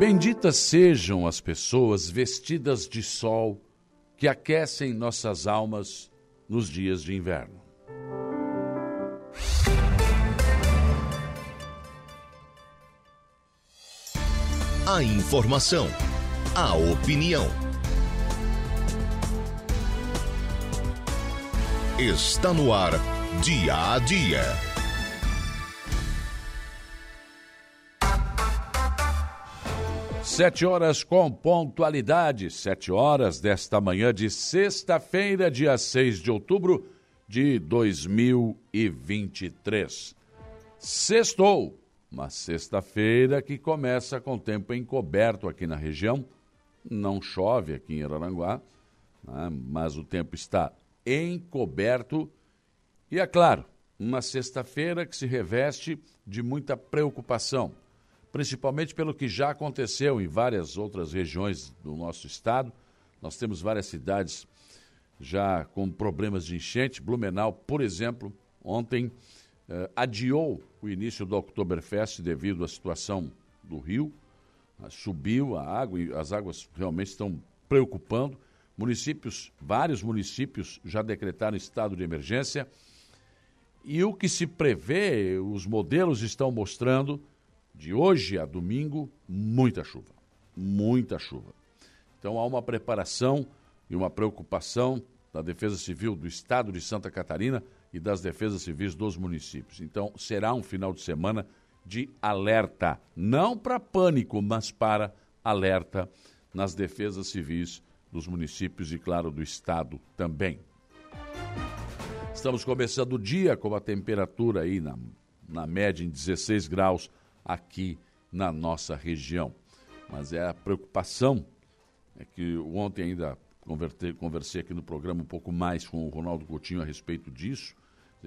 Benditas sejam as pessoas vestidas de sol que aquecem nossas almas nos dias de inverno. A informação, a opinião. Está no ar, dia a dia. Sete horas com pontualidade, sete horas desta manhã de sexta-feira, dia 6 de outubro de 2023. Sextou, uma sexta-feira que começa com tempo encoberto aqui na região. Não chove aqui em Araranguá, né? mas o tempo está encoberto. E é claro, uma sexta-feira que se reveste de muita preocupação principalmente pelo que já aconteceu em várias outras regiões do nosso estado. Nós temos várias cidades já com problemas de enchente. Blumenau, por exemplo, ontem eh, adiou o início do Oktoberfest devido à situação do rio. Ah, subiu a água e as águas realmente estão preocupando. Municípios, vários municípios já decretaram estado de emergência. E o que se prevê, os modelos estão mostrando de hoje a domingo, muita chuva. Muita chuva. Então há uma preparação e uma preocupação da Defesa Civil do Estado de Santa Catarina e das Defesas Civis dos municípios. Então será um final de semana de alerta, não para pânico, mas para alerta nas defesas civis dos municípios e, claro, do Estado também. Estamos começando o dia com a temperatura aí na, na média em 16 graus aqui na nossa região. Mas é a preocupação, é que ontem ainda conversei aqui no programa um pouco mais com o Ronaldo Coutinho a respeito disso.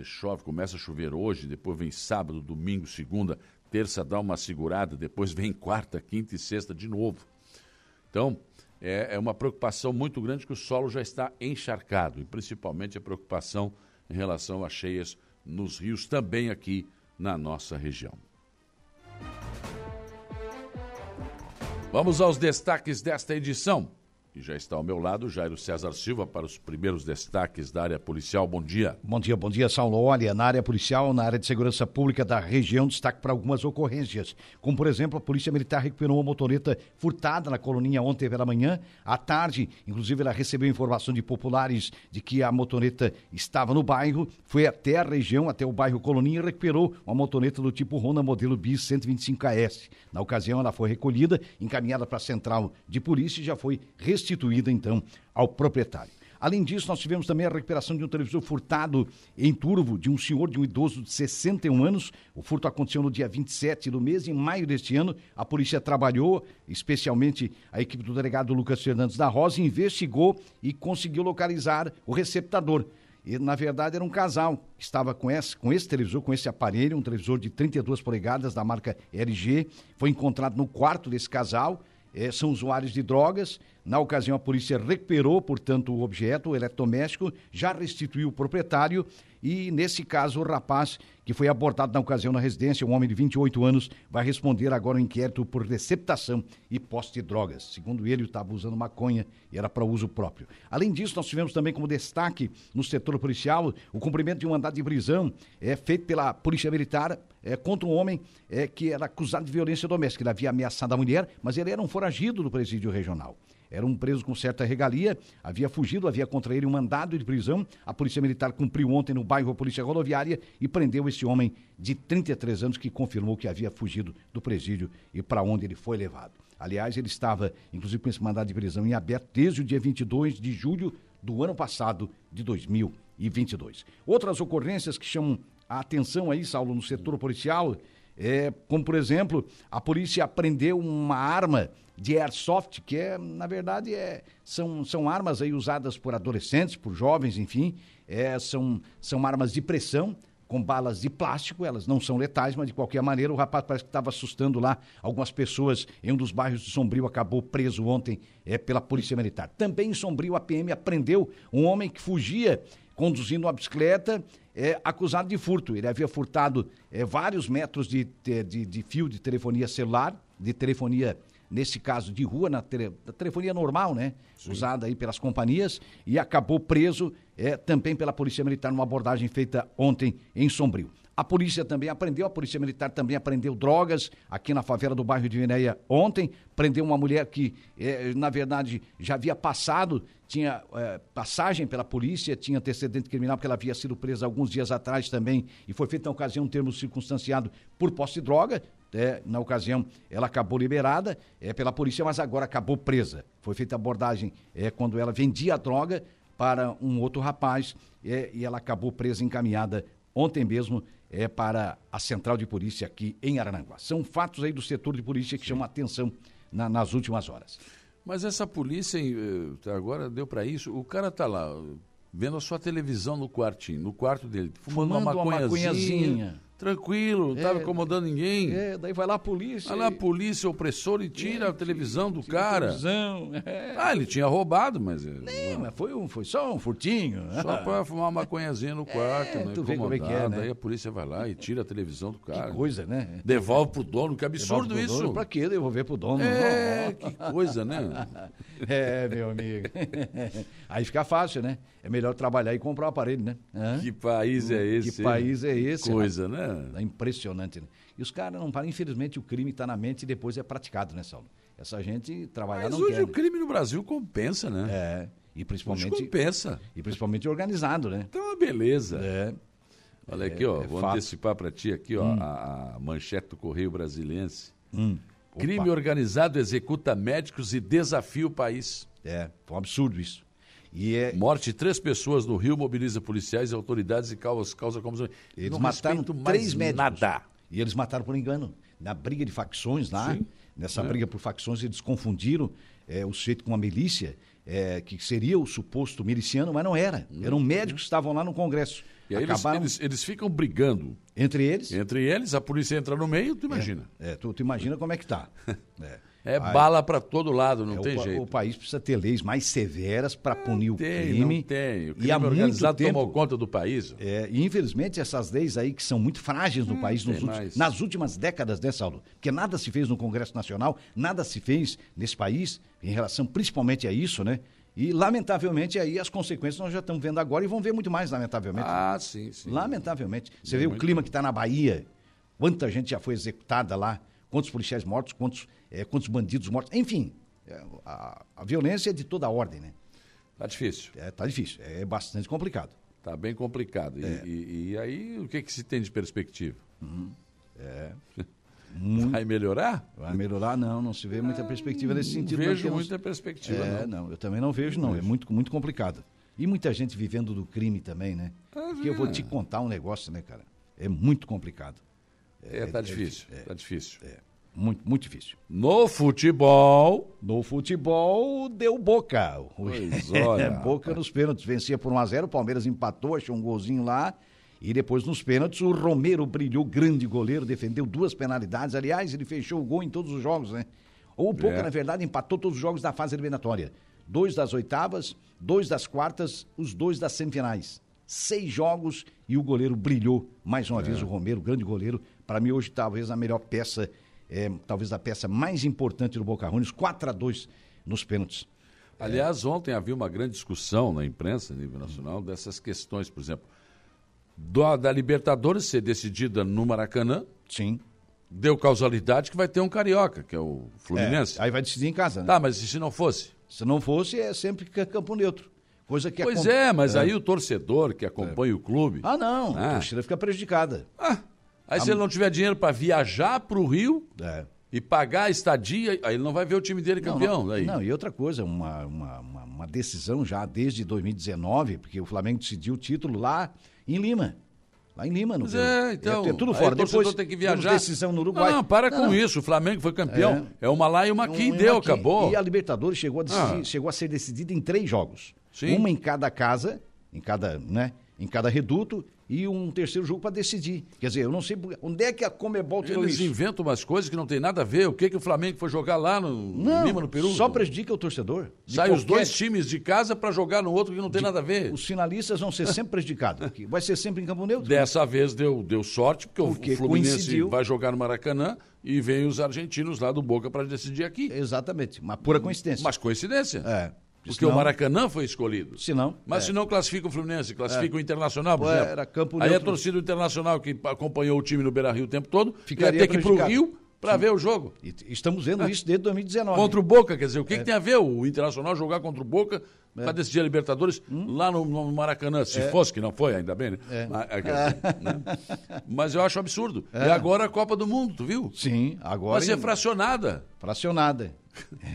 Chove, começa a chover hoje, depois vem sábado, domingo, segunda, terça dá uma segurada, depois vem quarta, quinta e sexta de novo. Então, é, é uma preocupação muito grande que o solo já está encharcado, e principalmente a preocupação em relação a cheias nos rios também aqui na nossa região. Vamos aos destaques desta edição. E já está ao meu lado Jairo César Silva para os primeiros destaques da área policial. Bom dia. Bom dia, bom dia, Saulo. Olha, na área policial, na área de segurança pública da região, destaque para algumas ocorrências. Como, por exemplo, a Polícia Militar recuperou uma motoreta furtada na colonia ontem pela manhã. À tarde, inclusive, ela recebeu informação de populares de que a motoreta estava no bairro, foi até a região, até o bairro Colonia e recuperou uma motoreta do tipo Honda modelo BIS 125KS. Na ocasião, ela foi recolhida, encaminhada para a central de polícia e já foi restituída restituída, então, ao proprietário. Além disso, nós tivemos também a recuperação de um televisor furtado em Turvo, de um senhor, de um idoso de 61 anos. O furto aconteceu no dia 27 do mês, em maio deste ano. A polícia trabalhou, especialmente a equipe do delegado Lucas Fernandes da Rosa, investigou e conseguiu localizar o receptador. E, na verdade, era um casal que estava com esse, com esse televisor, com esse aparelho, um televisor de 32 polegadas da marca LG. Foi encontrado no quarto desse casal. É, são usuários de drogas, na ocasião, a polícia recuperou, portanto, o objeto, o eletrodoméstico, já restituiu o proprietário e, nesse caso, o rapaz que foi abordado na ocasião na residência, um homem de 28 anos, vai responder agora ao inquérito por receptação e posse de drogas. Segundo ele, estava usando maconha e era para uso próprio. Além disso, nós tivemos também como destaque no setor policial o cumprimento de um mandado de prisão é, feito pela Polícia Militar é, contra um homem é, que era acusado de violência doméstica. Ele havia ameaçado a mulher, mas ele era um foragido do presídio regional. Era um preso com certa regalia, havia fugido, havia contra ele um mandado de prisão. A Polícia Militar cumpriu ontem no bairro Polícia Rodoviária e prendeu esse homem de 33 anos que confirmou que havia fugido do presídio e para onde ele foi levado. Aliás, ele estava, inclusive, com esse mandado de prisão em aberto desde o dia 22 de julho do ano passado, de 2022. Outras ocorrências que chamam a atenção aí, Saulo, no setor policial, é, como por exemplo, a polícia apreendeu uma arma de airsoft, que é, na verdade, é, são, são armas aí usadas por adolescentes, por jovens, enfim, é, são, são armas de pressão, com balas de plástico, elas não são letais, mas de qualquer maneira o rapaz parece que estava assustando lá algumas pessoas em um dos bairros de Sombrio, acabou preso ontem é, pela Polícia Militar. Também em Sombrio a PM apreendeu um homem que fugia conduzindo uma bicicleta, é, acusado de furto. Ele havia furtado é, vários metros de, de, de fio de telefonia celular, de telefonia nesse caso de rua, na, tele, na telefonia normal, né? Sim. Usada aí pelas companhias, e acabou preso é, também pela Polícia Militar numa abordagem feita ontem em Sombrio. A polícia também aprendeu, a Polícia Militar também aprendeu drogas aqui na favela do bairro de Vinéia ontem. Prendeu uma mulher que, eh, na verdade, já havia passado, tinha eh, passagem pela polícia, tinha antecedente criminal, porque ela havia sido presa alguns dias atrás também, e foi feito na ocasião um termo circunstanciado por posse de droga. É, na ocasião, ela acabou liberada é, pela polícia, mas agora acabou presa. Foi feita abordagem é, quando ela vendia a droga para um outro rapaz é, e ela acabou presa encaminhada ontem mesmo é, para a central de polícia aqui em Arananguá. São fatos aí do setor de polícia que Sim. chamam a atenção na, nas últimas horas. Mas essa polícia, eh, agora deu para isso, o cara tá lá vendo a sua televisão no quartinho, no quarto dele, fumando, fumando uma maconhazinha. Uma maconhazinha tranquilo, não estava é, incomodando ninguém. É, daí vai lá a polícia. Vai lá a polícia, opressor, e tira é, a televisão do cara. Televisão, é. Ah, ele tinha roubado, mas. Nem, mas foi, um, foi só um furtinho. Só para fumar uma maconhazinha no quarto, é, né? Tu vê como é que é, né? Aí a polícia vai lá e tira a televisão do cara. Que coisa, né? Devolve pro dono, que absurdo isso. Dono, pra que devolver pro dono? É, que coisa, né? é, meu amigo. Aí fica fácil, né? É melhor trabalhar e comprar o um aparelho, né? Hã? Que país é esse? Que país é esse? Coisa, né? É impressionante. Né? E os caras não param. Infelizmente, o crime está na mente e depois é praticado, né, Saulo? Essa gente trabalhar Mas não hoje quer. o né? crime no Brasil compensa, né? É. E principalmente. Hoje compensa. E principalmente organizado, né? Então é uma beleza. É. Olha aqui, ó. É vou fato. antecipar para ti aqui, ó, hum. a, a, manchete do Correio Brasiliense. Hum. Crime organizado executa médicos e desafia o país. É, foi um absurdo isso. E é... Morte de três pessoas no Rio mobiliza policiais e autoridades e causa, causa como... Eles Não mataram três médicos. Nada. E eles mataram por engano. Na briga de facções lá, Sim. nessa é. briga por facções, eles confundiram é, o sujeito com a milícia, é, que seria o suposto miliciano, mas não era. Hum. Eram médicos que estavam lá no Congresso. E aí Acabaram... eles, eles, eles, ficam brigando. Entre eles? Entre eles, a polícia entra no meio, tu imagina. É, tu, tu imagina como é que tá. é. É Aí, bala para todo lado, não é, tem o, jeito. O país precisa ter leis mais severas para punir o tem, crime. Não tem. O crime e há organizado muito tempo, tomou conta do país. É, e infelizmente essas leis aí que são muito frágeis no hum, país últimos, nas últimas décadas, né, Saulo? Porque nada se fez no Congresso Nacional, nada se fez nesse país em relação principalmente a isso, né? E, lamentavelmente, aí as consequências nós já estamos vendo agora e vão ver muito mais, lamentavelmente. Ah, sim, sim. Lamentavelmente. Você vê o clima que está na Bahia, quanta gente já foi executada lá, quantos policiais mortos, quantos, é, quantos bandidos mortos, enfim. É, a, a, violência é de toda a ordem, né? Tá difícil. É, tá difícil, é bastante complicado. Tá bem complicado. E, é. e, e aí, o que, que se tem de perspectiva? Uhum. É. Muito... Vai melhorar? Vai melhorar, não, não se vê muita perspectiva nesse sentido. Não vejo muita perspectiva, é, não. não. Eu também não vejo, não. não. É muito, muito complicado. E muita gente vivendo do crime também, né? Ah, Porque eu vou te contar um negócio, né, cara? É muito complicado. É, é tá é, difícil, é, tá difícil. É, muito, muito difícil. No futebol... No futebol, deu Boca. Pois olha. boca nos pênaltis, vencia por 1 a 0 o Palmeiras empatou, achou um golzinho lá... E depois, nos pênaltis, o Romero brilhou, grande goleiro, defendeu duas penalidades. Aliás, ele fechou o gol em todos os jogos, né? Ou o Boca, é. na verdade, empatou todos os jogos da fase eliminatória. Dois das oitavas, dois das quartas, os dois das semifinais. Seis jogos e o goleiro brilhou. Mais uma é. vez, o Romero, grande goleiro. Para mim, hoje, talvez a melhor peça, é, talvez a peça mais importante do Boca Juniors, 4 a 2 nos pênaltis. Aliás, ontem havia uma grande discussão na imprensa, a nível nacional, dessas questões, por exemplo da, da Libertadores ser decidida no Maracanã. Sim. Deu causalidade que vai ter um carioca, que é o Fluminense. É, aí vai decidir em casa, né? Tá, mas e se não fosse? Se não fosse, é sempre campo neutro. Coisa que pois é, mas é. aí o torcedor que acompanha é. o clube. Ah, não. A torcida fica prejudicada. Ah. Aí a... se ele não tiver dinheiro para viajar para o Rio. É e pagar a estadia, aí ele não vai ver o time dele campeão. Não, não, não e outra coisa, uma, uma, uma, decisão já desde 2019, porque o Flamengo decidiu o título lá em Lima. Lá em Lima, no é, então. É, é tudo fora. Depois tem que viajar. decisão no Uruguai. Não, para não, com não. isso. O Flamengo foi campeão. É, é uma lá e uma aqui, um, deu, aqui. acabou. E a Libertadores chegou a, decidir, ah. chegou a ser decidida em três jogos. Sim. Uma em cada casa, em cada, né? em cada reduto e um terceiro jogo para decidir. Quer dizer, eu não sei onde é que a Comebol tirou Eles isso. inventam umas coisas que não tem nada a ver. O que, que o Flamengo foi jogar lá no Não, Lima, no Peru? só prejudica o torcedor. De Sai os qualquer- dois times de casa para jogar no outro que não tem nada a ver. Os finalistas vão ser sempre prejudicados. Vai ser sempre em campo neutro. Dessa vez deu, deu sorte, porque, Porque o Fluminense coincidiu. vai jogar no Maracanã e vem os argentinos lá do Boca para decidir aqui. Exatamente, uma pura coincidência. Mas coincidência. É. Porque Senão- o Maracanã foi escolhido. Se não, Mas é. se não classifica o Fluminense, classifica o Internacional, por Ué, exemplo. era campo Aí a neutro. torcida Internacional, que acompanhou o time no Beira-Rio o tempo todo, Ficaria ia ter que ir pro prejudicado. Rio para ver o jogo. E estamos vendo isso desde 2019. Contra o Boca, quer dizer, o que, que tem a ver o Internacional jogar contra o Boca É. para decidir a Libertadores Hum? lá no, no Maracanã? Se fosse, que não foi, ainda bem, né? É. Mas, é, né? Mas eu acho absurdo. E agora a Copa do Mundo, tu viu? Sim, agora. Vai ser fracionada. fracionada.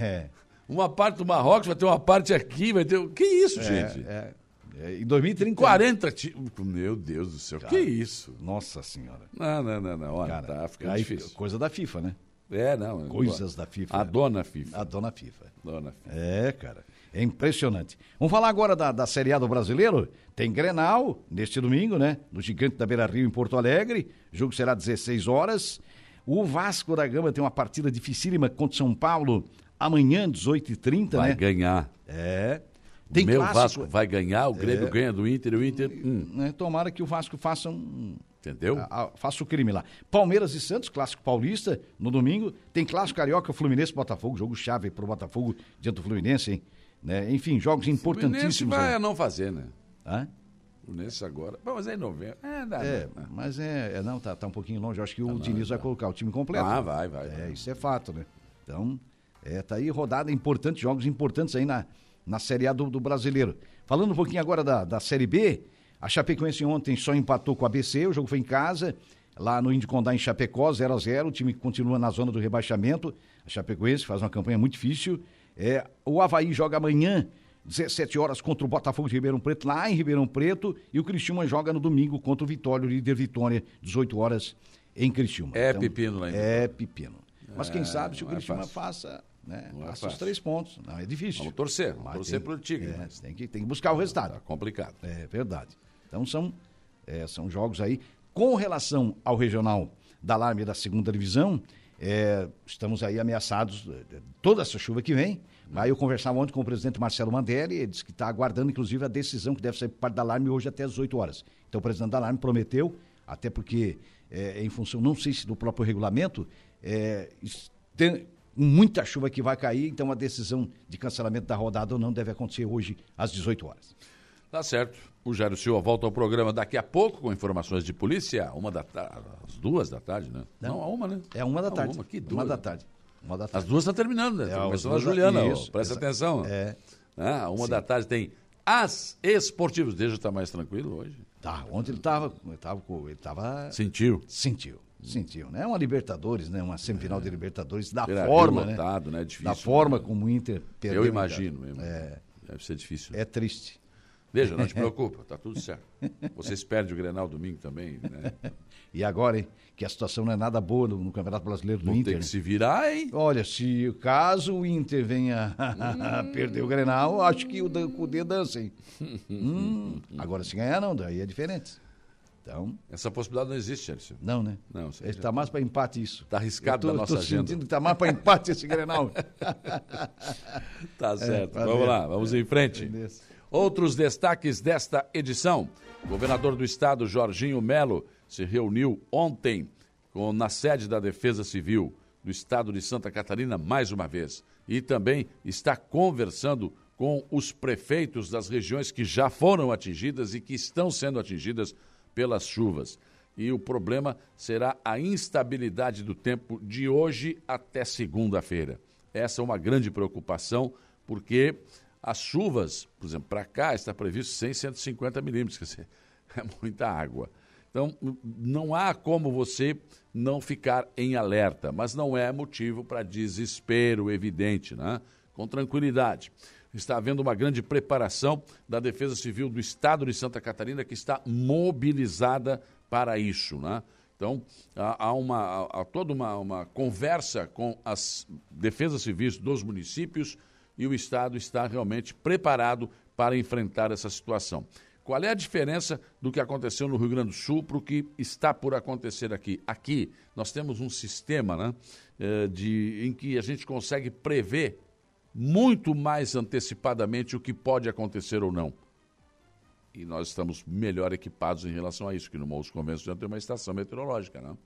É. Uma parte do Marrocos vai ter uma parte aqui, vai ter. Que isso, gente? É, é, em 2030. 40 times. Meu Deus do céu, que isso? Nossa senhora. Não, não, não, não. Olha, Cara, tá ficando aí, difícil. Coisa da FIFA, né? É, não. Coisas da FIFA. A né? dona FIFA. A dona FIFA. Dona FIFA. É, cara. É impressionante. Vamos falar agora da, da Série A do Brasileiro. Tem Grenal neste domingo, né? No Gigante da Beira Rio, em Porto Alegre. O jogo será às 16 horas. O Vasco da Gama tem uma partida dificílima contra São Paulo amanhã, 18h30, Vai né? ganhar. É. Tem o meu clássico. Vasco vai ganhar, o Grêmio É. ganha do Inter, o Inter. hum, Né? Tomara que o Vasco faça um, entendeu? a- a- faça o crime lá. Palmeiras e Santos, clássico paulista, no domingo. Tem clássico carioca, Fluminense Botafogo, jogo chave pro Botafogo diante do Fluminense, hein? Né? Enfim, jogos o Fluminense importantíssimos. vai aí. não fazer, né? Hã? Fluminense agora. Bom, mas é em novembro. É, dá, É, dá. mas é, é, não, tá, tá um pouquinho longe. Eu acho que o Diniz vai colocar o time completo. Ah, vai, vai. É, isso é fato, né? Então, é, tá aí rodada importante, jogos importantes aí na, na Série A do, do Brasileiro. Falando um pouquinho agora da, da Série B, a Chapecoense ontem só empatou com a ABC, o jogo foi em casa, lá no Indicondá em Chapecó, 0 a 0 o time que continua na zona do rebaixamento. A Chapecoense faz uma campanha muito difícil. É, o Havaí joga amanhã, 17 horas, contra o Botafogo de Ribeirão Preto, lá em Ribeirão Preto, e o Criciúma joga no domingo contra o Vitória, o líder Vitória, 18 horas em Criciúma. É pepino lá em É pepino. Mas quem sabe se o não é faça, né, Não é faça os fácil. três pontos. Não, é difícil. Vamos torcer, vamos Mas torcer tem- pro Tigre. é, tem, que, tem que buscar o resultado. Tá complicado. É verdade. Então são, é, são jogos aí. Com relação ao regional da Alarme da segunda divisão, é, estamos aí ameaçados é, de toda essa chuva que vem. Aí eu conversava ontem com o presidente Marcelo Mandelli, ele disse que está aguardando, inclusive, a decisão que deve sair por parte da Alarme hoje até às 18 horas. Então o presidente da Alarme prometeu, até porque, é, em função, não sei se do próprio regulamento, é, tem muita chuva que vai cair, então a decisão de cancelamento da rodada ou não deve acontecer hoje às 18 horas. Tá certo. O Jairo Silva volta ao programa daqui a pouco com informações de polícia, uma da tarde, às duas da tarde, né? Não, a uma, né? É uma da tarde. Uma, que Uma duas, da né? tarde. Uma da As tarde. duas estão terminando, né? É, Tá as começando a Juliana, ó, isso, presta exa- atenção. É. Ah, uma da tarde tem as esportivas. Deixa estar mais tranquilo hoje. Tá, ontem ele tava, ele tava, com- ele tava Sentiu. sentiu, sentiu, né? Uma Libertadores, né? Uma semifinal de Libertadores da Beira-Rio forma, né? lotado, né? Difícil, da forma né? como o Inter perdeu. Eu imagino. mesmo. É, Deve ser difícil. é triste. Veja, não te preocupa, tá tudo certo. Vocês perdem o Grenal domingo também, né? E agora, hein? Que a situação não é nada boa no, no Campeonato Brasileiro do Vão Inter. ter que né? se virar, hein? Olha, se caso o Inter venha perder o Grenal, acho que o, D dança, hein? Hum, agora se ganhar não, daí é diferente. Então, Essa possibilidade não existe, Chelsea. não, né? Não, você Ele já- tá mais para empate isso. Tá arriscado tô, da nossa tô agenda. sentindo que tá mais para empate esse Grenal. Tá certo. vai vamos ver. lá, vamos em frente. Beleza. Outros destaques desta edição. O governador do estado, Jorginho Melo, se reuniu ontem com, na sede da Defesa Civil do estado de Santa Catarina, mais uma vez. E também está conversando com os prefeitos das regiões que já foram atingidas e que estão sendo atingidas pelas chuvas. E o problema será a instabilidade do tempo de hoje até segunda-feira. Essa é uma grande preocupação, porque as chuvas, por exemplo, para cá está previsto 100, 150 milímetros, quer dizer, é muita água. Então, não há como você não ficar em alerta, mas não é motivo para desespero evidente, né? Com tranquilidade. Está havendo uma grande preparação da Defesa Civil do Estado de Santa Catarina que está mobilizada para isso, né? Então, há, uma, há toda uma, uma conversa com as defesas civis dos municípios e o Estado está realmente preparado para enfrentar essa situação. Qual é a diferença do que aconteceu no Rio Grande do Sul para o que está por acontecer aqui? Aqui nós temos um sistema né, eh, de, em que a gente consegue prever muito mais antecipadamente o que pode acontecer ou não. E nós estamos melhor equipados em relação a isso, que no Morro Convenções já tem uma estação meteorológica. Né?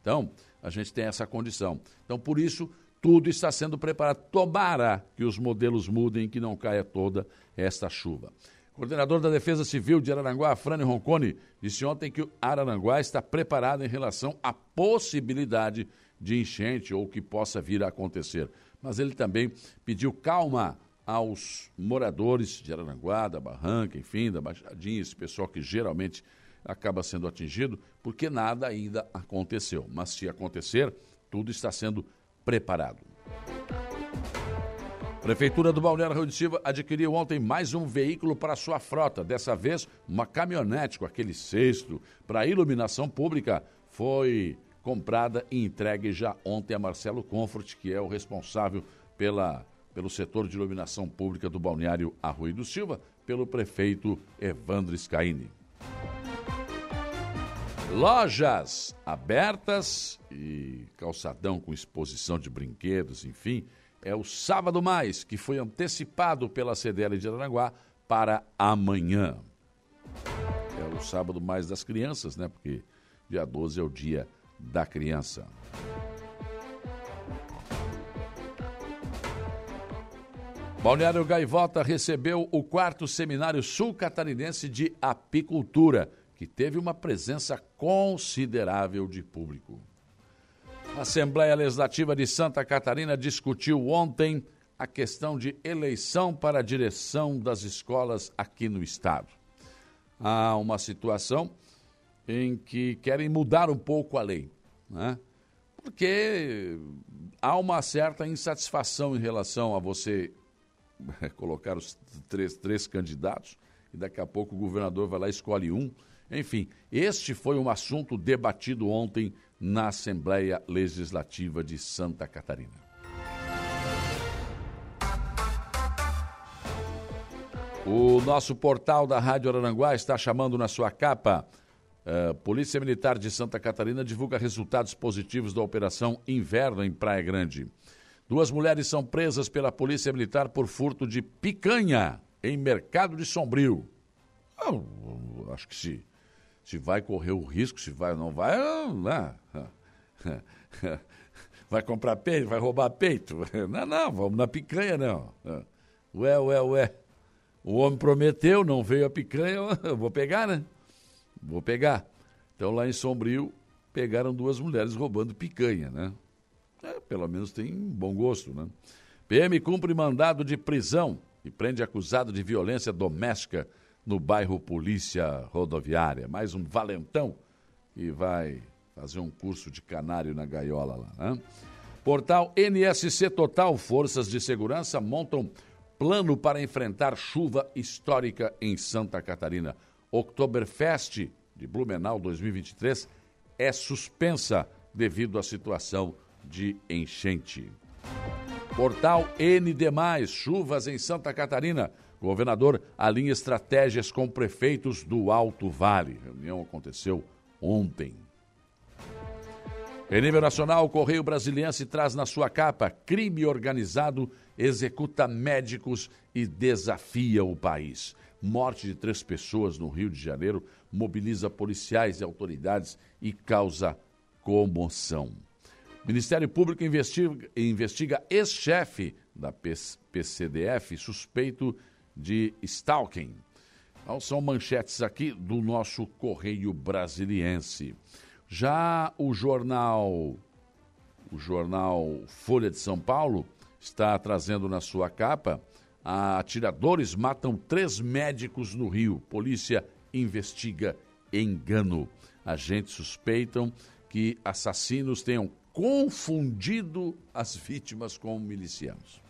Então, a gente tem essa condição. Então, por isso, tudo está sendo preparado. Tomara que os modelos mudem, que não caia toda esta chuva. Coordenador da Defesa Civil de Araranguá, Frane Roncone, disse ontem que Araranguá está preparado em relação à possibilidade de enchente ou que possa vir a acontecer. Mas ele também pediu calma aos moradores de Araranguá, da Barranca, enfim, da Baixadinha, esse pessoal que geralmente acaba sendo atingido, porque nada ainda aconteceu. Mas se acontecer, tudo está sendo preparado. Prefeitura do Balneário Rio de adquiriu ontem mais um veículo para sua frota. Dessa vez, uma caminhonete com aquele cesto para iluminação pública foi comprada e entregue já ontem a Marcelo Comfort, que é o responsável pela, pelo setor de iluminação pública do Balneário Arroio do Silva, pelo prefeito Evandro Scaini. Lojas abertas e calçadão com exposição de brinquedos, enfim, é o Sábado Mais, que foi antecipado pela CDL de Aranaguá para amanhã. É o Sábado Mais das crianças, né? Porque dia 12 é o dia da criança. Balneário Gaivota recebeu o quarto seminário sul-catarinense de apicultura, que teve uma presença considerável de público. A Assembleia Legislativa de Santa Catarina discutiu ontem a questão de eleição para a direção das escolas aqui no estado. Há uma situação em que querem mudar um pouco a lei, né? porque há uma certa insatisfação em relação a você colocar os três, três candidatos e daqui a pouco o governador vai lá e escolhe um. Enfim, este foi um assunto debatido ontem na Assembleia Legislativa de Santa Catarina. O nosso portal da Rádio Araranguá está chamando na sua capa. Uh, Polícia Militar de Santa Catarina divulga resultados positivos da Operação Inverno em Praia Grande. Duas mulheres são presas pela Polícia Militar por furto de picanha em Mercado de Sombrio. Oh, acho que se se vai correr o risco, se vai ou não vai, né? vai comprar peito, vai roubar peito. Não, não, vamos na picanha, não. Ué, ué, ué. O homem prometeu, não veio a picanha, eu vou pegar, né? Vou pegar. Então lá em Sombrio, pegaram duas mulheres roubando picanha, né? É, pelo menos tem bom gosto, né? PM cumpre mandado de prisão e prende acusado de violência doméstica no bairro Polícia Rodoviária. Mais um valentão que vai fazer um curso de canário na gaiola lá. Né? Portal NSC Total, Forças de Segurança montam plano para enfrentar chuva histórica em Santa Catarina. Oktoberfest de Blumenau 2023 é suspensa devido à situação de enchente. Portal ND+, chuvas em Santa Catarina. Governador alinha estratégias com prefeitos do Alto Vale. A reunião aconteceu ontem. Em nível nacional, o Correio Brasiliense traz na sua capa: crime organizado executa médicos e desafia o país. Morte de três pessoas no Rio de Janeiro mobiliza policiais e autoridades e causa comoção. O Ministério Público investiga, investiga ex-chefe da PCDF suspeito de stalking. Então, são manchetes aqui do nosso Correio Brasiliense. Já o jornal, o jornal Folha de São Paulo está trazendo na sua capa atiradores matam três médicos no Rio. Polícia investiga engano. Agentes suspeitam que assassinos tenham confundido as vítimas com milicianos.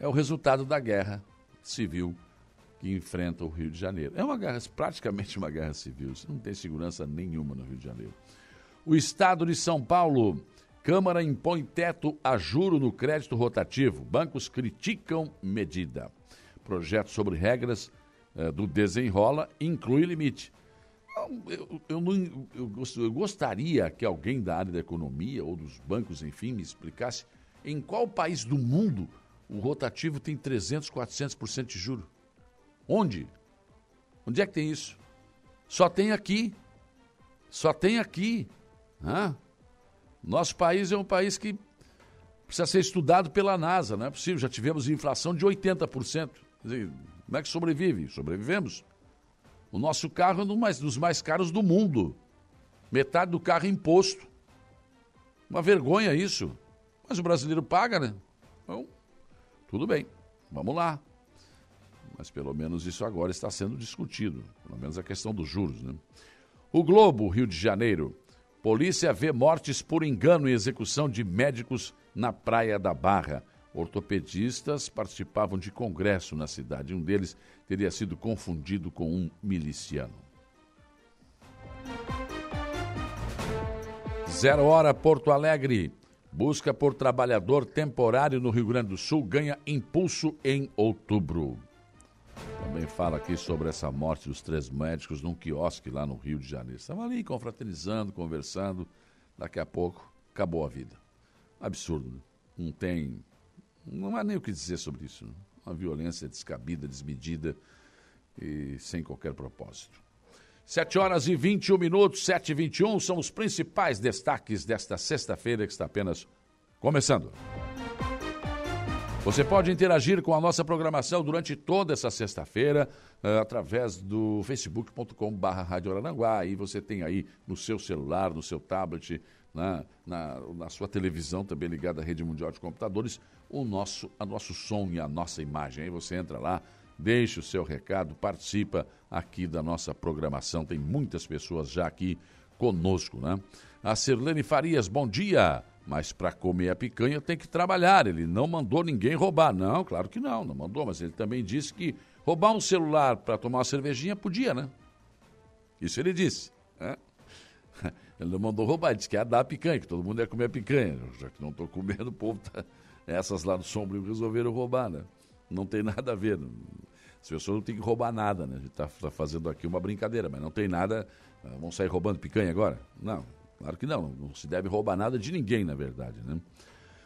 É o resultado da guerra civil que enfrenta o Rio de Janeiro. É uma guerra, praticamente uma guerra civil, não tem segurança nenhuma no Rio de Janeiro. O Estado de São Paulo, Câmara impõe teto a juro no crédito rotativo. Bancos criticam medida. Projeto sobre regras é, do desenrola inclui limite. Eu, eu, não, eu gostaria que alguém da área da economia ou dos bancos, enfim, me explicasse em qual país do mundo o rotativo tem 300, 400% de juro. Onde? Onde é que tem isso? Só tem aqui. Só tem aqui. Hã? Nosso país é um país que precisa ser estudado pela NASA, não é possível. Já tivemos inflação de 80%. Dizer, como é que sobrevive? Sobrevivemos. O nosso carro é um dos mais caros do mundo. Metade do carro é imposto. Uma vergonha isso. Mas o brasileiro paga, né? Então, tudo bem. Vamos lá. Mas pelo menos isso agora está sendo discutido. Pelo menos a questão dos juros, né? O Globo, Rio de Janeiro. Polícia vê mortes por engano e execução de médicos na Praia da Barra. Ortopedistas participavam de congresso na cidade. Um deles teria sido confundido com um miliciano. Zero Hora Porto Alegre. Busca por trabalhador temporário no Rio Grande do Sul ganha impulso em outubro. Também fala aqui sobre essa morte dos três médicos num quiosque lá no Rio de Janeiro. Estavam ali confraternizando, conversando. Daqui a pouco acabou a vida. Absurdo. Né? Não tem. Não há nem o que dizer sobre isso. Né? Uma violência descabida, desmedida e sem qualquer propósito. 7 horas e 21 minutos, 7 e 21 são os principais destaques desta sexta-feira que está apenas começando. Você pode interagir com a nossa programação durante toda essa sexta-feira uh, através do facebook.com.br Rádio Aranguá. Aí você tem aí no seu celular, no seu tablet, na, na, na, sua televisão também ligada à rede mundial de computadores, o nosso, a nosso som e a nossa imagem. Aí você entra lá, deixa o seu recado, participa aqui da nossa programação. Tem muitas pessoas já aqui conosco, né? A Sirlene Farias, bom dia mas para comer a picanha tem que trabalhar. Ele não mandou ninguém roubar. Não, claro que não, não mandou, mas ele também disse que roubar um celular para tomar uma cervejinha podia, né? Isso ele disse. Né? Ele não mandou roubar, disse que ia dar a picanha, que todo mundo ia comer a picanha. Já que não estou comendo, o povo tá... Essas lá no Sombrio resolveram roubar, né? Não tem nada a ver. As pessoas não têm que roubar nada, né? A gente está tá fazendo aqui uma brincadeira, mas não tem nada. Ah, vão sair roubando picanha agora? Não, Claro que não, não se deve roubar nada de ninguém, na verdade, né?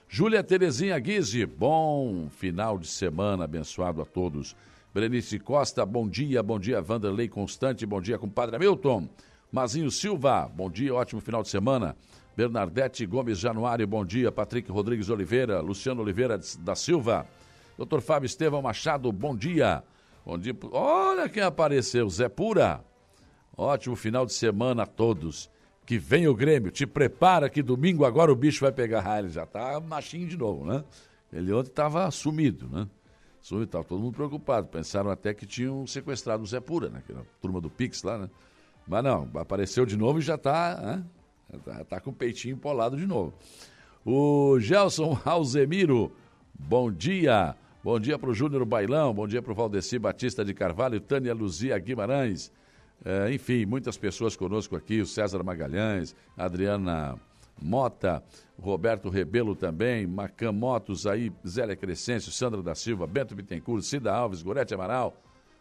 Júlia Terezinha Guise, bom final de semana abençoado a todos. Berenice Costa, bom dia, bom dia, Vanderlei Constante, bom dia, compadre Hamilton. Mazinho Silva, bom dia, ótimo final de semana. Bernardete Gomes Januário, bom dia. Patrick Rodrigues Oliveira, Luciano Oliveira da Silva. Doutor Fábio Estevão Machado, bom dia. Bom dia. Olha quem apareceu, Zé Pura. Ótimo final de semana a todos que vem o Grêmio. Te prepara que domingo agora o bicho vai pegar. Ah, ele já tá machinho de novo, né? Ele ontem estava sumido, né? Sumido, estava todo mundo preocupado. Pensaram até que tinham sequestrado o Zé Pura, né? Que era a turma do Pix lá, né? Mas não, apareceu de novo e já está né? tá, tá com o peitinho empolado de novo. O Gelson Alzemiro, bom dia. Bom dia para o Júnior Bailão, bom dia para o Valdeci Batista de Carvalho, Tânia Luzia Guimarães, é, enfim, muitas pessoas conosco aqui, o César Magalhães, Adriana Mota, Roberto Rebelo também, Macan Motos aí, Zélia Crescêncio, Sandra da Silva, Bento Bittencourt, Cida Alves, Gorete Amaral,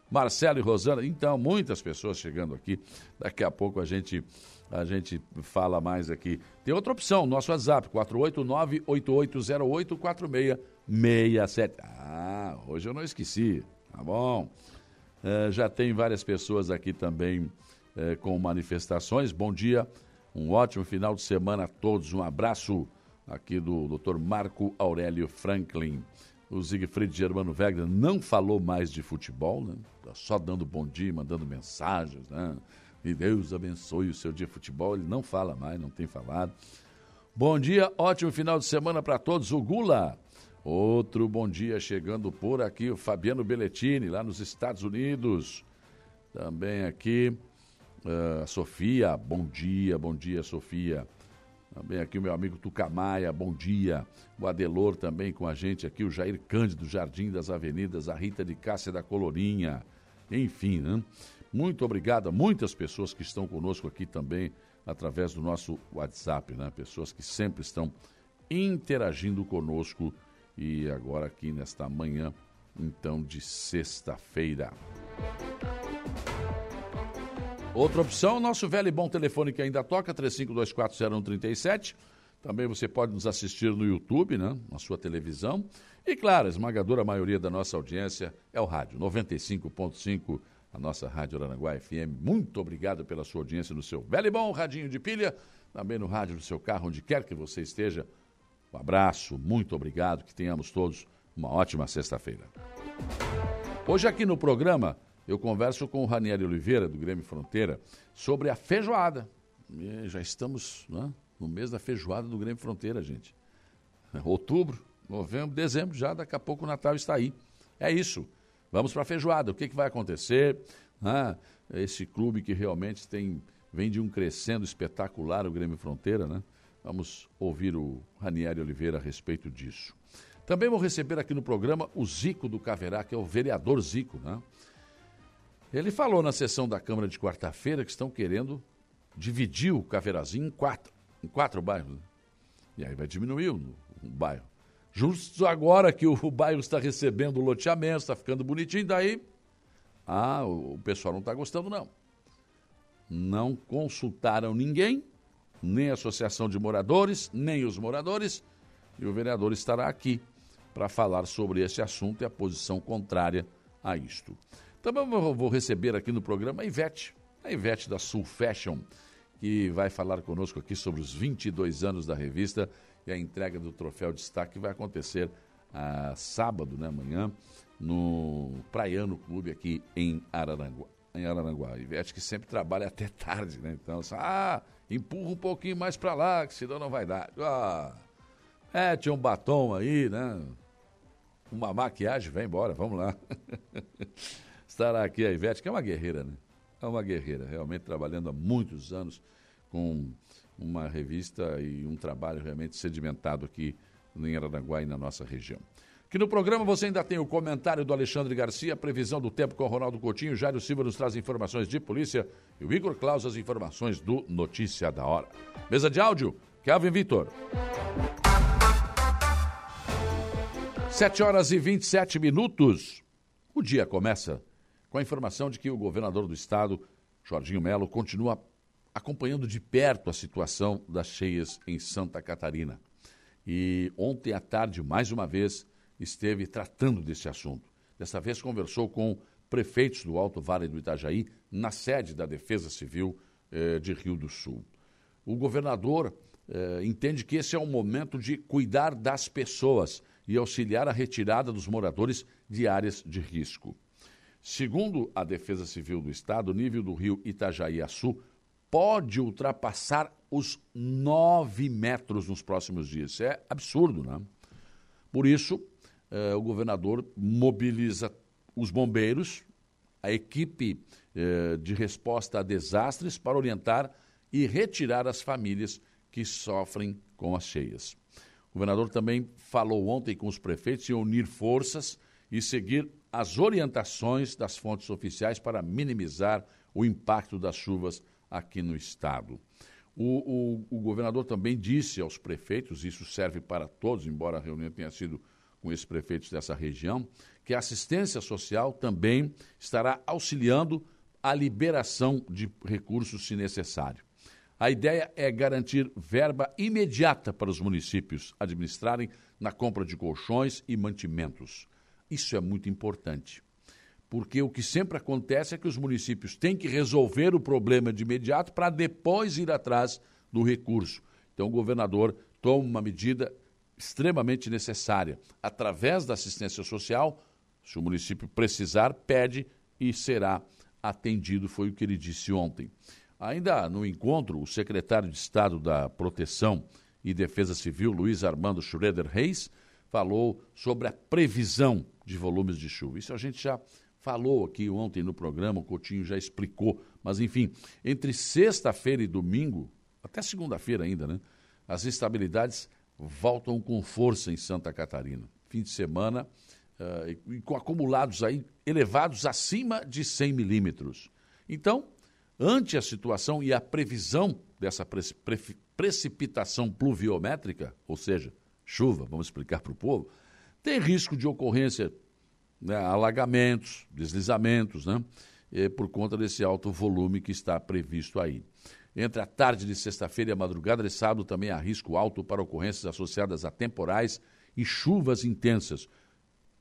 Marcelo e Rosana. Então, muitas pessoas chegando aqui. Daqui a pouco a gente a gente fala mais aqui. Tem outra opção, nosso WhatsApp, 489-8808-4667. Ah, hoje eu não esqueci, tá bom? É, já tem várias pessoas aqui também é, com manifestações. Bom dia, um ótimo final de semana a todos. Um abraço aqui do Dr. Marco Aurélio Franklin. O Siegfried Germano Wegner não falou mais de futebol, né? Tá só dando bom dia, mandando mensagens, né? E Deus abençoe o seu dia de futebol. Ele não fala mais, não tem falado. Bom dia, ótimo final de semana para todos. O Gula Outro bom dia chegando por aqui, o Fabiano Belletini, lá nos Estados Unidos. Também aqui, a Sofia, bom dia, bom dia, Sofia. Também aqui o meu amigo Tucamaia, bom dia. O Adelor também com a gente aqui, o Jair Cândido, Jardim das Avenidas, a Rita de Cássia da Colorinha. Enfim, né? Muito obrigado a muitas pessoas que estão conosco aqui também através do nosso WhatsApp, né? Pessoas que sempre estão interagindo conosco e agora aqui nesta manhã então, de sexta-feira. Outra opção, nosso velho e bom telefone que ainda toca, 35240137. Também você pode nos assistir no YouTube, né? na sua televisão. E claro, a esmagadora maioria da nossa audiência é o rádio, 95.5, a nossa Rádio Aranaguá FM. Muito obrigado pela sua audiência no seu velho e bom radinho de pilha, também no rádio do seu carro, onde quer que você esteja. Um abraço, muito obrigado, que tenhamos todos uma ótima sexta-feira. Hoje aqui no programa eu converso com o Ranieri Oliveira, do Grêmio Fronteira, sobre a feijoada. E já estamos né, no mês da feijoada do Grêmio Fronteira, gente. Outubro, novembro, dezembro, já daqui a pouco o Natal está aí. É isso. Vamos para a feijoada. O que, que vai acontecer? Ah, esse clube que realmente tem vem de um crescendo espetacular, o Grêmio Fronteira, né? Vamos ouvir o Ranieri Oliveira a respeito disso. Também vou receber aqui no programa o Zico do Caverá, que é o vereador Zico, né? Ele falou na sessão da Câmara de quarta-feira que estão querendo dividir o Caveirazinho em quatro, em quatro bairros. Né? E aí vai diminuir o, o bairro. Justo agora que o, o bairro está recebendo o loteamento, está ficando bonitinho, daí ah, o, o pessoal não está gostando, não. Não consultaram ninguém, nem a associação de moradores, nem os moradores, e o vereador estará aqui para falar sobre esse assunto e a posição contrária a isto. Também vou receber aqui no programa a Ivete, a Ivete da Sul Fashion, que vai falar conosco aqui sobre os 22 anos da revista e a entrega do troféu destaque que vai acontecer a sábado, né, amanhã, no Praiano Clube aqui em Araranguá. Em Araranguá. Ivete que sempre trabalha até tarde, né? Então, ah, empurra um pouquinho mais para lá, que senão não vai dar. Ah, é, tinha um batom aí, né? Uma maquiagem, vem embora, vamos lá. Estará aqui a Ivete, que é uma guerreira, né? É uma guerreira, realmente trabalhando há muitos anos com uma revista e um trabalho realmente sedimentado aqui em Aranaguá e na nossa região. Aqui no programa você ainda tem o comentário do Alexandre Garcia, previsão do tempo com o Ronaldo Coutinho, Jairo Silva nos traz informações de polícia e o Igor Claus as informações do Notícia da Hora. Mesa de áudio, Kelvin Vitor. 7 horas e 27 minutos. O dia começa com a informação de que o governador do estado, Jorginho Melo, continua acompanhando de perto a situação das cheias em Santa Catarina. E ontem à tarde, mais uma vez, esteve tratando desse assunto. Dessa vez conversou com prefeitos do Alto Vale do Itajaí, na sede da Defesa Civil eh, de Rio do Sul. O governador eh, entende que esse é o momento de cuidar das pessoas e auxiliar a retirada dos moradores de áreas de risco. Segundo a Defesa Civil do Estado, o nível do rio Itajaí-Açu pode ultrapassar os 9 metros nos próximos dias. Isso é absurdo, né? Por isso, eh, o governador mobiliza os bombeiros, a equipe eh, de resposta a desastres para orientar e retirar as famílias que sofrem com as cheias. O governador também falou ontem com os prefeitos em unir forças e seguir as orientações das fontes oficiais para minimizar o impacto das chuvas aqui no estado. O, o, o, governador também disse aos prefeitos, isso serve para todos, embora a reunião tenha sido com esses prefeitos dessa região, que a assistência social também estará auxiliando a liberação de recursos se necessário. A ideia é garantir verba imediata para os municípios administrarem na compra de colchões e mantimentos. Isso é muito importante. Porque o que sempre acontece é que os municípios têm que resolver o problema de imediato para depois ir atrás do recurso. Então, o governador toma uma medida extremamente necessária. Através da assistência social, se o município precisar, pede e será atendido, foi o que ele disse ontem. Ainda no encontro, o secretário de Estado da Proteção e Defesa Civil, Luiz Armando Schroeder Reis, falou sobre a previsão de volumes de chuva. Isso a gente já falou aqui ontem no programa, o Coutinho já explicou. Mas, enfim, entre sexta-feira e domingo, até segunda-feira ainda, né? As instabilidades voltam com força em Santa Catarina. Fim de semana, uh, e com acumulados aí elevados acima de 100 milímetros. Então, ante a situação e a previsão dessa pre pre precipitação pluviométrica, ou seja, chuva, vamos explicar para o povo, tem risco de ocorrência né, alagamentos, deslizamentos, né, é, por conta desse alto volume que está previsto aí. Entre a tarde de sexta-feira e a madrugada de sábado também há risco alto para ocorrências associadas a temporais e chuvas intensas.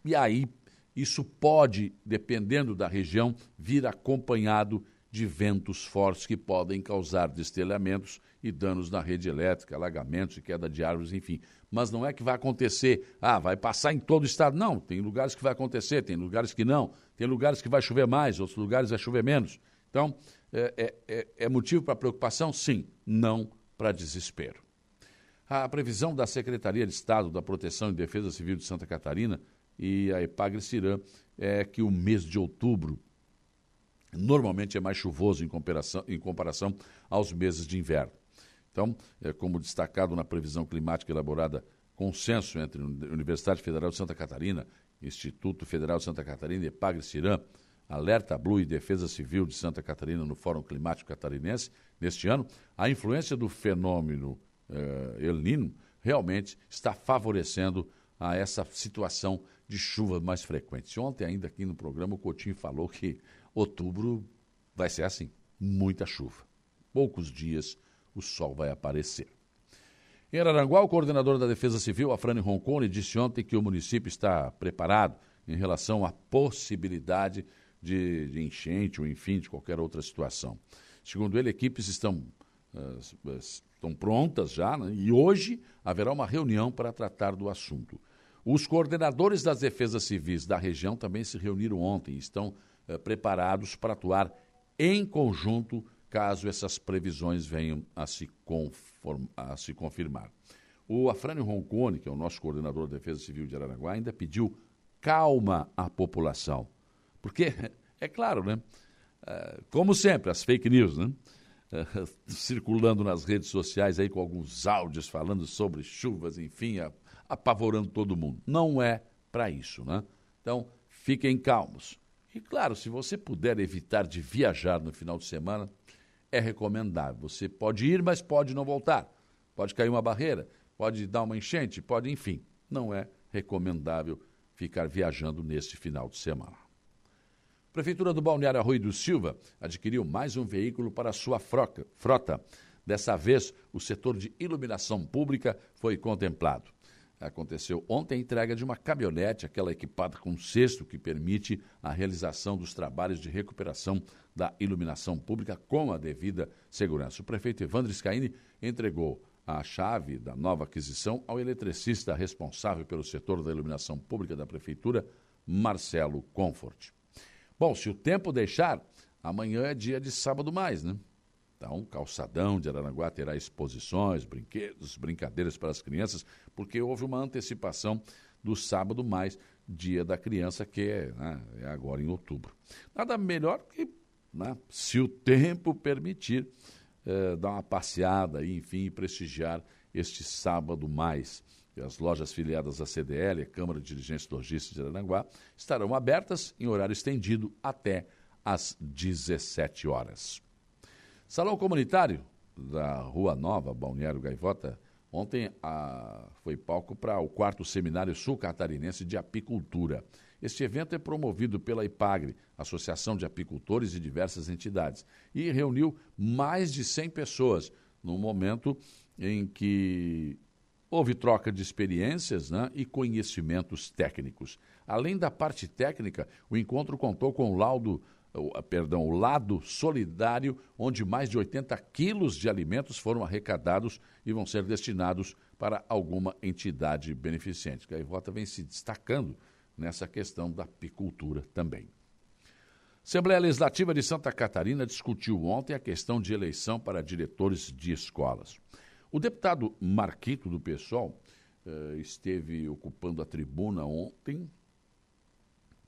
E aí, isso pode, dependendo da região, vir acompanhado de ventos fortes que podem causar destelhamentos e danos na rede elétrica, alagamentos e queda de árvores, enfim. Mas não é que vai acontecer, ah, vai passar em todo o estado. Não, tem lugares que vai acontecer, tem lugares que não, tem lugares que vai chover mais, outros lugares vai chover menos. Então, é, é, é, é motivo para preocupação? Sim, não para desespero. A previsão da Secretaria de Estado da Proteção e Defesa Civil de Santa Catarina e a Epagre-Cirã é que o mês de outubro normalmente é mais chuvoso em comparação, em comparação aos meses de inverno. Então, é, como destacado na previsão climática elaborada consenso entre Universidade Federal de Santa Catarina, Instituto Federal de Santa Catarina e Epagre-Cirã, Alerta Blue e Defesa Civil de Santa Catarina no Fórum Climático Catarinense, neste ano, a influência do fenômeno eh, El Nino realmente está favorecendo a essa situação de chuvas mais frequentes. Ontem, ainda aqui no programa, o Coutinho falou que outubro vai ser assim, muita chuva. Poucos dias o sol vai aparecer. Em Araranguá, o coordenador da Defesa Civil, Afrani Roncone, disse ontem que o município está preparado em relação à possibilidade de, de enchente ou, enfim, de qualquer outra situação. Segundo ele, equipes estão, uh, estão prontas já né? e hoje haverá uma reunião para tratar do assunto. Os coordenadores das defesas civis da região também se reuniram ontem e estão uh, preparados para atuar em conjunto caso essas previsões venham a se, a se confirmar. O Afrânio Roncone, que é o nosso coordenador de defesa civil de Araraguá, ainda pediu calma à população porque, é claro, né? É, como sempre, as fake news, né? É, circulando nas redes sociais aí com alguns áudios falando sobre chuvas, enfim, apavorando todo mundo. Não é para isso, né? Então, fiquem calmos. E claro, se você puder evitar de viajar no final de semana, é recomendável. Você pode ir, mas pode não voltar. Pode cair uma barreira, pode dar uma enchente, pode, enfim. Não é recomendável ficar viajando neste final de semana. Prefeitura do Balneário Arroio do Silva adquiriu mais um veículo para sua froca, frota. Dessa vez, o setor de iluminação pública foi contemplado. Aconteceu ontem a entrega de uma caminhonete, aquela equipada com cesto que permite a realização dos trabalhos de recuperação da iluminação pública com a devida segurança. O prefeito Evandro Scaini entregou a chave da nova aquisição ao eletricista responsável pelo setor da iluminação pública da prefeitura, Marcelo Comfort. Bom, se o tempo deixar, amanhã é dia de sábado mais, né? Então, calçadão de Aranaguá terá exposições, brinquedos, brincadeiras para as crianças, porque houve uma antecipação do sábado mais, dia da criança, que é, né, é agora em outubro. Nada melhor que, né, se o tempo permitir, eh, dar uma passeada e, enfim, prestigiar este sábado mais as lojas filiadas à CDL, Câmara de Dirigentes Logísticos de Aranguá, estarão abertas em horário estendido até às 17 horas. Salão Comunitário da Rua Nova, Balneário Gaivota, ontem a, foi palco para o quarto Seminário Sul Catarinense de Apicultura. Este evento é promovido pela IPAGRE, Associação de Apicultores e diversas entidades, e reuniu mais de 100 pessoas, num momento em que Houve troca de experiências né, e conhecimentos técnicos. Além da parte técnica, o encontro contou com o laudo, perdão, o lado solidário, onde mais de 80 quilos de alimentos foram arrecadados e vão ser destinados para alguma entidade beneficente. Gaivota vem se destacando nessa questão da apicultura também. Assembleia Legislativa de Santa Catarina discutiu ontem a questão de eleição para diretores de escolas. O deputado Marquito do PSOL eh, esteve ocupando a tribuna ontem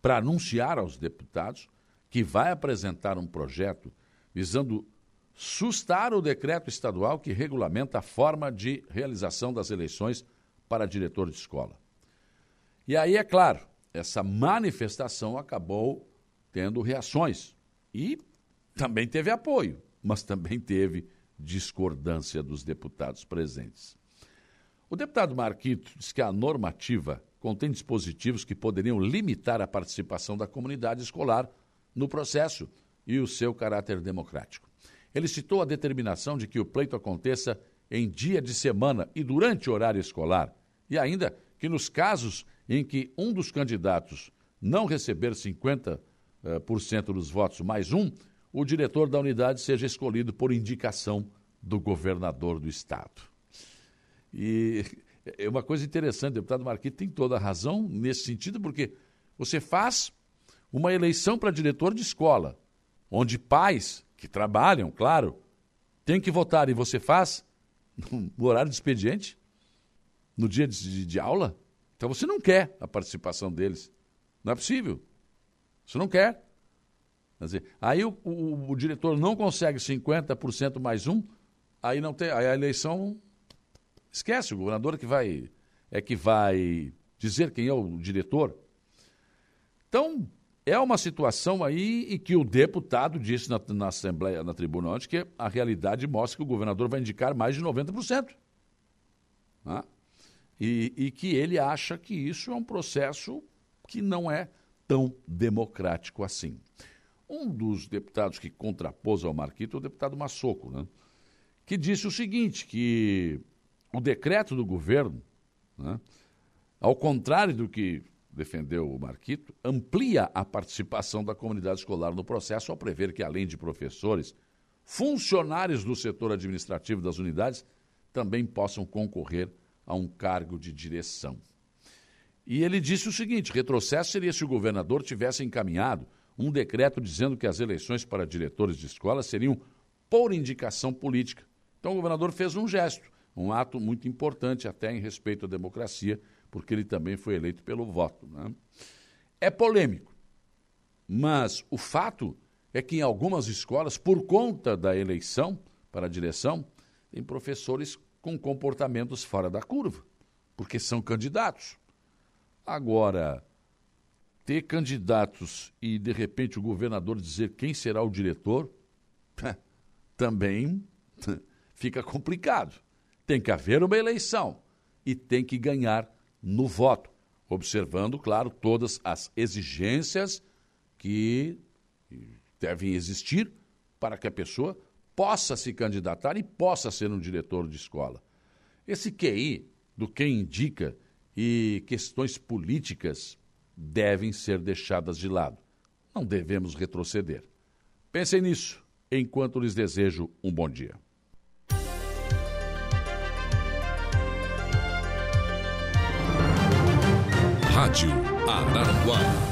para anunciar aos deputados que vai apresentar um projeto visando sustar o decreto estadual que regulamenta a forma de realização das eleições para diretor de escola. E aí, é claro, essa manifestação acabou tendo reações e também teve apoio, mas também teve discordância dos deputados presentes. O deputado Marquito diz que a normativa contém dispositivos que poderiam limitar a participação da comunidade escolar no processo e o seu caráter democrático. Ele citou a determinação de que o pleito aconteça em dia de semana e durante horário escolar, e ainda que nos casos em que um dos candidatos não receber 50% eh, dos votos mais um, o diretor da unidade seja escolhido por indicação do governador do estado. E é uma coisa interessante, o deputado Marquito tem toda a razão nesse sentido, porque você faz uma eleição para diretor de escola, onde pais que trabalham, claro, têm que votar e você faz no horário de expediente, no dia de, de, de aula. Então você não quer a participação deles. Não é possível. Você não quer. Dizer, aí o, o, o diretor não consegue 50% mais um, aí não tem, aí a eleição esquece, o governador que vai é que vai dizer quem é o diretor. Então, é uma situação aí em que o deputado disse na, na Assembleia, na tribuna ontem, que a realidade mostra que o governador vai indicar mais de 90%. Né? E, e que ele acha que isso é um processo que não é tão democrático assim. Um dos deputados que contrapôs ao Marquito é o deputado Massoco, né? que disse o seguinte, que o decreto do governo, né, ao contrário do que defendeu o Marquito, amplia a participação da comunidade escolar no processo ao prever que, além de professores, funcionários do setor administrativo das unidades também possam concorrer a um cargo de direção. E ele disse o seguinte: retrocesso seria se o governador tivesse encaminhado um decreto dizendo que as eleições para diretores de escola seriam por indicação política. Então o governador fez um gesto, um ato muito importante até em respeito à democracia, porque ele também foi eleito pelo voto. Né? É polêmico, mas o fato é que em algumas escolas, por conta da eleição para a direção, tem professores com comportamentos fora da curva, porque são candidatos. Agora, ter candidatos e, de repente, o governador dizer quem será o diretor, também fica complicado. Tem que haver uma eleição e tem que ganhar no voto, observando, claro, todas as exigências que devem existir para que a pessoa possa se candidatar e possa ser um diretor de escola. Esse QI do quem indica e questões políticas devem ser deixadas de lado. Não devemos retroceder. Pensem nisso enquanto lhes desejo um bom dia. Rádio Araranguá.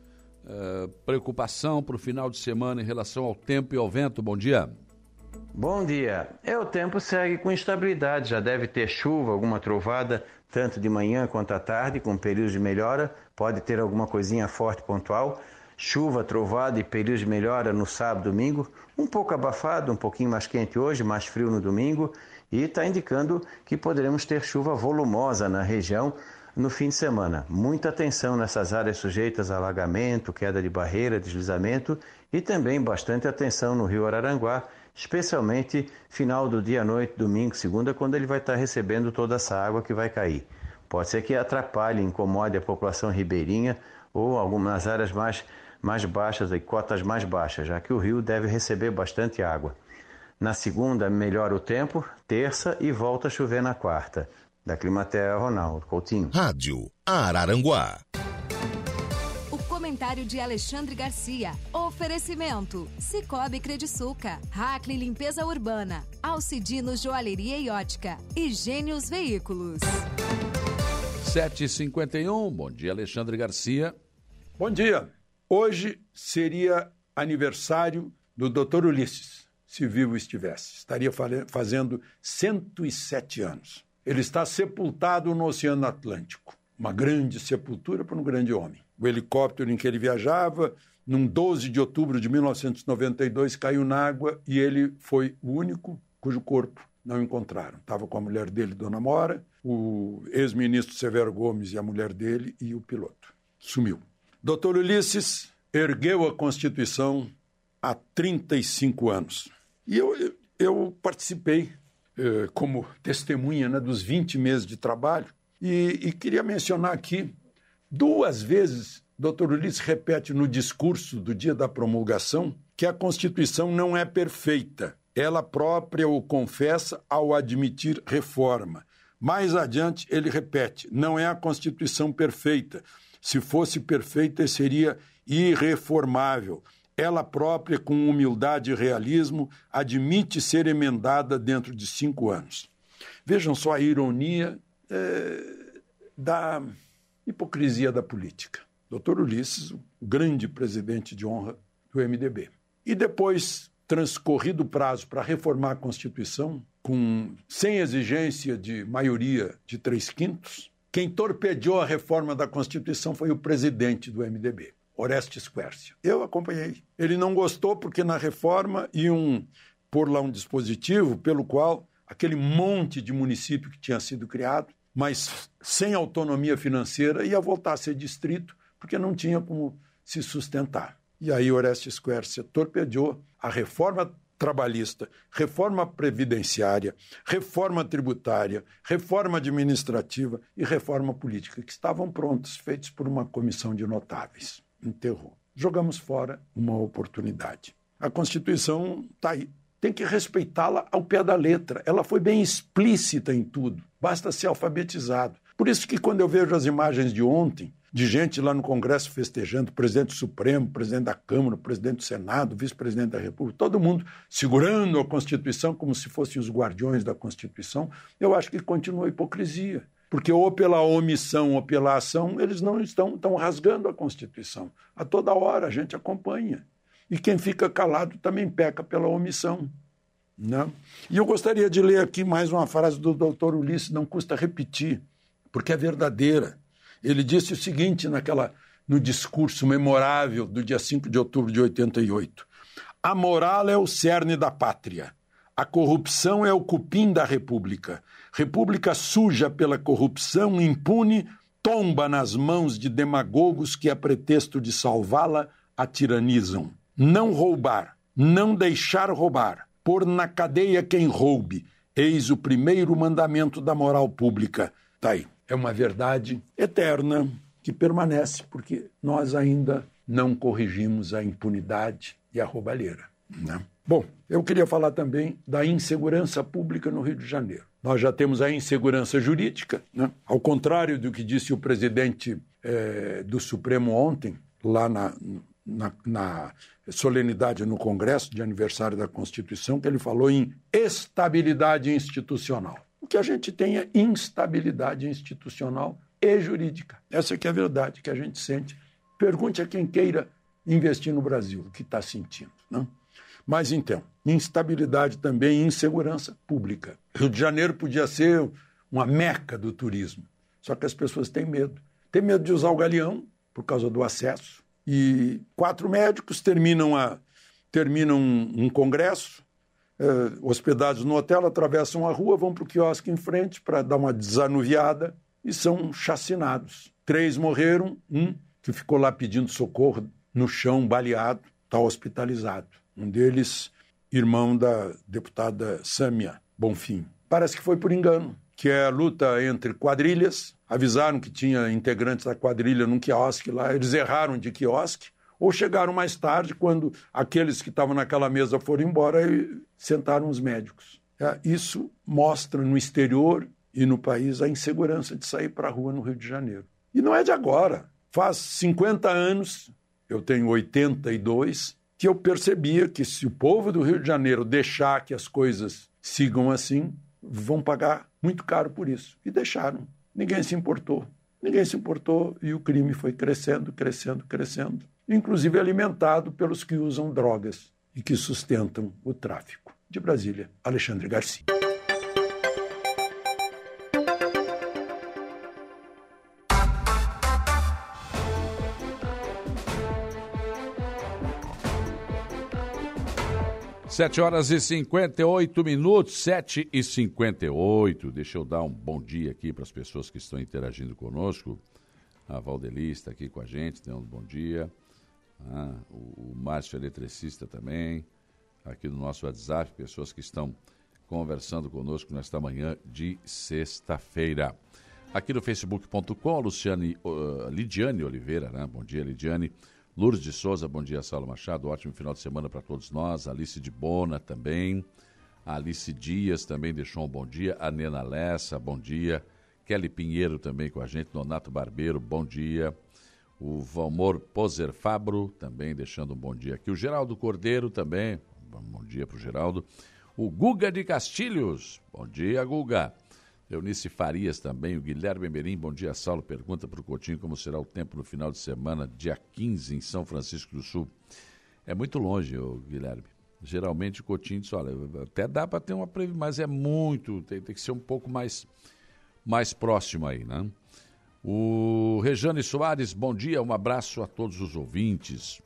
Uh, preocupação para o final de semana em relação ao tempo e ao vento. Bom dia. Bom dia. É, o tempo segue com instabilidade. Já deve ter chuva, alguma trovada, tanto de manhã quanto à tarde, com períodos de melhora. Pode ter alguma coisinha forte pontual. Chuva, trovada e períodos de melhora no sábado, domingo. Um pouco abafado, um pouquinho mais quente hoje, mais frio no domingo. E está indicando que poderemos ter chuva volumosa na região no fim de semana. Muita atenção nessas áreas sujeitas a alagamento, queda de barreira, deslizamento e também bastante atenção no rio Araranguá, especialmente final do dia à noite, domingo, segunda, quando ele vai estar recebendo toda essa água que vai cair. Pode ser que atrapalhe, incomode a população ribeirinha ou algumas áreas mais, mais baixas, e cotas mais baixas, já que o rio deve receber bastante água. Na segunda, melhora o tempo, terça e volta a chover na quarta. Da Climatea, Ronaldo Coutinho. Rádio Araranguá. O comentário de Alexandre Garcia. Oferecimento. Cicobi Crediçuca. Hackley Limpeza Urbana. Alcidino Joalheria e Ótica. E Gênios Veículos. 7h51. Bom dia, Alexandre Garcia. Bom dia. Hoje seria aniversário do Dr. Ulisses, se vivo estivesse. Estaria fazendo 107 anos. Ele está sepultado no Oceano Atlântico. uma grande sepultura para um grande homem. O helicóptero em que ele viajava, num 12 de outubro de 1992, caiu na água e ele foi o único cujo corpo não encontraram. Estava com a mulher dele, Dona Mora, o ex-ministro Severo Gomes e a mulher dele e o piloto. Sumiu. Doutor Ulisses ergueu a Constituição há 35 anos. E eu, eu participei como testemunha né, dos 20 meses de trabalho e, e queria mencionar aqui duas vezes, doutor Ulisses repete no discurso do dia da promulgação que a Constituição não é perfeita. Ela própria o confessa ao admitir reforma. Mais adiante, ele repete: não é a Constituição perfeita. Se fosse perfeita, seria irreformável. Ela própria, com humildade e realismo, admite ser emendada dentro de cinco anos. Vejam só a ironia é, da hipocrisia da política. Dr. Ulisses, o grande presidente de honra do MDB. E depois, transcorrido o prazo para reformar a Constituição, com, sem exigência de maioria de três quintos, quem torpedeou a reforma da Constituição foi o presidente do MDB, Orestes Quercia. Eu acompanhei. Ele não gostou porque na reforma iam pôr lá um dispositivo pelo qual aquele monte de município que tinha sido criado, mas sem autonomia financeira, ia voltar a ser distrito porque não tinha como se sustentar. E aí Orestes Quercia torpedeou a reforma trabalhista, reforma previdenciária, reforma tributária, reforma administrativa e reforma política, que estavam prontos, feitos por uma comissão de notáveis. Enterrou. Jogamos fora uma oportunidade. A Constituição está aí. Tem que respeitá-la ao pé da letra. Ela foi bem explícita em tudo. Basta ser alfabetizado. Por isso que quando eu vejo as imagens de ontem, de gente lá no Congresso festejando, presidente Supremo, presidente da Câmara, presidente do Senado, vice-presidente da República, todo mundo segurando a Constituição como se fossem os guardiões da Constituição, eu acho que continua a hipocrisia. Porque ou pela omissão ou pela ação, eles não estão, estão rasgando a Constituição. A toda hora a gente acompanha. E quem fica calado também peca pela omissão. Né? E eu gostaria de ler aqui mais uma frase do doutor Ulisses, não custa repetir, porque é verdadeira. Ele disse o seguinte naquela no discurso memorável do dia 5 de outubro de 88. A moral é o cerne da pátria. A corrupção é o cupim da república. República suja pela corrupção, impune, tomba nas mãos de demagogos que, a pretexto de salvá-la, a tiranizam. Não roubar, não deixar roubar, pôr na cadeia quem roube, eis o primeiro mandamento da moral pública. Está aí é uma verdade eterna que permanece porque nós ainda não corrigimos a impunidade e a roubalheira. Né? Bom, eu queria falar também da insegurança pública no Rio de Janeiro. Nós já temos a insegurança jurídica, né? ao contrário do que disse o presidente é, do Supremo ontem, lá na, na, na, solenidade no Congresso de aniversário da Constituição, que ele falou em estabilidade institucional que a gente tenha instabilidade institucional e jurídica. Essa que é a verdade que a gente sente. Pergunte a quem queira investir no Brasil o que está sentindo. Não? Mas então, instabilidade também e insegurança pública. Rio de Janeiro podia ser uma meca do turismo, só que as pessoas têm medo. Têm medo de usar o galeão por causa do acesso. E quatro médicos terminam, a, terminam um, congresso, eh, hospedados no hotel, atravessam a rua, vão para o quiosque em frente para dar uma desanuviada e são chacinados. Três morreram, um que ficou lá pedindo socorro no chão, baleado, está hospitalizado. Um deles, irmão da deputada Sâmia Bonfim. Parece que foi por engano, que é a luta entre quadrilhas. Avisaram que tinha integrantes da quadrilha num quiosque lá, eles erraram de quiosque ou chegaram mais tarde, quando aqueles que estavam naquela mesa foram embora e sentaram os médicos. É, isso mostra no exterior e no país a insegurança de sair para a rua no Rio de Janeiro. E não é de agora. Faz 50 anos, eu tenho 82, que eu percebia que se o povo do Rio de Janeiro deixar que as coisas sigam assim, vão pagar muito caro por isso. E deixaram. Ninguém se importou. Ninguém se importou e o crime foi crescendo, crescendo, crescendo inclusive alimentado pelos que usam drogas e que sustentam o tráfico. De Brasília, Alexandre Garcia. 7 horas e 58 minutos, 7 e 58. Deixa eu dar um bom dia aqui para as pessoas que estão interagindo conosco. A Valdeli está aqui com a gente, dando um bom dia. Ah, o, o Márcio Eletricista também, aqui no nosso WhatsApp, pessoas que estão conversando conosco nesta manhã de sexta-feira. Aqui no facebook.com, Luciane, uh, Lidiane Oliveira, né? Bom dia, Lidiane. Lourdes de Souza, bom dia, Saulo Machado. Ótimo final de semana para todos nós. Alice de Bona também. Alice Dias também deixou um bom dia. A Nena Lessa, bom dia. Kelly Pinheiro também com a gente. Nonato Barbeiro, bom dia. O Valmor Poser Fabro também deixando um bom dia aqui. O Geraldo Cordeiro também. Bom dia para o Geraldo. O Guga de Castilhos. Bom dia, Guga. Eunice Farias também, o Guilherme Merim, bom dia, Saulo. Pergunta para o Coutinho como será o tempo no final de semana, dia 15, em São Francisco do Sul. É muito longe, ô, Guilherme. Geralmente o Coutinho diz, olha, até dá para ter uma previsão, mas é muito, tem, tem, que ser um pouco mais, mais próximo aí, né? O Rejane Soares, bom dia, um abraço a todos os ouvintes.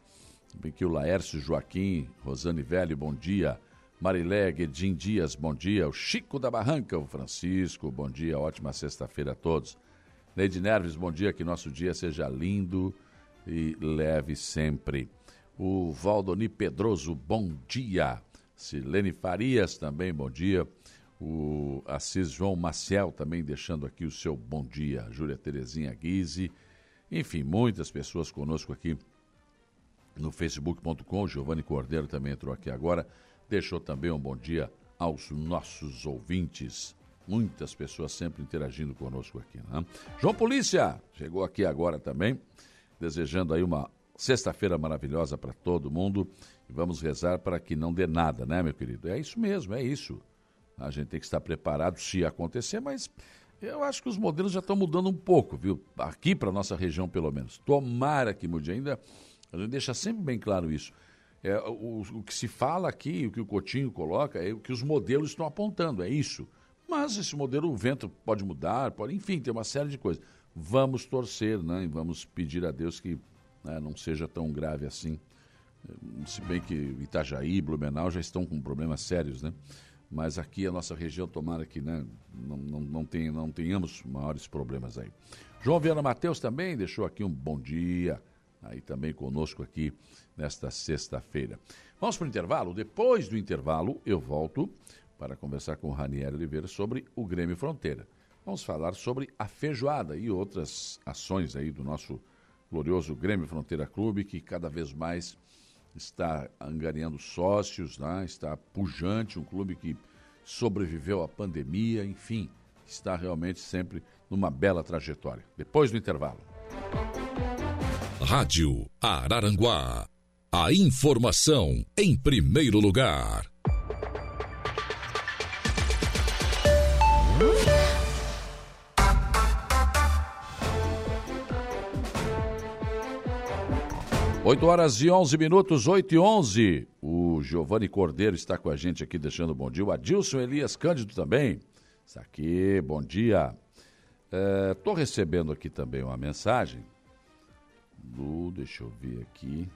Bem que o Laércio Joaquim, Rosane Velho, bom dia. Marilé Guedin Dias, bom dia. O Chico da Barranca, o Francisco, bom dia. Ótima sexta-feira a todos. Neide Nerves, bom dia. Que nosso dia seja lindo e leve sempre. O Valdoni Pedroso, bom dia. Silene Farias, também bom dia. O Assis João Maciel também deixando aqui o seu bom dia. Júlia Terezinha Guise. Enfim, muitas pessoas conosco aqui no facebook.com. Giovanni Cordeiro também entrou aqui agora deixou também um bom dia aos nossos ouvintes. Muitas pessoas sempre interagindo conosco aqui. Né? João Polícia chegou aqui agora também, desejando aí uma sexta-feira maravilhosa para todo mundo. E vamos rezar para que não dê nada, né, meu querido? É isso mesmo, é isso. A gente tem que estar preparado se acontecer, mas eu acho que os modelos já estão mudando um pouco, viu? Aqui para nossa região, pelo menos. Tomara que mude ainda. A gente deixa sempre bem claro isso. É, o, o, que se fala aqui, o que o Coutinho coloca, é o que os modelos estão apontando, é isso. Mas esse modelo, o vento pode mudar, pode, enfim, tem uma série de coisas. Vamos torcer, né? E vamos pedir a Deus que né, não seja tão grave assim. Se bem que Itajaí, Blumenau já estão com problemas sérios, né? Mas aqui a nossa região, tomara que né, não, não, não, não tenhamos maiores problemas aí. João Viana Matheus também deixou aqui um bom dia, aí também conosco aqui nesta sexta-feira. Vamos para o intervalo? Depois do intervalo, eu volto para conversar com o Raniel Oliveira sobre o Grêmio Fronteira. Vamos falar sobre a feijoada e outras ações aí do nosso glorioso Grêmio Fronteira Clube, que cada vez mais está angariando sócios, né? está pujante, um clube que sobreviveu à pandemia, enfim, está realmente sempre numa bela trajetória. Depois do intervalo. Rádio Araranguá. A informação em primeiro lugar. Oito horas e onze minutos, oito e onze. O Giovanni Cordeiro está com a gente aqui, deixando bom dia. O Adilson Elias Cândido também está aqui, bom dia. Estou é, recebendo aqui também uma mensagem do, deixa eu ver aqui,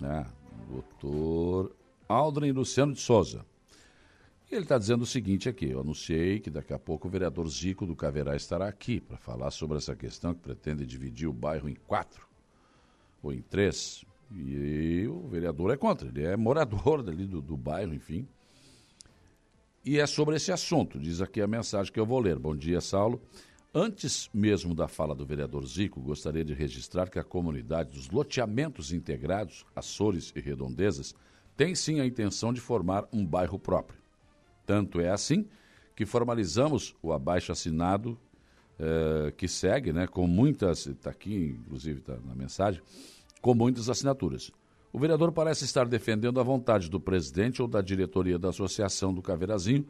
né, doutor Aldrin Luciano de Souza. Ele está dizendo o seguinte aqui: eu anunciei que daqui a pouco o vereador Zico do Caverá estará aqui para falar sobre essa questão que pretende dividir o bairro em quatro ou em três. E o vereador é contra, ele é morador dali do, do bairro, enfim. E é sobre esse assunto, diz aqui a mensagem que eu vou ler. Bom dia, Saulo. Antes mesmo da fala do vereador Zico, gostaria de registrar que a comunidade dos loteamentos integrados, Açores e Redondezas, tem sim a intenção de formar um bairro próprio. Tanto é assim que formalizamos o abaixo assinado eh, que segue, né, com muitas, está aqui inclusive está na mensagem, com muitas assinaturas. O vereador parece estar defendendo a vontade do presidente ou da diretoria da Associação do Caveirazinho,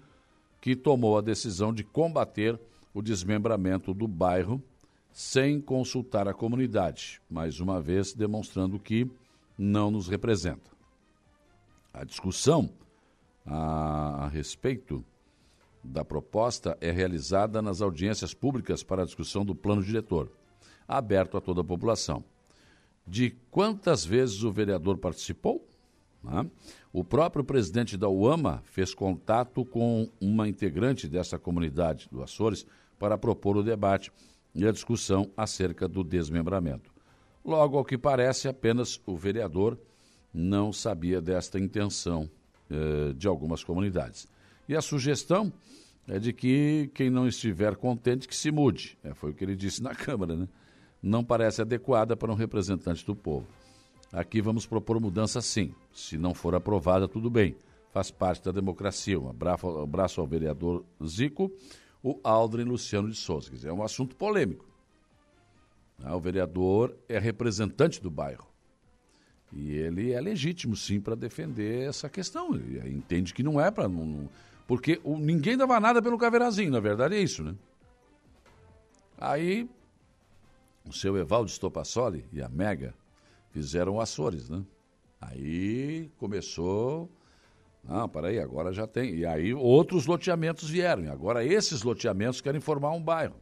que tomou a decisão de combater o desmembramento do bairro sem consultar a comunidade, mais uma vez demonstrando que não nos representa. A discussão a, respeito da proposta é realizada nas audiências públicas para a discussão do plano diretor, aberto a toda a população. De quantas vezes o vereador participou? Né? O próprio presidente da UAMA fez contato com uma integrante dessa comunidade do Açores para propor o debate e a discussão acerca do desmembramento. Logo, ao que parece, apenas o vereador não sabia desta intenção eh, de algumas comunidades. E a sugestão é de que quem não estiver contente que se mude. É, foi o que ele disse na Câmara, né? Não parece adequada para um representante do povo. Aqui vamos propor mudança sim. Se não for aprovada, tudo bem. Faz parte da democracia. Um abraço, ao vereador Zico, o Aldrin Luciano de Souza. Dizer, é um assunto polêmico. Ah, o vereador é representante do bairro. E ele é legítimo, sim, para defender essa questão. Ele entende que não é para. Porque o, ninguém dava nada pelo Caveirazinho, na verdade é isso, né? Aí, o seu Evaldo Stopassoli e a Mega fizeram Açores, né? Aí começou. Não, peraí, agora já tem. E aí outros loteamentos vieram. E agora esses loteamentos querem formar um bairro.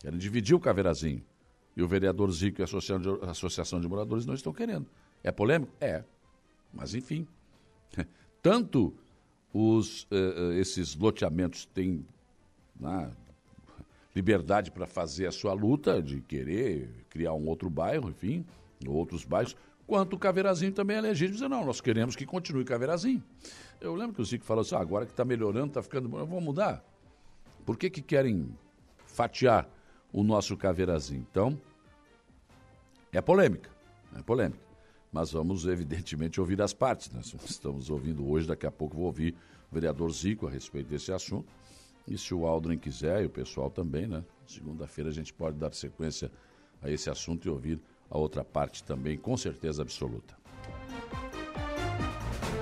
Querem dividir o Caveirazinho. E o vereador Zico e a Associação de, a Associação de Moradores não estão querendo. É polêmico? É. Mas enfim. Tanto os, uh, esses loteamentos têm né, liberdade para fazer a sua luta de querer criar um outro bairro, enfim, outros bairros, quanto o Caveirazinho também é legítimo dizer, não, nós queremos que continue Caveirazinho. Eu lembro que o Zico falou assim, ah, agora que está melhorando, está ficando bom, vamos mudar. Por que, que querem fatiar o nosso Caveirazinho? Então, é polêmica, é polêmica. Mas vamos, evidentemente, ouvir as partes. Nós né? estamos ouvindo hoje, daqui a pouco vou ouvir o vereador Zico a respeito desse assunto. E se o Aldrin quiser, e o pessoal também, né? Segunda-feira a gente pode dar sequência a esse assunto e ouvir a outra parte também, com certeza absoluta.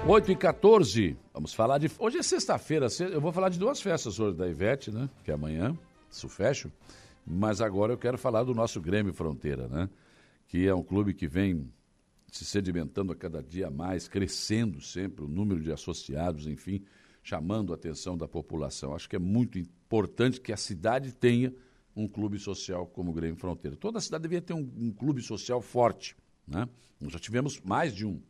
8 e 14, vamos falar de. Hoje é sexta-feira, eu vou falar de duas festas hoje da Ivete, né? Que é amanhã, isso fecha. Mas agora eu quero falar do nosso Grêmio Fronteira, né? Que é um clube que vem se sedimentando a cada dia mais, crescendo sempre o número de associados, enfim, chamando a atenção da população. Acho que é muito importante que a cidade tenha um clube social como o Grêmio Fronteira. Toda cidade devia ter um, um clube social forte. Né? Nós já tivemos mais de um.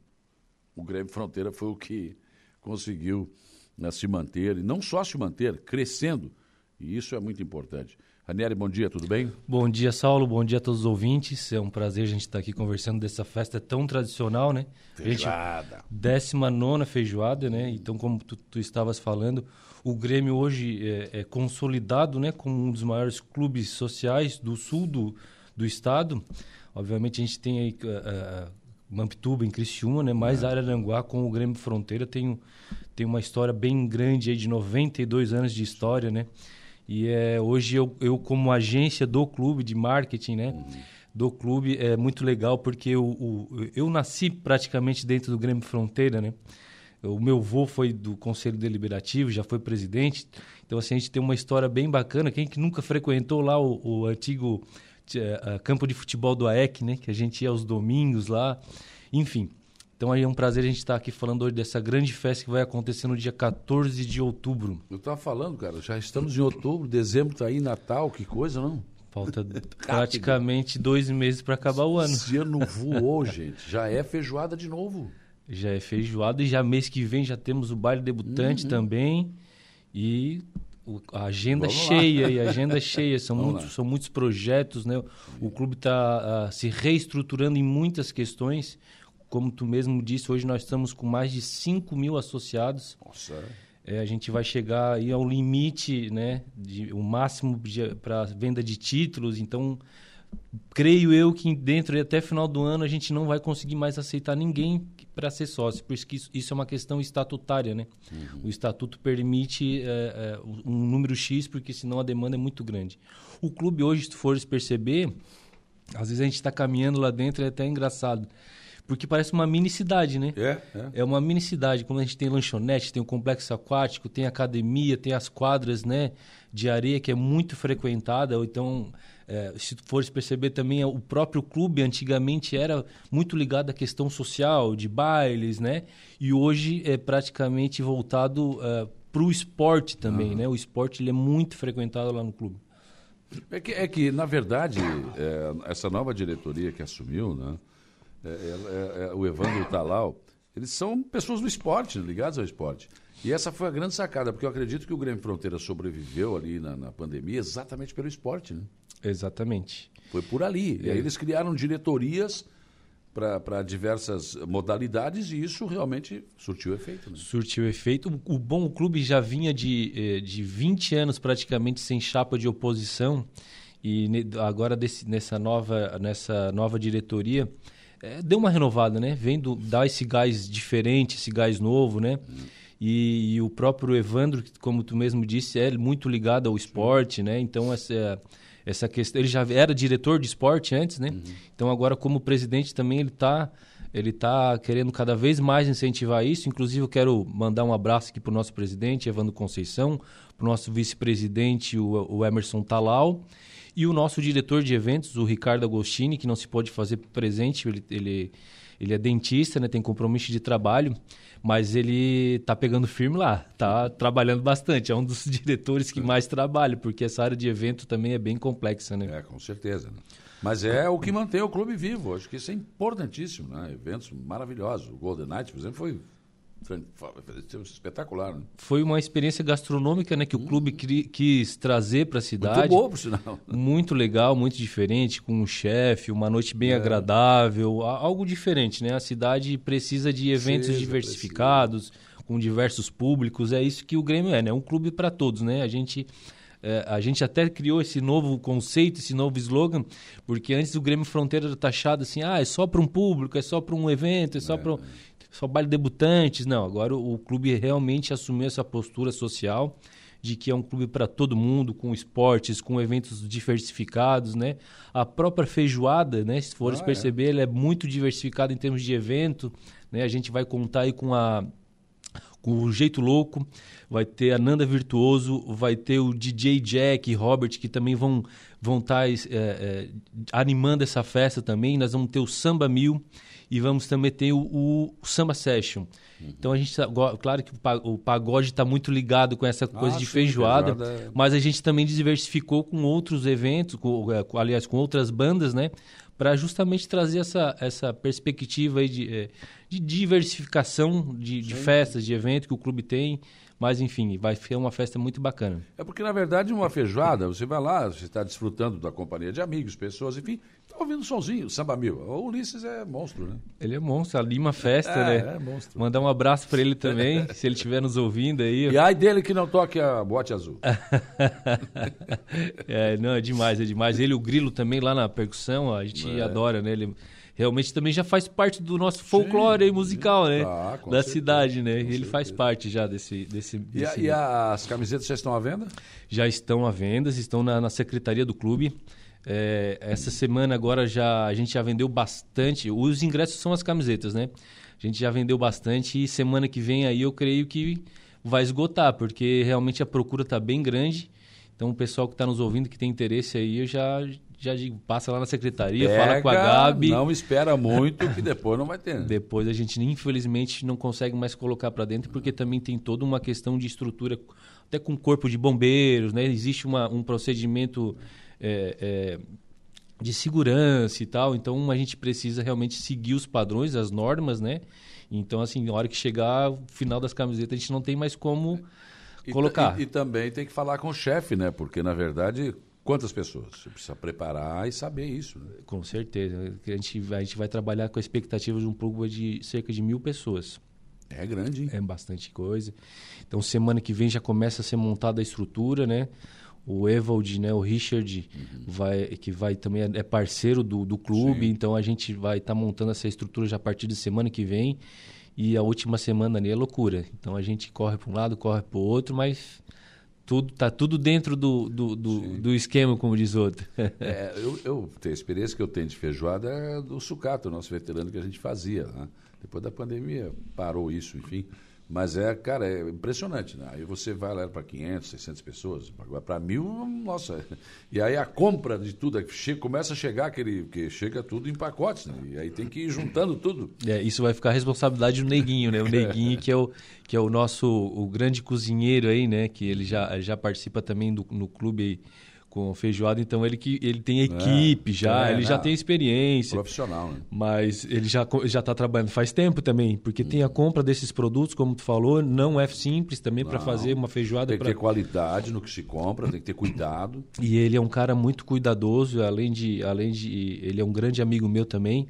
O Grêmio Fronteira foi o que conseguiu né, se manter, e não só se manter, crescendo. E isso é muito importante. Ranieri, bom dia, tudo bem? Bom dia, Saulo, bom dia a todos os ouvintes. É um prazer a gente estar aqui conversando dessa festa tão tradicional, né? Feijoada. Décima nona feijoada, né? Então, como tu, tu estavas falando, o Grêmio hoje é, é, consolidado né, como um dos maiores clubes sociais do sul do, do estado. Obviamente a gente tem aí uh, uh, Mampituba em Criciúma, né, mais é. Araranguá com o Grêmio Fronteira tem, tem uma história bem grande aí de 92 anos de história, né? E é, hoje eu, eu como agência do clube de marketing, né? Uhum. Do clube é muito legal porque eu, eu, eu nasci praticamente dentro do Grêmio Fronteira, né? O meu avô foi do Conselho Deliberativo, já foi presidente. Então, assim, a gente tem uma história bem bacana. Quem que nunca frequentou lá o, o antigo uh, campo de futebol do AEC, né? Que a gente ia aos domingos lá. Enfim. Então, aí é um prazer a gente estar aqui falando hoje dessa grande festa que vai acontecer no dia 14 de outubro. Eu estava falando, cara, já estamos em outubro, dezembro está aí, Natal, que coisa, não? Falta praticamente dois meses para acabar o ano. Esse ano voou, gente. Já é feijoada de novo. Já é feijoada e já mês que vem já temos o baile debutante uhum. também. E o, a agenda Vamos cheia, lá. e a agenda cheia. São, muitos, são muitos projetos, né? O clube está uh, se reestruturando em muitas questões. Como tu mesmo disse, hoje nós estamos com mais de 5 mil associados. Nossa. É, a gente vai chegar aí ao limite, né? De, o máximo para venda de títulos. Então, creio eu que dentro até final do ano a gente não vai conseguir mais aceitar ninguém para ser sócio, por isso que isso, isso, é uma questão estatutária, né? Uhum. O estatuto permite é, é, um número X, porque senão a demanda é muito grande. O clube hoje, se tu fores perceber, às vezes a gente está caminhando lá dentro, é até engraçado. Porque parece uma mini cidade, né? É, é. é uma mini cidade. Como a gente tem lanchonete, tem o complexo aquático, tem academia, tem as quadras, né? De areia que é muito frequentada. Ou então, é, se fores perceber também, o próprio clube antigamente era muito ligado à questão social, de bailes, né? E hoje é praticamente voltado uh, para o esporte também, né? O esporte ele é muito frequentado lá no clube. É que, é que na verdade, é, essa nova diretoria que assumiu, né? É, é, é, o Evandro Talal, Eles são pessoas do esporte, ligadas ao esporte. E essa foi a grande sacada, porque eu acredito que o Grêmio Fronteira sobreviveu ali na, na pandemia exatamente pelo esporte, né? Exatamente. Foi por ali. E aí eles criaram diretorias para diversas modalidades e isso realmente surtiu efeito. Né? Surtiu efeito. O, o bom o clube já vinha de, eh, de 20 anos praticamente sem chapa de oposição e agora desse, nessa, nova, nessa nova diretoria é, deu uma renovada, né? Vendo dar esse gás diferente, esse gás novo, né? Hum. E, e, o próprio Evandro, como tu mesmo disse, é muito ligado ao esporte, né? Então essa essa questão. Ele já era diretor de esporte antes, né? Uhum. Então agora como presidente também ele está ele tá querendo cada vez mais incentivar isso. Inclusive eu quero mandar um abraço aqui para o nosso presidente Evandro Conceição, para o nosso vice-presidente o, o Emerson Talal e o nosso diretor de eventos o Ricardo Agostini que não se pode fazer presente. Ele, ele ele é dentista, né? Tem compromisso de trabalho mas ele está pegando firme lá, está trabalhando bastante. É um dos diretores que mais trabalha, porque essa área de evento também é bem complexa, né? É, com certeza. Né? Mas é o que mantém o clube vivo. Acho que isso é importantíssimo, né? Eventos maravilhosos. O Golden Night, por exemplo, foi espetacular. Né? Foi uma experiência gastronômica né, que o clube cri, quis trazer para a cidade. Muito boa, por sinal. Muito legal, muito diferente, com um chefe, uma noite bem é. agradável, algo diferente. Né? A cidade precisa de eventos diversificados, precisa. com diversos públicos. É isso que o Grêmio é, né? um clube para todos. Né? A gente... É, a gente até criou esse novo conceito, esse novo slogan, porque antes o Grêmio Fronteira era taxado assim, ah, é só para um público, é só para um evento, é só é. para só baile debutantes. Não, agora o, o clube realmente assumiu essa postura social de que é um clube para todo mundo, com esportes, com eventos diversificados, né? A própria feijoada, né? Se fores ah, é. perceber, é. ela é muito diversificada em termos de evento, né? A gente vai contar aí com a com o Jeito Louco, vai ter a Nanda Virtuoso, vai ter o DJ Jack e Robert, que também vão vão estar é, é, animando essa festa também. Nós vamos ter o Samba Mil, e vamos também ter o, o Samba Session. Uhum. Então a gente, tá, claro que o pagode está muito ligado com essa coisa ah, de sim, feijoada, é. mas a gente também diversificou com outros eventos, com, é, aliás, com outras bandas, né? Para justamente trazer essa, essa perspectiva de, é, de diversificação de, de festas, de eventos que o clube tem. Mas, enfim, vai ser uma festa muito bacana. É porque, na verdade, uma feijoada, você vai lá, você está desfrutando da companhia de amigos, pessoas, enfim, está ouvindo somzinho, samba mil. O Ulisses é monstro, né? Ele é monstro, a Lima Festa, é, né? É monstro. Mandar um abraço para ele também, se ele estiver nos ouvindo aí. E ai dele que não toque a bote azul. é, não, é demais, é demais. Ele, o Grilo também lá na percussão, a gente é. adora, né? Ele realmente também já faz parte do nosso folclore sim, musical, né? Ah, da certeza, cidade, né? Ele certeza. faz parte já desse. desse, desse... E, e, as camisetas já estão à venda? Já estão à venda, estão na, na secretaria do clube. É, essa semana agora já a gente já vendeu bastante. Os ingressos são as camisetas, né? A gente já vendeu bastante e semana que vem aí eu creio que vai esgotar, porque realmente a procura está bem grande. Então o pessoal que está nos ouvindo, que tem interesse aí, eu já, já passa lá na secretaria, Pega, fala com a Gabi. Não espera muito, que depois não vai ter. Né? Depois a gente, infelizmente, não consegue mais colocar para dentro, porque também tem toda uma questão de estrutura, até com corpo de bombeiros, né? Existe uma, um procedimento é, é, de segurança e tal, então a gente precisa realmente seguir os padrões, as normas, né? Então, assim, na hora que chegar o final das camisetas, a gente não tem mais como e, colocar. E, e, também tem que falar com o chefe, né? Porque, na verdade, Quantas pessoas? Você precisa preparar e saber isso. Né? Com certeza. A gente, vai, a gente vai trabalhar com a expectativa de um público de cerca de mil pessoas. É grande, hein? É bastante coisa. Então, semana que vem já começa a ser montada a estrutura, né? O Evald, né, o Richard, uhum. vai, que vai também é, é parceiro do, do clube, Sim. então a gente vai estar tá montando essa estrutura já a partir de semana que vem. E a última semana ali é loucura. Então a gente corre para um lado, corre para o outro, mas tudo tá tudo dentro do, do, do, do esquema, como diz outro. é, eu, eu tenho a experiência que eu tenho de feijoada é do sucato, nosso veterano que a gente fazia. Né? Depois da pandemia parou isso, enfim. Mas é, cara, é impressionante, né? Aí você vai lá para 500, 600 pessoas, para mil, nossa. E aí a compra de tudo, é chega, começa a chegar aquele, que chega tudo em pacotes, né? E aí tem que ir juntando tudo. É, isso vai ficar responsabilidade do Neguinho, né? O Neguinho que é o, que é o nosso, o grande cozinheiro aí, né? Que ele já, já participa também do, no clube com feijoada, então ele que ele tem equipe já, é, ele já tem experiência. Profissional, né? Mas ele já já está trabalhando faz tempo também, porque tem a compra desses produtos, como tu falou, não é simples também para fazer uma feijoada Tem que pra... ter qualidade no que se compra, tem que ter cuidado. E ele é um cara muito cuidadoso, além de, além de. Ele é um grande amigo meu também.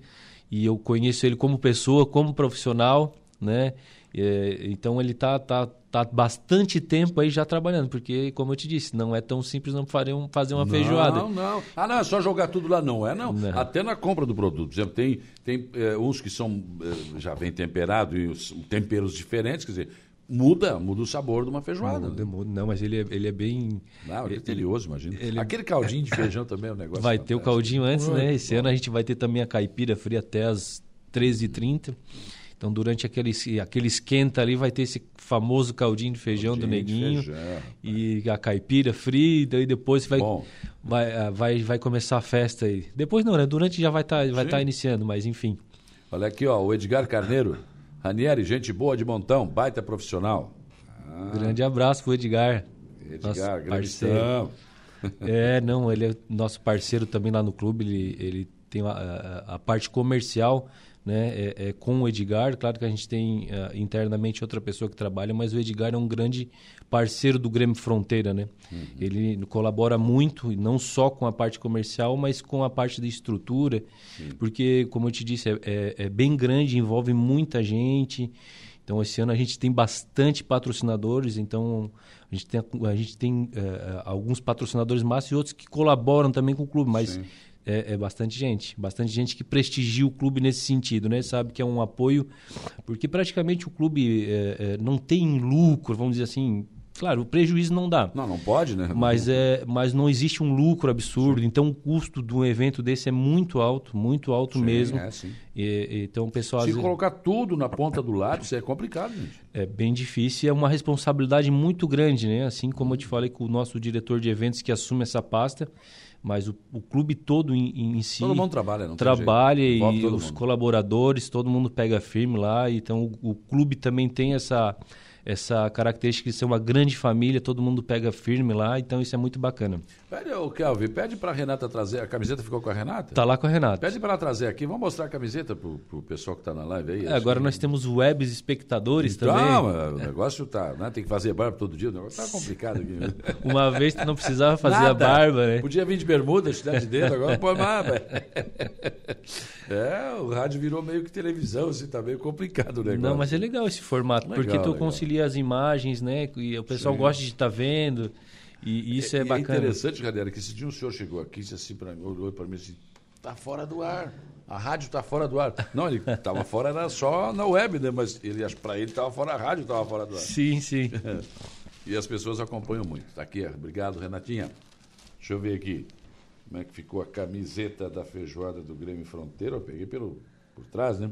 E eu conheço ele como pessoa, como profissional, né? É, então ele tá, tá, tá bastante tempo aí já trabalhando, porque, como eu te disse, não é tão simples não fazer, um- fazer uma feijoada. Não, não. Ah, não, é só jogar tudo lá. Não é, não. Não. Até na compra do produto. Por exemplo, tem, tem eh, uns que são eh, já vem temperado e os temperos diferentes, quer dizer, muda, muda o sabor de uma feijoada. Muda, muda. Não, mas ele é, ele é bem. Não, é criterioso, imagina. ele- Aquele caldinho de feijão também é um negócio. Vai ter o caldinho antes, né? Esse ano a gente vai ter também a caipira fria até as 13h30. Então, durante aquele, aquele esquenta ali, vai ter esse famoso caldinho de feijão do Caldinho de neguinho. feijão. E a caipira fria, e depois vai, Bom. vai, ah, vai, vai começar a festa aí. Depois não, né? Durante já vai estar vai Sim. tá iniciando, mas enfim. Olha aqui, ó, o Edgar Carneiro. Ranieri, gente boa de montão, baita profissional. Grande abraço pro Edgar. Edgar, grande parceiro. É, não, ele é nosso parceiro também lá no clube. Ele, ele tem a, a- a parte comercial, né? É, é com o Edgar. Claro que a gente tem ah, internamente outra pessoa que trabalha, mas o Edgar é um grande parceiro do Grêmio Fronteira, né? Ele colabora muito, não só com a parte comercial, mas com a parte da estrutura, porque, como eu te disse, é, é- é bem grande, envolve muita gente. Então, esse ano a gente tem bastante patrocinadores, então a gente tem, a gente tem eh, alguns patrocinadores massas e outros que colaboram também com o clube, mas é, é bastante gente, bastante gente que prestigia o clube nesse sentido, né? Sabe que é um apoio, porque praticamente o clube eh, eh, não tem lucro, vamos dizer assim. Claro, o prejuízo não dá. Não, não pode, né? Mas, é, mas não existe um lucro absurdo, então o custo de um evento desse é muito alto, muito alto Sim, mesmo. é, sim. E- e- então o pessoal Se vezes- colocar tudo na ponta do lápis é complicado, gente. é bem difícil e é uma responsabilidade muito grande, né? Assim como eu te falei com o nosso diretor de eventos que assume essa pasta, mas o, o clube todo em, em si Todo mundo trabalha, não tem trabalha e os mundo. colaboradores, todo mundo pega firme lá. Então o, o clube também tem essa essa característica de ser uma grande família, todo mundo pega firme lá, então isso é muito bacana. Pede, ô Kelvin, pede pra Renata trazer. A camiseta ficou com a Renata? Tá lá com a Renata. Pede pra ela trazer aqui. Vamos mostrar a camiseta pro, pro pessoal que tá na live aí. É, agora Acho nós que- temos webs espectadores Então, também. o negócio tá. Né? Tem que fazer barba todo dia. O negócio tá complicado aqui. Uma vez tu não precisava fazer a Nada. barba, né? Podia vir de bermuda, dar de dedo, agora põe mais, velho. É, o rádio virou meio que televisão, assim, tá meio complicado o negócio. Não, mas é legal esse formato, Legal, porque tu legal. concilia as imagens, né? E o pessoal gosta de estar vendo. E isso é, E bacana. interessante, Radera, que esse dia o senhor chegou aqui e disse assim para mim, olhou para mim assim, tá fora do ar. A rádio tá fora do ar. Não, ele tava fora, era só na web, né? Mas ele, para ele tava fora, a rádio tava fora do ar. Sim, sim. E as pessoas acompanham muito. Tá aqui, obrigado, Renatinha. Deixa eu ver aqui. Como é que ficou a camiseta da feijoada do Grêmio Fronteira? Eu peguei pelo, por trás, né?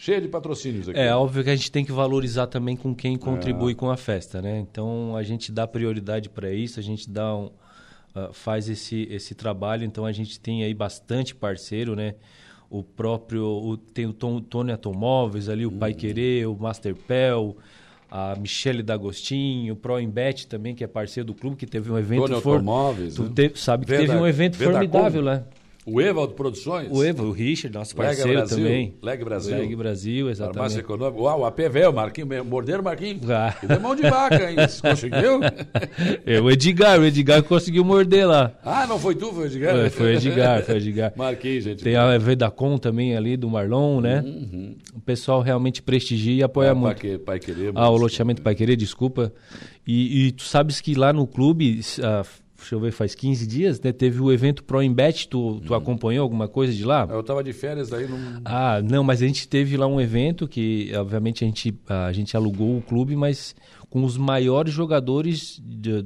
Cheia de patrocínios aqui. É óbvio que a gente tem que valorizar também com quem contribui com a festa, né? Então a gente dá prioridade para isso, a gente dá um, ah, faz esse, esse trabalho, então a gente tem aí bastante parceiro, né? O próprio o, tem o Tom, Tony Automóveis ali, o Pai Querer, o Masterpel, a Michele D'Agostinho, o Proembet também, que é parceiro do clube, que teve um evento Tony for- Automóveis, Tu né? teve- sabe que Veda- teve um evento Vedacom. formidável lá. O Evaldo Produções. O Evo, o Richard, nosso Lega parceiro Brasil, também. Leg Brasil. Leg Brasil, Farmácia exatamente. Econômica. Uau, o APV, o Marquinhos, morderam o Marquinhos. Ah. E deu mão de vaca, hein? Conseguiu? É, o Edgar, o Edgar conseguiu morder lá. Ah, não foi tu, foi o Edgar? Foi, foi o Edgar, foi o Edgar. Marquinhos, gente. Tem a Vedacom também ali, do Marlon, né? O pessoal realmente prestigia e apoia Ah, muito. Pai, que- pai querer. Ah, o loteamento Pai Querer, desculpa. E, e tu sabes que lá no clube, ah, deixa eu ver, faz 15 dias, né? Teve o evento Pro Embet, tu, tu acompanhou alguma coisa de lá? Eu tava de férias, não. Ah, não, mas a gente teve lá um evento que, obviamente, a gente, a gente alugou o clube, mas com os maiores jogadores de-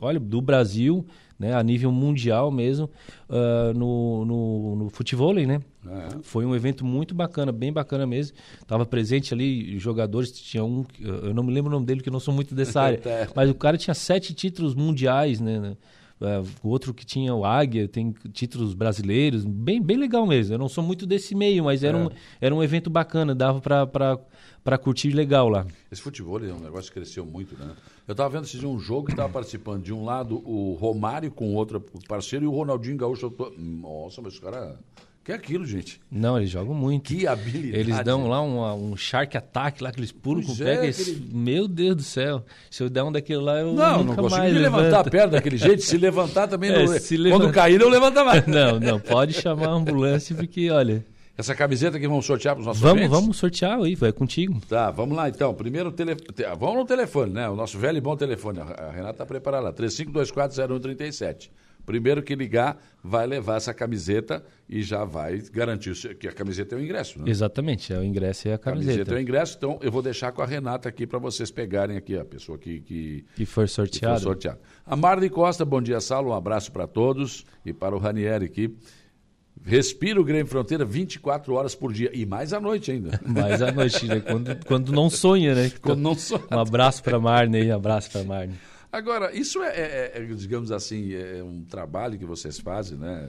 olha, do Brasil, né, a nível mundial mesmo, ah, no, no, no futebol, né? É. Foi um evento muito bacana, bem bacana mesmo. Tava presente ali jogadores, tinha um, eu não me lembro o nome dele, que eu não sou muito dessa área, Tá. mas o cara tinha sete títulos mundiais, né? né? é, o outro que tinha o Águia, tem títulos brasileiros, bem, bem legal mesmo. Eu não sou muito desse meio, mas era, é. um, era um evento bacana, dava para curtir legal lá. Esse futebol é um negócio que cresceu muito, né? Eu estava vendo esse dia um jogo que estava participando de um lado o Romário com outro parceiro e o Ronaldinho Gaúcho. Nossa, mas os caras que é aquilo, gente? Não, eles jogam muito. Que habilidade. Eles dão lá um, um shark attack lá, que eles pulam com o pé. É, aquele... Meu Deus do céu. Se eu der um daquele lá, eu não, nunca não consigo mais levantar a perna daquele jeito. Se levantar também é, não... Se levanta... Quando cair, não levanta mais. não, não. Pode chamar a ambulância, porque, olha... Essa camiseta que vamos sortear para os nossos Vamos, vamos sortear aí, vai contigo. Tá, vamos lá então. Primeiro, tele... vamos no telefone, né? O nosso velho e bom telefone. A Renata está preparada lá. 35240137. Primeiro que ligar, vai levar essa camiseta e já vai garantir que a camiseta é o ingresso. Né? Exatamente, é o ingresso e a camiseta. A camiseta é o ingresso, então eu vou deixar com a Renata aqui para vocês pegarem aqui a pessoa que, que, que foi sorteada. sorteada. A Marli Costa, bom dia, Saulo, um abraço para todos e para o Ranieri aqui. Respira o Grêmio Fronteira 24 horas por dia e mais à noite ainda. Mais à noite, né? quando, quando não sonha, né? Quando não sonha. Um abraço para a Marne, um abraço para a Marne. Agora, isso é, é, é, digamos assim, é um trabalho que vocês fazem, né?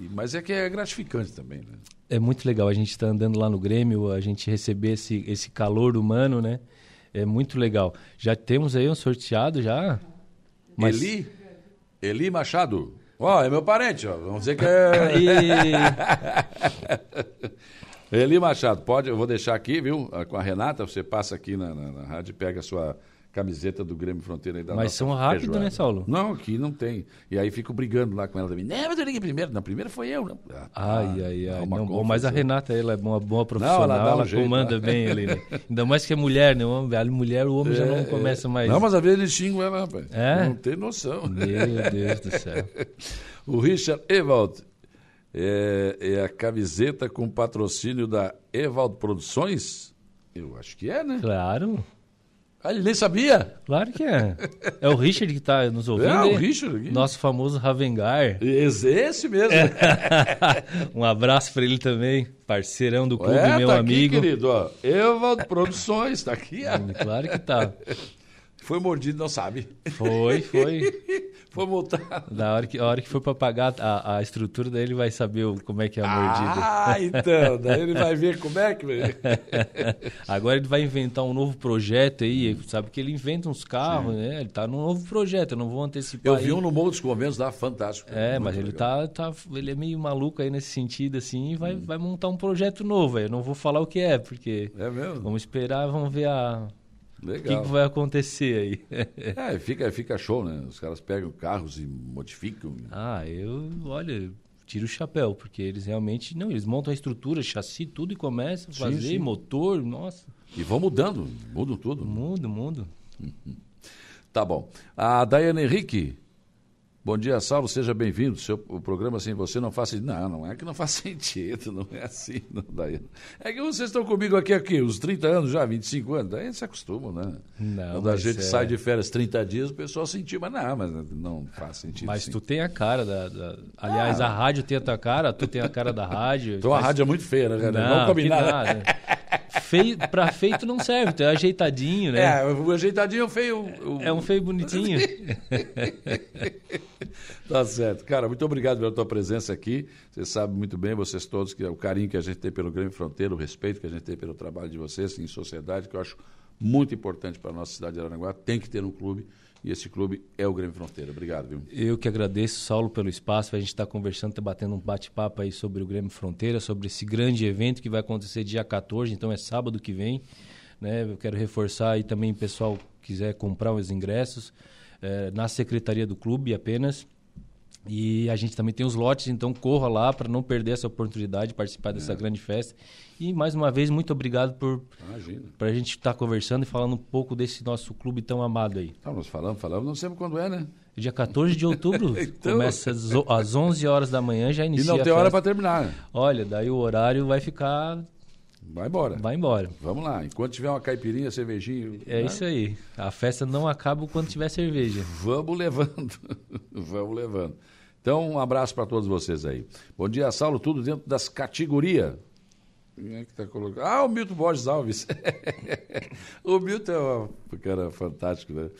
E, mas é que é gratificante também, né? É muito legal a gente estar tá andando lá no Grêmio, a gente receber esse, esse calor humano, né? É muito legal. Já temos aí um sorteado já. Mas... Eli? Eli Machado. Ó, oh, é meu parente, ó. Vamos dizer que é. Eli Machado, pode, eu vou deixar aqui, viu? Com a Renata, você passa aqui na, na, na rádio e pega a sua camiseta do Grêmio Fronteira aí da Mas são rápidos, né, Saulo? Não, aqui não tem. E aí fico brigando lá com ela também. Não, mas eu liguei primeiro. Não, primeiro foi eu. Não. Ah, ai, ai, ai. Não, bom, mas a Renata, ela é uma boa profissional, não, ela, ela um jeito, comanda né? bem ali, né? Ainda mais que é mulher, né? A mulher, o homem é, já não é, começa mais. Não, mas às vezes eles xingam ela, rapaz. É? Não tem noção. Meu Deus do céu. o Richard Evald. É, é a camiseta com patrocínio da Evald Produções? Eu acho que é, né? Claro. Ah, ele nem sabia? Claro que é. É o Richard que está nos ouvindo. É, o Richard. Aqui. Nosso famoso Ravengar. Esse mesmo. um abraço para ele também, parceirão do clube, é, meu tá amigo. Aqui, querido. Ó. Evaldo Produções, está aqui. Ó. Claro que tá. Foi mordido, não sabe. Foi, foi. foi multado. Na hora que, a hora que for para pagar a, a estrutura, daí ele vai saber o, como é que é a mordida. Ah, então. Daí ele vai ver como é que... Agora ele vai inventar um novo projeto aí. Sabe que ele inventa uns carros, Sim. né? Ele tá num novo projeto, eu não vou antecipar. Eu vi um no Morro dos Conventos lá, fantástico. É, mas ele tá, tá... Ele é meio maluco aí nesse sentido, assim, e vai, hum. vai montar um projeto novo. Eu não vou falar o que é, porque... É mesmo? Vamos esperar, vamos ver a Legal. O que, vai acontecer aí? é, fica, fica show, né? Os caras pegam carros e modificam. Ah, eu, olha, tiro o chapéu, porque eles realmente, não, eles montam a estrutura, chassi, tudo e começam a fazer, sim, sim. motor, nossa. E vão mudando, mudam tudo. Muda, muda. Tá bom. A Daiane Henrique Bom dia, Saulo, seja bem-vindo. O programa sem você não faz sentido. Não, não é que não faz sentido, não é assim. Não, daí... É que vocês estão comigo aqui, aqui, uns 30 anos já, 25 anos, daí se acostuma, né? Não, Quando a gente é... sai de férias 30 dias, o pessoal sentiu, mas não, mas não faz sentido. Mas sim. tu tem a cara da. da... Aliás, ah. a rádio tem a tua cara, tu tem a cara da rádio. Então faz... a rádio é muito feia, né, Não, Vamos combinar. Nada. feio, pra feito não serve, tu é ajeitadinho, né? É, o ajeitadinho é feio. O... É um feio bonitinho. tá certo. Cara, muito obrigado pela tua presença aqui. Você sabe muito bem, vocês todos, que é o carinho que a gente tem pelo Grêmio Fronteira, o respeito que a gente tem pelo trabalho de vocês em sociedade, que eu acho muito importante para a nossa cidade de Aranaguá. Tem que ter um clube e esse clube é o Grêmio Fronteira. Obrigado, viu? Eu que agradeço, Saulo, pelo espaço. A gente está conversando, está batendo um bate-papo aí sobre o Grêmio Fronteira, sobre esse grande evento que vai acontecer dia 14, então é sábado que vem. Né? Eu quero reforçar aí também, pessoal quiser comprar os ingressos, é, na secretaria do clube apenas. E a gente também tem os lotes, então corra lá para não perder essa oportunidade de participar dessa é. grande festa. E mais uma vez, muito obrigado por a gente estar tá conversando e falando um pouco desse nosso clube tão amado aí. Tá, nós falamos, falamos, não sabemos quando é, né? Dia 14 de outubro, então... começa às, às 11 horas da manhã, já inicia E não tem hora para terminar. Olha, daí o horário vai ficar Vai embora. Vai embora. Vamos lá. Enquanto tiver uma caipirinha, cervejinha. É né? isso aí. A festa não acaba quando tiver cerveja. Vamos levando. Vamos levando. Então, um abraço para todos vocês aí. Bom dia, Saulo. Tudo dentro das categorias. Quem é que está colocando? Ah, o Milton Borges Alves. o Milton é um cara fantástico, né?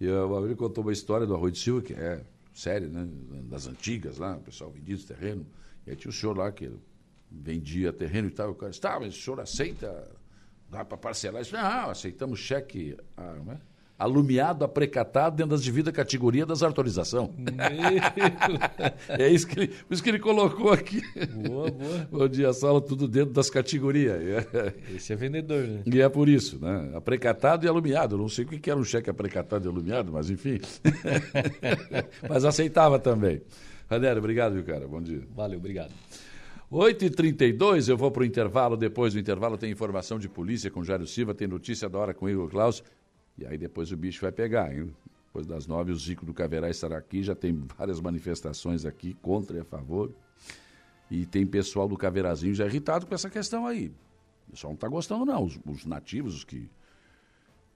E o Abril contou uma história do Arroio de Silva, que é séria, né? Das antigas lá, o pessoal vendia esse terreno. E aí tinha o senhor lá que vendia terreno e tal. O cara disse, tá, mas o senhor aceita, dá para parcelar? Disse, não, aceitamos cheque. Ah, é? alumiado, aprecatado dentro das devidas categorias das autorização. é isso que, ele, isso que ele colocou aqui. Boa, boa. Bom dia, sala, tudo dentro das categorias. Esse é vendedor, né? E é por isso, né? Aprecatado e alumiado. não sei o que era um cheque aprecatado e alumiado, mas enfim. mas aceitava também. Raniero, obrigado, viu, cara? Bom dia. Valeu, obrigado. 8h32, eu vou para o intervalo. Depois do intervalo tem informação de polícia com Jário Silva, tem notícia da hora com Igor Klaus. E aí depois o bicho vai pegar, hein? Depois das nove, o Zico do Caverá estará aqui. Já tem várias manifestações aqui contra e a favor. E tem pessoal do Caveirazinho já irritado com essa questão aí. O pessoal não está gostando, não. Os, os, nativos, os que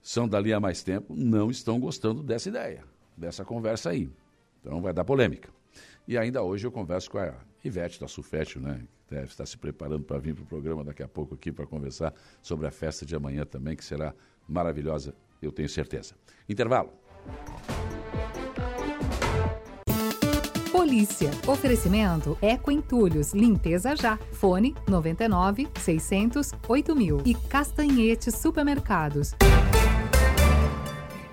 são dali há mais tempo, não estão gostando dessa ideia, dessa conversa aí. Então vai dar polêmica. E ainda hoje eu converso com a Ivete da Sufete, né? Deve estar se preparando para vir para o programa daqui a pouco aqui para conversar sobre a festa de amanhã também, que será maravilhosa eu tenho certeza. Intervalo. Polícia. Oferecimento Eco Entulhos. Limpeza já. Fone 99 600 8000. E Castanhete Supermercados.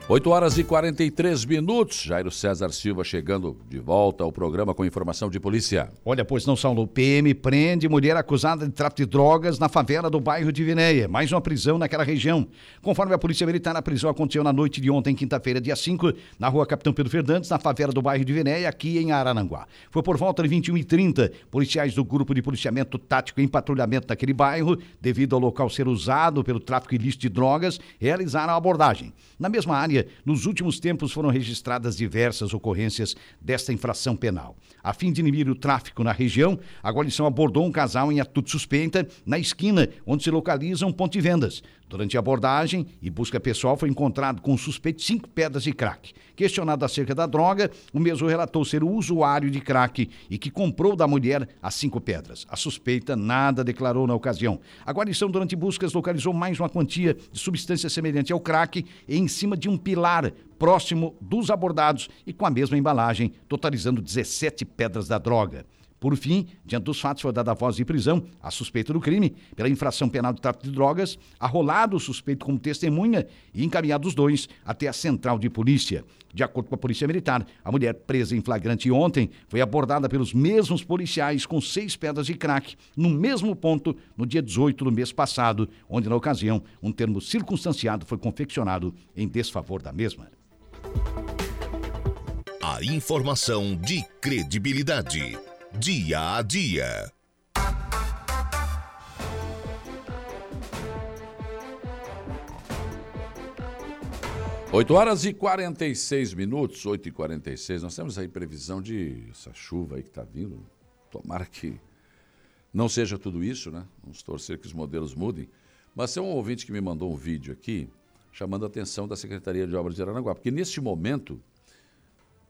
8 horas e 43 minutos. Jairo César Silva chegando de volta ao programa com informação de polícia. Olha, pois não, Saulo. PM prende mulher acusada de tráfico de drogas na favela do bairro de Vineia. Mais uma prisão naquela região. Conforme a Polícia Militar, a prisão aconteceu na noite de ontem, quinta-feira, dia 5, na rua Capitão Pedro Fernandes, na favela do bairro de Vineia, aqui em Arananguá. Foi por volta de 21h30. Policiais do Grupo de Policiamento Tático em patrulhamento naquele bairro, devido ao local ser usado pelo tráfico ilícito de drogas, realizaram a abordagem. Na mesma área, nos últimos tempos foram registradas diversas ocorrências desta infração penal. A fim de inibir o tráfico na região, a guarnição abordou um casal em atitude suspeita na esquina onde se localiza um ponto de vendas. Durante a abordagem e busca pessoal, foi encontrado com o suspeito cinco pedras de crack. Questionado acerca da droga, o mesmo relatou ser o usuário de crack e que comprou da mulher as cinco pedras. A suspeita nada declarou na ocasião. A guarnição, durante buscas, localizou mais uma quantia de substância semelhante ao crack em cima de um pilar próximo dos abordados e com a mesma embalagem, totalizando 17 pedras da droga. Por fim, diante dos fatos, foi dada a voz de prisão a suspeito do crime pela infração penal de tráfico de drogas, arrolado o suspeito como testemunha e encaminhado os dois até a central de polícia. De acordo com a Polícia Militar, a mulher presa em flagrante ontem foi abordada pelos mesmos policiais com seis pedras de crack no mesmo ponto no dia 18 do mês passado, onde, na ocasião, um termo circunstanciado foi confeccionado em desfavor da mesma. A informação de credibilidade. Dia a dia. Oito horas e 46 minutos, 8 e 46 Nós temos aí previsão de essa chuva aí que está vindo. Tomara que não seja tudo isso, né? Vamos torcer que os modelos mudem. Mas tem um ouvinte que me mandou um vídeo aqui chamando a atenção da Secretaria de Obras de Aranaguá, porque neste momento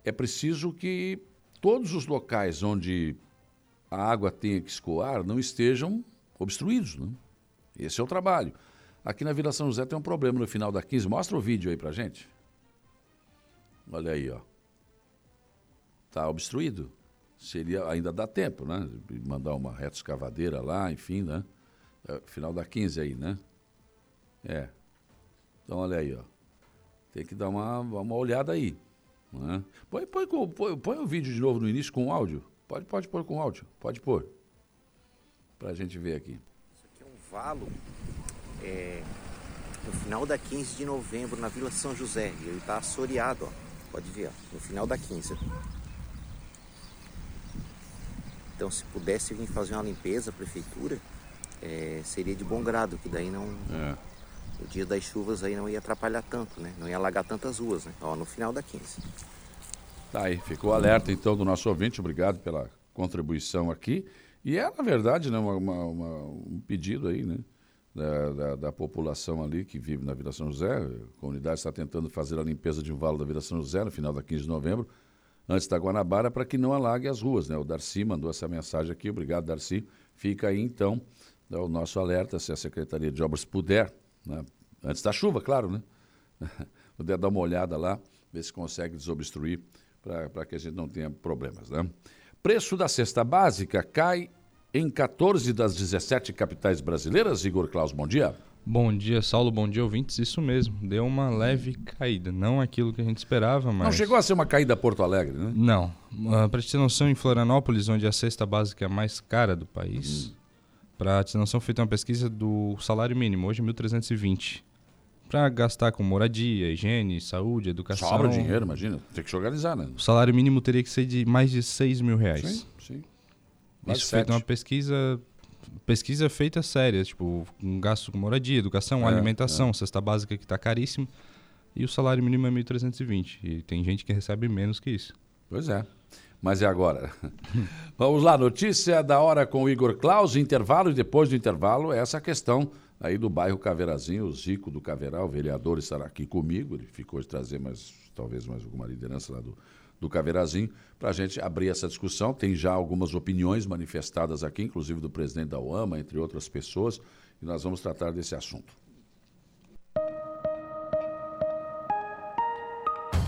é preciso que todos os locais onde a água tenha que escoar não estejam obstruídos. Né? Esse é o trabalho. Aqui na Vila São José tem um problema no final da 15. Mostra o vídeo aí pra gente. Olha aí, ó. Tá obstruído. Seria, ainda dá tempo, né? Mandar uma reta escavadeira lá, enfim, né? É, final da 15 aí, né? É. Então olha aí, ó. Tem que dar uma, uma olhada aí. Né? Põe, põe, põe, põe o vídeo de novo no início com áudio. Pode, pode pôr com áudio. Pode pôr. Pra gente ver aqui. Isso aqui é um valo é, no final da 15 de novembro na Vila São José. Ele tá assoreado, ó. Pode ver, ó, no final da 15. Então se pudesse vir fazer uma limpeza, a prefeitura, é, seria de bom grado, que daí não. É. O dia das chuvas aí não ia atrapalhar tanto, né? Não ia alagar tantas ruas, né? Ó, no final da 15. Tá aí, ficou alerta então do nosso ouvinte, obrigado pela contribuição aqui. E é, na verdade, né, uma, uma, um pedido aí, né? Da, da, da, população ali que vive na Vila São José. A comunidade está tentando fazer a limpeza de um valo da Vila São José no final da 15 de novembro, antes da Guanabara, para que não alague as ruas. Né? O Darcy mandou essa mensagem aqui, obrigado, Darcy. Fica aí então né, o nosso alerta, se a Secretaria de Obras puder, né? antes da chuva, claro, né? puder dar uma olhada lá, ver se consegue desobstruir para que a gente não tenha problemas. Né? Preço da cesta básica cai em 14 das 17 capitais brasileiras. Igor Klaus, bom dia. Bom dia, Saulo. Bom dia, ouvintes. Isso mesmo. Deu uma leve caída. Não aquilo que a gente esperava, mas. Não chegou a ser uma caída Porto Alegre, né? Não. Uh, para ter noção, em Florianópolis, onde a cesta básica é a mais cara do país, hum. Para ter noção, feita uma pesquisa do salário mínimo, hoje 1.320. Para gastar com moradia, higiene, saúde, educação. Sobra dinheiro, imagina. Tem que se organizar, né? O salário mínimo teria que ser de mais de 6 mil reais. Sim, sim. Isso feita uma pesquisa pesquisa feita séria, tipo, um gasto com moradia, educação, é, alimentação, é. cesta básica que está caríssimo, e o salário mínimo é 1.320. E tem gente que recebe menos que isso. Pois é. Mas é agora. Vamos lá, notícia da hora com o Igor Claus, intervalo e depois do intervalo, essa questão aí do bairro Caveirazinho, o Zico do Caveiral, o vereador estará aqui comigo, ele ficou de trazer mais, talvez mais alguma liderança lá do, do Caveirazinho, para a gente abrir essa discussão. Tem já algumas opiniões manifestadas aqui, inclusive do presidente da UAMA, entre outras pessoas, e nós vamos tratar desse assunto.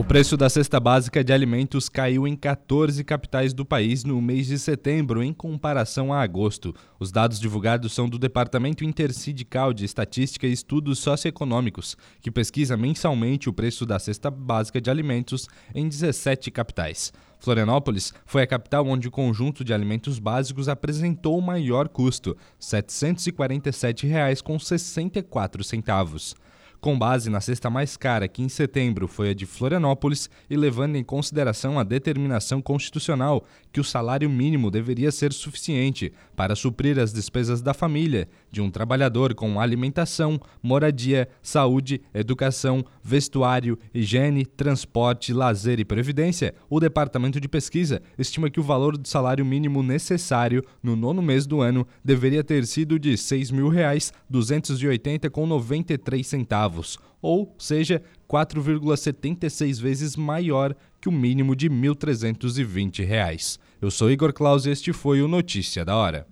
O preço da cesta básica de alimentos caiu em 14 capitais do país no mês de setembro, em comparação a agosto. Os dados divulgados são do Departamento Intersindical de Estatística e Estudos Socioeconômicos, que pesquisa mensalmente o preço da cesta básica de alimentos em 17 capitais. Florianópolis foi a capital onde o conjunto de alimentos básicos apresentou o maior custo, R$ 747,64 com base na cesta mais cara, que em setembro foi a de Florianópolis, e levando em consideração a determinação constitucional que o salário mínimo deveria ser suficiente para suprir as despesas da família, de um trabalhador com alimentação, moradia, saúde, educação, vestuário, higiene, transporte, lazer e previdência, o Departamento de Pesquisa estima que o valor do salário mínimo necessário no nono mês do ano deveria ter sido de R$ 6.280,93 centavos, ou seja, 4,76 vezes maior que o mínimo de R$ 1.320. Eu sou Igor Claus e este foi o Notícia da Hora.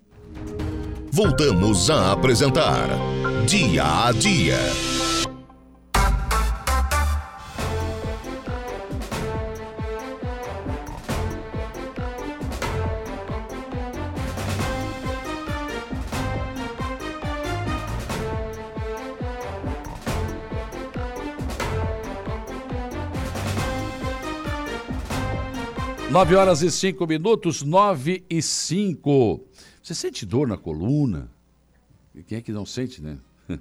Voltamos a apresentar Dia a Dia. Nove horas e cinco minutos, nove e cinco. Você sente dor na coluna? Quem é que não sente, né?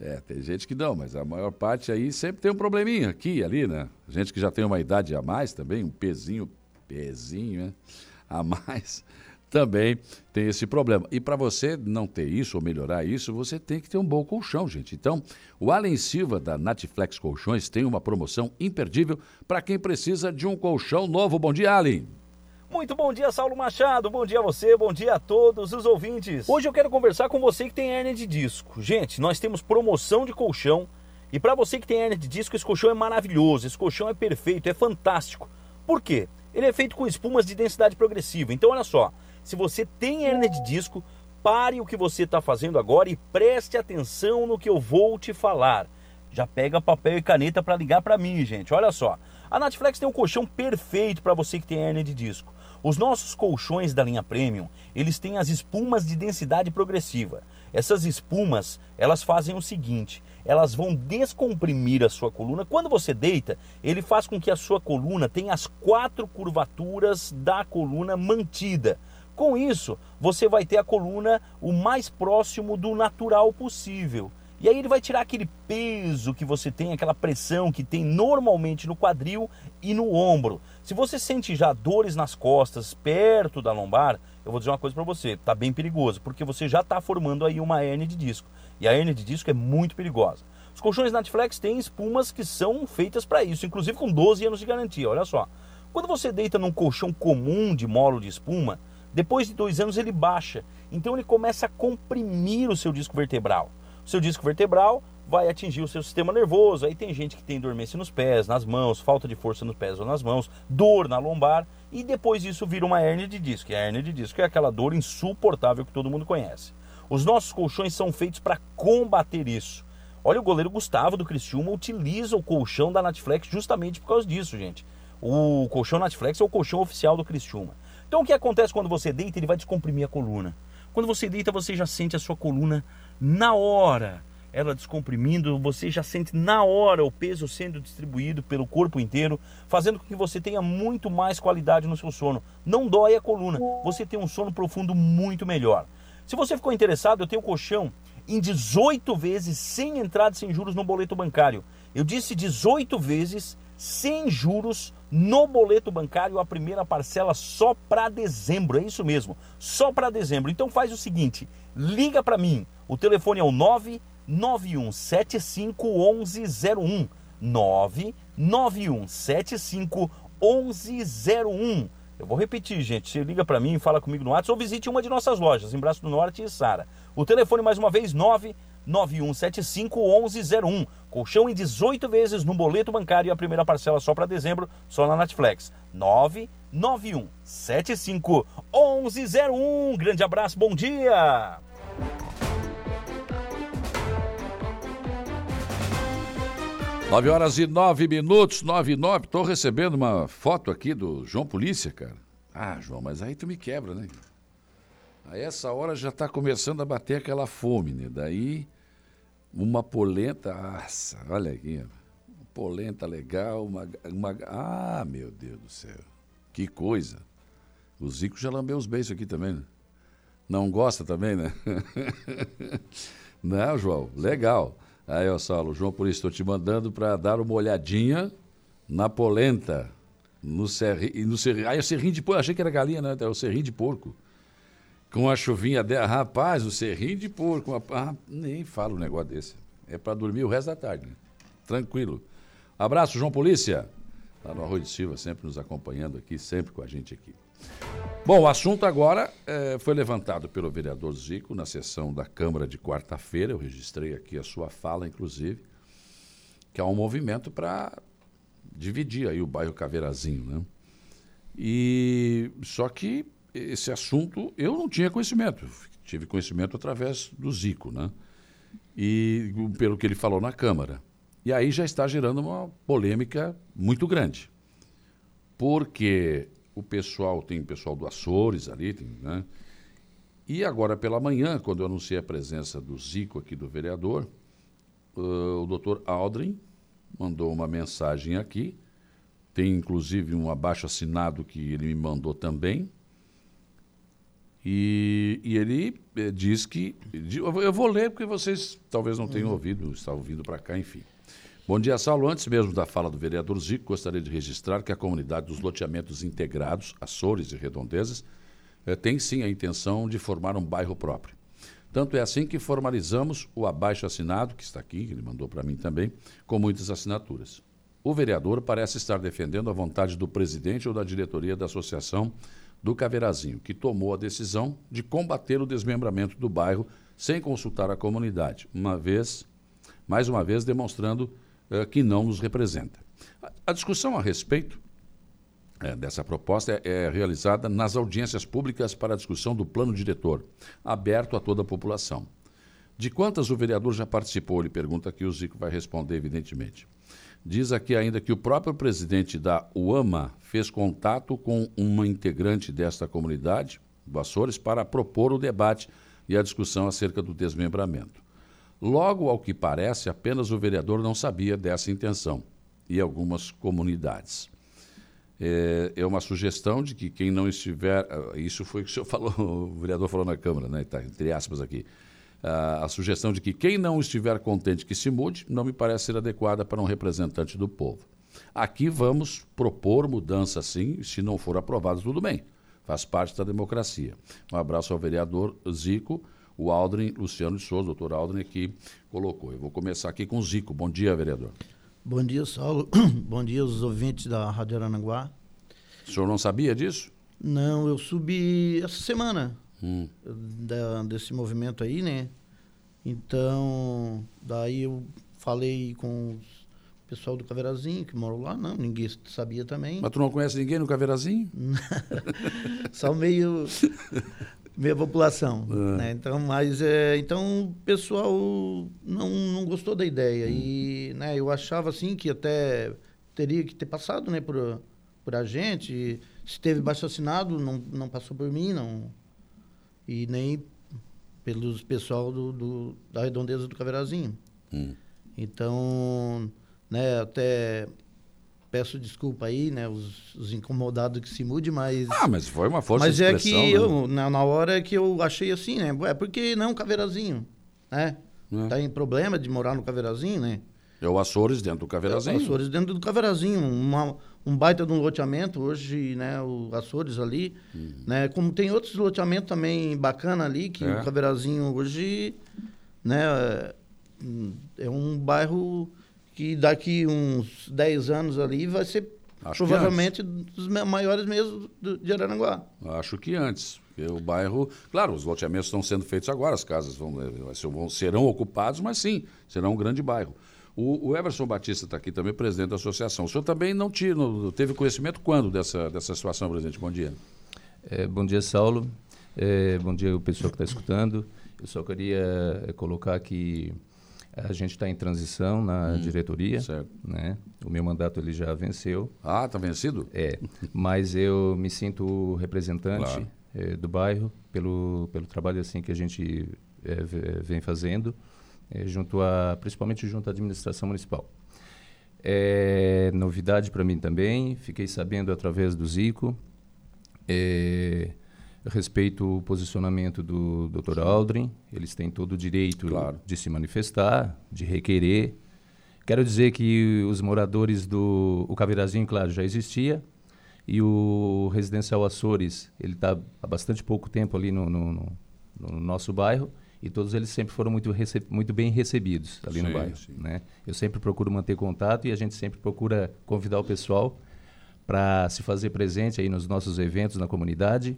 É, tem gente que não, mas a maior parte aí sempre tem um probleminha aqui e ali, né? Gente que já tem uma idade a mais também, um pezinho, pezinho, né? A mais, também tem esse problema. E para você não ter isso ou melhorar isso, você tem que ter um bom colchão, gente. Então, o Allen Silva da Natiflex Colchões tem uma promoção imperdível para quem precisa de um colchão novo. Bom dia, Allen. Muito bom dia, Saulo Machado. Bom dia a você, bom dia a todos os ouvintes. Hoje eu quero conversar com você que tem hernia de disco. Gente, nós temos promoção de colchão. E para você que tem hernia de disco, esse colchão é maravilhoso, esse colchão é perfeito, é fantástico. Por quê? Ele é feito com espumas de densidade progressiva. Então, olha só, se você tem hernia de disco, pare o que você está fazendo agora e preste atenção no que eu vou te falar. Já pega papel e caneta para ligar para mim, gente. Olha só. A Natflex tem um colchão perfeito para você que tem hernia de disco. Os nossos colchões da linha Premium, eles têm as espumas de densidade progressiva. Essas espumas, elas fazem o seguinte, elas vão descomprimir a sua coluna. Quando você deita, ele faz com que a sua coluna tenha as quatro curvaturas da coluna mantida. Com isso, você vai ter a coluna o mais próximo do natural possível. E aí ele vai tirar aquele peso que você tem, aquela pressão que tem normalmente no quadril e no ombro. Se você sente já dores nas costas, perto da lombar, eu vou dizer uma coisa para você, tá bem perigoso, porque você já está formando aí uma hernia de disco. E a hernia de disco é muito perigosa. Os colchões Natflex têm espumas que são feitas para isso, inclusive com 12 anos de garantia. Olha só. Quando você deita num colchão comum de molo de espuma, depois de dois anos ele baixa. Então ele começa a comprimir o seu disco vertebral. O seu disco vertebral vai atingir o seu sistema nervoso. Aí tem gente que tem dormência nos pés, nas mãos, falta de força nos pés ou nas mãos, dor na lombar e depois isso vira uma hérnia de disco. E a hérnia de disco é aquela dor insuportável que todo mundo conhece. Os nossos colchões são feitos para combater isso. Olha, o goleiro Gustavo do Criciúma utiliza o colchão da Natflex justamente por causa disso, gente. O colchão Natflex é o colchão oficial do Criciúma. Então o que acontece quando você deita? Ele vai descomprimir a coluna. Quando você deita, você já sente a sua coluna na hora. Ela descomprimindo, você já sente na hora o peso sendo distribuído pelo corpo inteiro, fazendo com que você tenha muito mais qualidade no seu sono. Não dói a coluna, você tem um sono profundo muito melhor. Se você ficou interessado, eu tenho colchão em 18 vezes sem entrada sem juros no boleto bancário. Eu disse 18 vezes sem juros no boleto bancário, a primeira parcela só para dezembro. É isso mesmo, só para dezembro. Então faz o seguinte, liga para mim. O telefone é o 99175 1101. 99175 1101. Eu vou repetir, gente. Você liga para mim, fala comigo no WhatsApp ou visite uma de nossas lojas, em Braço do Norte e Sara. O telefone, mais uma vez, 991751101. Colchão em 18 vezes no boleto bancário e a primeira parcela só para dezembro, só na Netflix. 991751101. Grande abraço, bom dia! Nove horas e nove minutos, nove e nove. Estou recebendo uma foto aqui do João Polícia, cara. Ah, João, mas aí tu me quebra, né? A essa hora já está começando a bater aquela fome, né? Daí, uma polenta. Nossa, olha aqui. Uma polenta legal, uma, uma. Ah, meu Deus do céu. Que coisa. O Zico já lambeu os beijos aqui também, né? Não gosta também, né? Não, João, legal. Aí, ó, Saulo, João, por isso estou te mandando para dar uma olhadinha na polenta. No serri, no serri, aí o serrinho de porco, achei que era galinha, né? É o serrinho de porco. Com a chuvinha dela. Rapaz, o serrinho de porco. Ah, nem falo um negócio desse. É para dormir o resto da tarde. Né? Tranquilo. Abraço, João Polícia. Lá no Arroio de Silva, sempre nos acompanhando aqui, sempre com a gente aqui. Bom, o assunto agora é, foi levantado pelo vereador Zico na sessão da Câmara de quarta-feira. Eu registrei aqui a sua fala, inclusive, que é um movimento para dividir aí o bairro Caveirazinho, né? E só que esse assunto eu não tinha conhecimento, tive conhecimento através do Zico, né? E pelo que ele falou na Câmara. E aí já está gerando uma polêmica muito grande. Porque o pessoal, tem o pessoal do Açores ali, tem, né? E agora pela manhã, quando eu anunciei a presença do Zico aqui, do vereador, uh, o doutor Aldrin mandou uma mensagem aqui, tem inclusive um abaixo assinado que ele me mandou também, e, e ele eh, diz que. Eu vou ler porque vocês talvez não tenham uhum. ouvido, estavam vindo para cá, enfim. Bom dia, Saulo. Antes mesmo da fala do vereador Zico, gostaria de registrar que a comunidade dos loteamentos integrados, Açores e Redondezas, eh, tem sim a intenção de formar um bairro próprio. Tanto é assim que formalizamos o abaixo assinado, que está aqui, que ele mandou para mim também, com muitas assinaturas. O vereador parece estar defendendo a vontade do presidente ou da diretoria da associação do Caveirazinho, que tomou a decisão de combater o desmembramento do bairro sem consultar a comunidade, uma vez, mais uma vez demonstrando eh, que não nos representa. A, discussão a respeito eh, dessa proposta é, é, realizada nas audiências públicas para a discussão do plano diretor, aberto a toda a população. De quantas o vereador já participou? Ele pergunta aqui, o Zico vai responder, evidentemente. Diz aqui ainda que o próprio presidente da UAMA fez contato com uma integrante desta comunidade, do Açores, para propor o debate e a discussão acerca do desmembramento. Logo, ao que parece, apenas o vereador não sabia dessa intenção e algumas comunidades. É, é uma sugestão de que quem não estiver. Ah, isso foi o que o senhor falou, o vereador falou na Câmara, né? Tá, entre aspas aqui. A, a sugestão de que quem não estiver contente que se mude não me parece ser adequada para um representante do povo. Aqui vamos propor mudança sim, se não for aprovado, tudo bem. Faz parte da democracia. Um abraço ao vereador Zico o Aldrin Luciano de Souza, doutor Aldrin, que colocou. Eu vou começar aqui com o Zico. Bom dia, vereador. Bom dia, Saulo. Bom dia aos ouvintes da Rádio Aranaguá. O senhor não sabia disso? Não, eu subi essa semana hum. da, desse movimento aí, né? Então, daí eu falei com o pessoal do Caveirazinho, que moram lá, não, ninguém sabia também. Mas tu não conhece ninguém no Caveirazinho? Só meio meia população, é. né? Então, mas é, então o pessoal não, não gostou da ideia hum. e, né, eu achava assim que até teria que ter passado, né, por por a gente, se teve baixo assinado, não não passou por mim, não e nem pelos pessoal do, do da redondeza do Caveirazinho. Hum. Então, né, até peço desculpa aí, né, os, os, incomodados que se mude, mas... Ah, mas foi uma força mas de expressão, Mas é que né? eu, na, na hora que eu achei assim, né, é porque não Caveirazinho, né? É. Tá em problema de morar no Caveirazinho, né? É o Açores dentro do Caveirazinho. É o Açores dentro do Caveirazinho, uma, um baita de um loteamento hoje, né, o Açores ali, uhum. né, como tem outros loteamentos também bacana ali, que é. o Caveirazinho hoje, né, é um bairro que daqui uns 10 anos ali vai ser Acho provavelmente dos maiores mesmo de Araranguá. Acho que antes. Porque o bairro, claro, os loteamentos estão sendo feitos agora, as casas vão, vão serão ocupados, mas sim, será um grande bairro. O, o Everson Batista está aqui também, presidente da associação. O senhor também não tira, teve conhecimento quando dessa, dessa situação, presidente? Bom dia. É, bom dia, Saulo. É, bom dia, o pessoal que está escutando. Eu só queria é, colocar que a gente está em transição na hum, diretoria. Certo. Né? O meu mandato ele já venceu. Ah, está vencido? É. Mas eu me sinto representante claro. é, do bairro pelo, pelo trabalho assim que a gente é, vem fazendo é, junto a, principalmente junto à administração municipal. É novidade para mim também, fiquei sabendo através do Zico. É, respeito o posicionamento do Dr. Aldrin, eles têm todo o direito claro. de se manifestar, de requerer. Quero dizer que os moradores do o Caveirazinho, claro, já existia, e o Residencial Açores, ele está há bastante pouco tempo ali no, no, no, no nosso bairro, e todos eles sempre foram muito, muito bem recebidos ali sim, no bairro. Né? Eu sempre procuro manter contato e a gente sempre procura convidar o pessoal para se fazer presente aí nos nossos eventos na comunidade.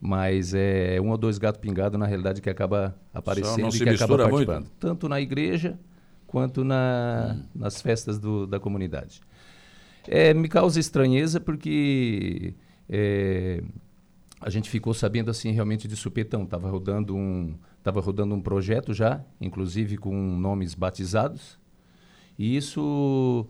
Mas é um ou dois gatos pingados, na realidade, que acaba aparecendo e que acaba participando. Muito? Tanto na igreja quanto na, hum. nas festas do, da comunidade. É, me causa estranheza porque é, a gente ficou sabendo assim realmente de supetão. Estava rodando um Estava rodando um projeto já, inclusive com nomes batizados. E isso,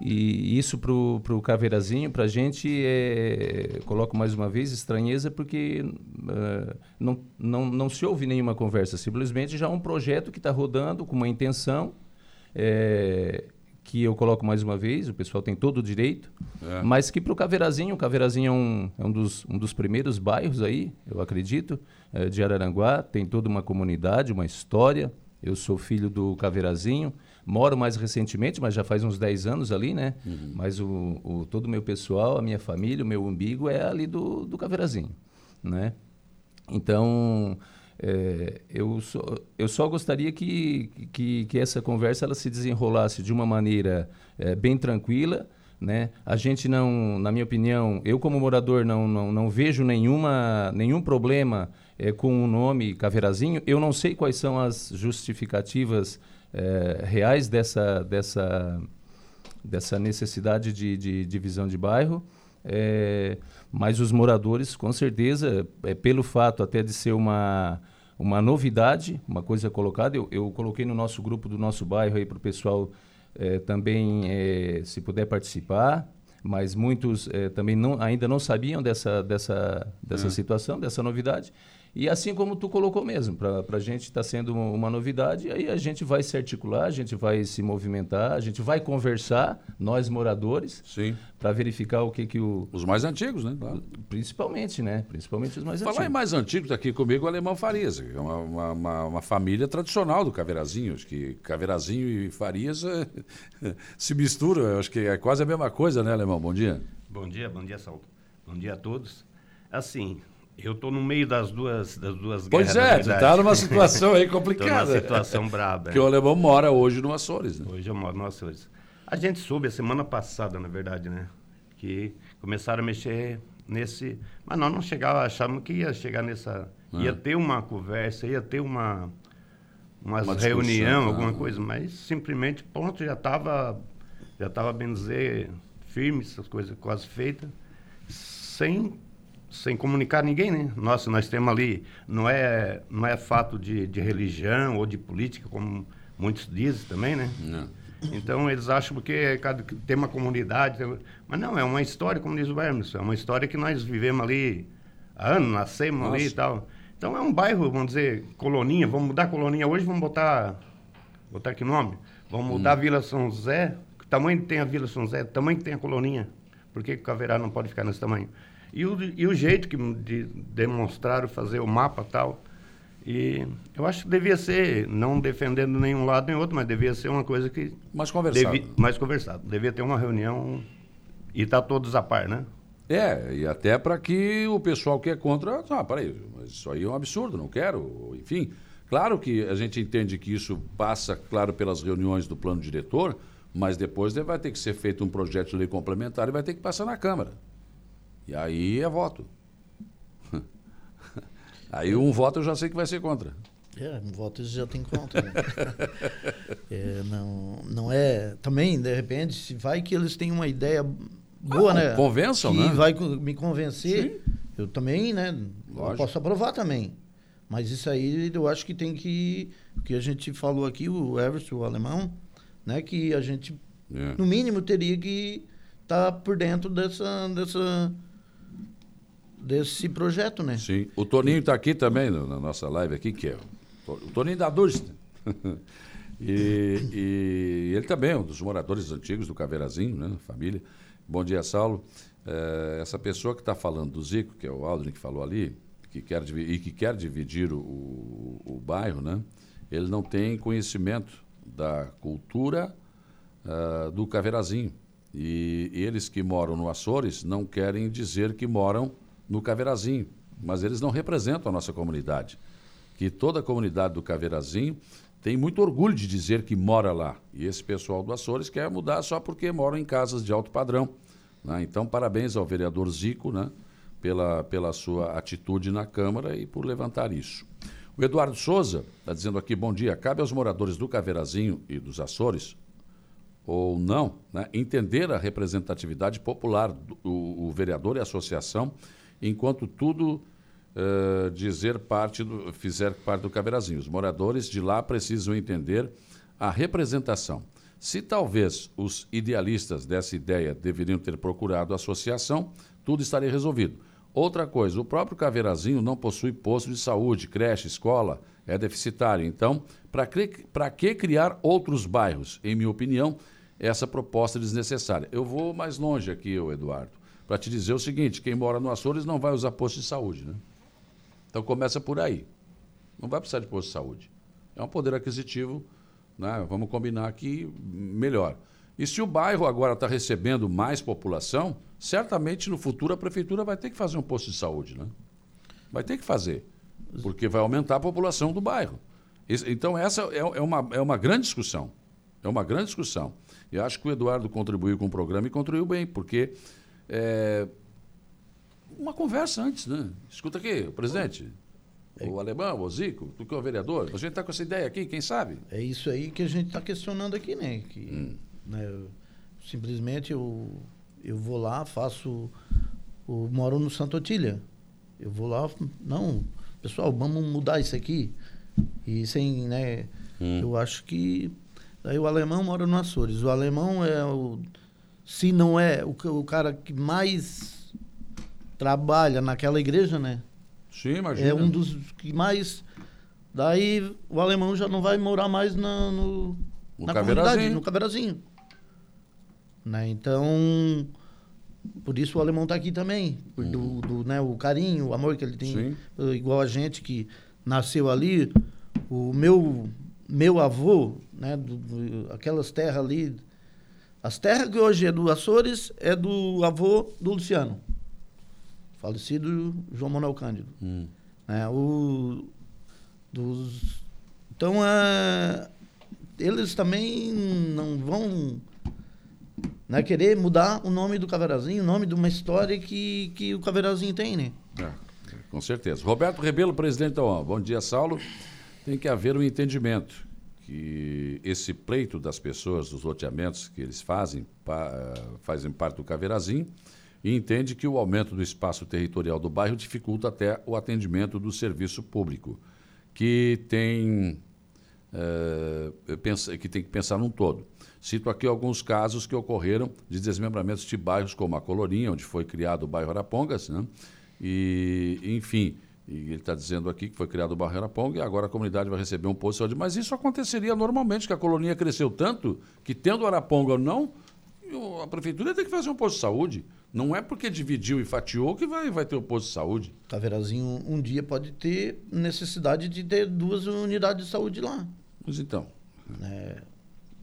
e isso para o Caveirazinho, para a gente, é, coloco mais uma vez estranheza, porque uh, não, não, não se ouve nenhuma conversa. Simplesmente já um projeto que está rodando com uma intenção. É, que eu coloco mais uma vez, o pessoal tem todo o direito, é. mas que para o Caveirazinho, o Caveirazinho é, um, é um, dos, um dos primeiros bairros aí, eu acredito, é, de Araranguá, tem toda uma comunidade, uma história. Eu sou filho do Caveirazinho, moro mais recentemente, mas já faz uns 10 anos ali, né? Uhum. Mas o, o, todo o meu pessoal, a minha família, o meu umbigo é ali do, do Caveirazinho, né? Então, é, eu, só, eu só gostaria que, que, que, essa conversa ela se desenrolasse de uma maneira é, bem tranquila. Né? A gente não, na minha opinião, eu como morador não, não, não vejo nenhuma, nenhum problema é, com o nome Caveirazinho. Eu não sei quais são as justificativas é, reais dessa, dessa, dessa necessidade de, de divisão de bairro. É, mas os moradores, com certeza, é, pelo fato até de ser uma, uma novidade, uma coisa colocada, eu, eu coloquei no nosso grupo do nosso bairro aí para o pessoal é, também, é, se puder participar, mas muitos é, também não, ainda não sabiam dessa, dessa, dessa situação, dessa novidade. E assim como tu colocou mesmo, para a gente está sendo uma novidade, aí a gente vai se articular, a gente vai se movimentar, a gente vai conversar, nós moradores, para verificar o que que o... Os mais antigos, né? Claro. Principalmente, né? Principalmente os mais Falar antigos. Falar em mais antigos, aqui comigo o Alemão Farias, que é uma, uma, uma, uma, família tradicional do Caveirazinho, acho que Caveirazinho e Farias é, se misturam, acho que é quase a mesma coisa, né, Alemão? Bom dia. Bom dia, bom dia, Saulo. Bom dia a todos. Assim, eu estou no meio das duas, das duas pois guerras. Pois é, tu está numa situação aí complicada. numa situação braba. Porque o alemão mora hoje no Açores, né? Hoje eu moro no Açores. A gente soube a semana passada, na verdade, né? Que começaram a mexer nesse... Mas nós não chegava, achamos que ia chegar nessa... Ah. Ia ter uma conversa, ia ter uma, Uma discussão, reunião, ah. alguma coisa, mas simplesmente, pronto, já estava, já estava, bem dizer, firme, essas coisas quase feitas, sem, sem comunicar ninguém, né? Nossa, nós temos ali, não é, não é fato de, de religião ou de política, como muitos dizem também, né? Não. Então eles acham porque cada, que tem uma comunidade, tem- mas não, é uma história, como diz o Hermes, é uma história que nós vivemos ali há anos, nascemos ali e Nossa. tal. Então é um bairro, vamos dizer, coloninha, vamos mudar a coloninha hoje, vamos botar, botar que nome? Vamos mudar a Vila São José, que tamanho tem a Vila São José, que tamanho que tem a coloninha, por que que o Caverá não pode ficar nesse tamanho? E o, e o jeito que de, demonstraram fazer o mapa e tal, e eu acho que devia ser, não defendendo nenhum lado nem outro, mas devia ser uma coisa que. Mais conversado. Mais conversado. Devia ter uma reunião e estar todos a par, né? É, e até para que o pessoal que é contra, ah, peraí, mas isso aí é um absurdo, não quero, enfim. Claro que a gente entende que isso passa, claro, pelas reuniões do plano diretor, mas depois vai ter que ser feito um projeto de lei complementar e vai ter que passar na Câmara. E aí é voto. Aí um voto eu já sei que vai ser contra. É, um voto já tem conta. Né? É, não, não é. Também, de repente, se vai que eles têm uma ideia boa, Ah, né? convençam, que né? vai me convencer. Eu também, né? Eu Lógico. posso aprovar também. Mas isso aí eu acho que tem que. O que a gente falou aqui, o Everson, o alemão, né? Que a gente, É. no mínimo, teria que estar por dentro dessa. dessa desse projeto, né? Sim. O Toninho está aqui também no- na nossa live aqui, que é o, Toninho da Durst. e, e ele também é um dos moradores antigos do Caveirazinho, né? Família. Bom dia, Saulo. Eh, essa pessoa que está falando do Zico, que é o Aldrin que falou ali, que quer, e que quer dividir o, o, o bairro, né? Ele não tem conhecimento da cultura ah, do Caveirazinho. E eles que moram no Açores não querem dizer que moram no Caveirazinho, mas eles não representam a nossa comunidade. Que toda a comunidade do Caveirazinho tem muito orgulho de dizer que mora lá. E esse pessoal do Açores quer mudar só porque moram em casas de alto padrão. né? Então, parabéns ao vereador Zico né? pela, pela sua atitude na Câmara e por levantar isso. O Eduardo Souza está dizendo aqui, bom dia, cabe aos moradores do Caveirazinho e dos Açores ou não, né, entender a representatividade popular, do, o, o vereador e a associação, enquanto tudo eh, dizer parte do, fizer parte do Caveirazinho. Os moradores de lá precisam entender a representação. Se talvez os idealistas dessa ideia deveriam ter procurado a associação, tudo estaria resolvido. Outra coisa, o próprio Caveirazinho não possui posto de saúde, creche, escola, é deficitário. Então, para que, que criar outros bairros? Em minha opinião, essa proposta é desnecessária. Eu vou mais longe aqui, Eduardo, para te dizer o seguinte: quem mora no Açores não vai usar posto de saúde, né? Então começa por aí. Não vai precisar de posto de saúde. É um poder aquisitivo, né? vamos combinar aqui, melhor. E se o bairro agora está recebendo mais população, certamente no futuro a prefeitura vai ter que fazer um posto de saúde, né? Vai ter que fazer, porque vai aumentar a população do bairro. Então essa é, é uma, é uma grande discussão. É uma grande discussão. E acho que o Eduardo contribuiu com o programa e contribuiu bem, porque é, uma conversa antes, né? Escuta aqui, presidente, o alemão, o Zico, tu que é o vereador, a gente está com essa ideia aqui, quem sabe? É isso aí que a gente está questionando aqui, né? Que, Hum. né, eu- simplesmente eu, eu vou lá, faço. Eu moro no Santo Otília. Eu vou lá, não, pessoal, vamos mudar isso aqui. E sem, né? Hum. Eu acho que. Daí o alemão mora no Açores. O alemão é o. Se não é o, o cara que mais trabalha naquela igreja, né? Sim, imagina. É um dos que mais. Daí o alemão já não vai morar mais na, no, No na comunidade, no Caveirazinho. Né? Então, por isso o alemão está aqui também. Por do, do, né, o carinho, o amor que ele tem. Sim. eh, Igual a gente que nasceu ali. O meu, meu avô, né, do- do- aquelas terras ali. As terras que hoje é do Açores é do avô do Luciano. Falecido João Manuel Cândido. Hum. né, o, dos, então, é, eles também não vão né, querer mudar o nome do Caveirazinho, o nome de uma história que, que o Caveirazinho tem, né? É, com certeza. Roberto Rebelo, presidente da ONU. Bom dia, Saulo. tem que haver um entendimento que esse pleito das pessoas, dos loteamentos que eles fazem, pa, fazem parte do Caveirazinho, e entende que o aumento do espaço territorial do bairro dificulta até o atendimento do serviço público, que tem, é, pensa, que, tem que pensar num todo. Cito aqui alguns casos que ocorreram de desmembramentos de bairros como a Colorinha, onde foi criado o bairro Arapongas, né? e, enfim, e ele está dizendo aqui que foi criado o bairro Araponga e agora a comunidade vai receber um posto de saúde. Mas isso aconteceria normalmente, que a colonia cresceu tanto que, tendo Araponga ou não, a prefeitura tem que fazer um posto de saúde. Não é porque dividiu e fatiou que vai, vai ter o um posto de saúde. Caveirazinho um dia pode ter necessidade de ter duas unidades de saúde lá. Mas então. É,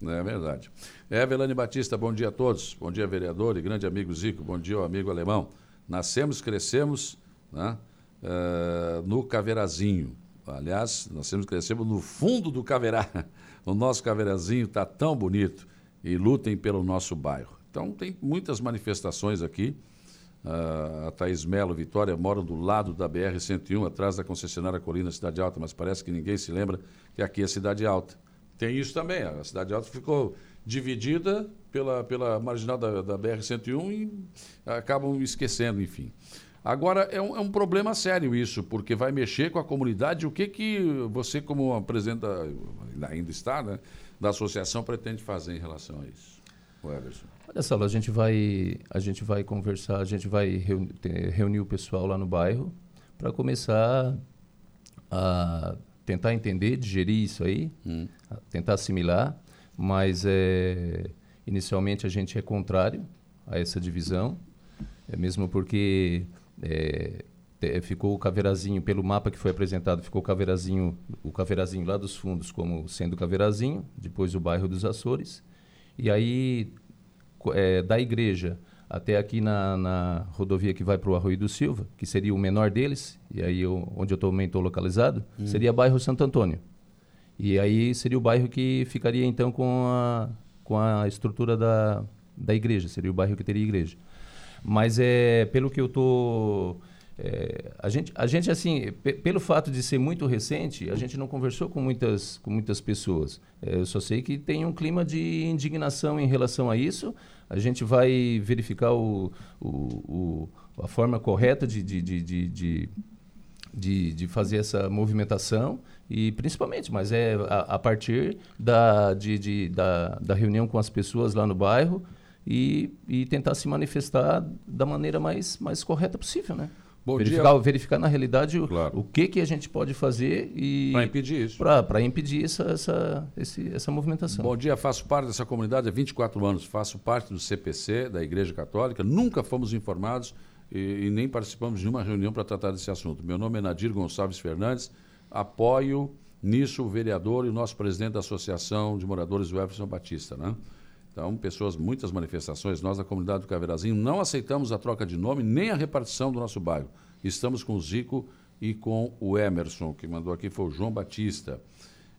é verdade. Evelane Batista, bom dia a todos. Bom dia, vereador e grande amigo Zico. Bom dia, amigo alemão. Nascemos, crescemos né, uh, no Caveirazinho. Aliás, nascemos, crescemos no fundo do Caveirá. O nosso Caveirazinho está tão bonito e lutem pelo nosso bairro. Então, tem muitas manifestações aqui. Uh, a Thaís Melo Vitória moram do lado da BR-101, atrás da concessionária Colina Cidade Alta, mas parece que ninguém se lembra que aqui é Cidade Alta. Tem isso também. A Cidade Alta ficou dividida pela, pela marginal da, da BR-101 e acabam esquecendo, enfim. Agora, é um, é um, problema sério isso, porque vai mexer com a comunidade. O que, que você, como presidente, da, ainda está, né, da associação, pretende fazer em relação a isso? O Everson. Olha só, a gente vai, a gente vai conversar, a gente vai reunir, reunir o pessoal lá no bairro para começar a tentar entender, digerir isso aí, hum. tentar assimilar, mas é, inicialmente a gente é contrário a essa divisão, é mesmo porque é, ficou o Caveirazinho, pelo mapa que foi apresentado, ficou o Caveirazinho, o Caveirazinho lá dos fundos como sendo Caveirazinho, depois o bairro dos Açores, e aí é, da igreja até aqui na, na rodovia que vai para o Arroio do Silva, que seria o menor deles, e aí eu, onde eu também estou localizado, hum. seria bairro Santo Antônio. E aí seria o bairro que ficaria então com a, com a estrutura da, da igreja, seria o bairro que teria igreja. Mas é pelo que eu estou. É, a, gente, a gente, assim, pelo fato de ser muito recente, a gente não conversou com muitas, com muitas pessoas. É, eu só sei que tem um clima de indignação em relação a isso, a gente vai verificar o, o, o a forma correta de, de, de, de, de, de fazer essa movimentação e principalmente, mas é a, a partir da, de, de, da, da reunião com as pessoas lá no bairro e, e tentar se manifestar da maneira mais, mais correta possível, né? Bom verificar, dia. verificar na realidade claro. o, o, que, que a gente pode fazer e para impedir isso. Para impedir essa, essa, esse, essa movimentação. Bom dia, faço parte dessa comunidade há 24 anos, faço parte do CPC, da Igreja Católica, nunca fomos informados e, e nem participamos de nenhuma reunião para tratar desse assunto. Meu nome é Nadir Gonçalves Fernandes, apoio nisso o vereador e o nosso presidente da Associação de Moradores, o Everson Batista, né? Então, pessoas, muitas manifestações. Nós, da comunidade do Caveirazinho, não aceitamos a troca de nome nem a repartição do nosso bairro. Estamos com o Zico e com o Emerson, que mandou aqui foi o João Batista.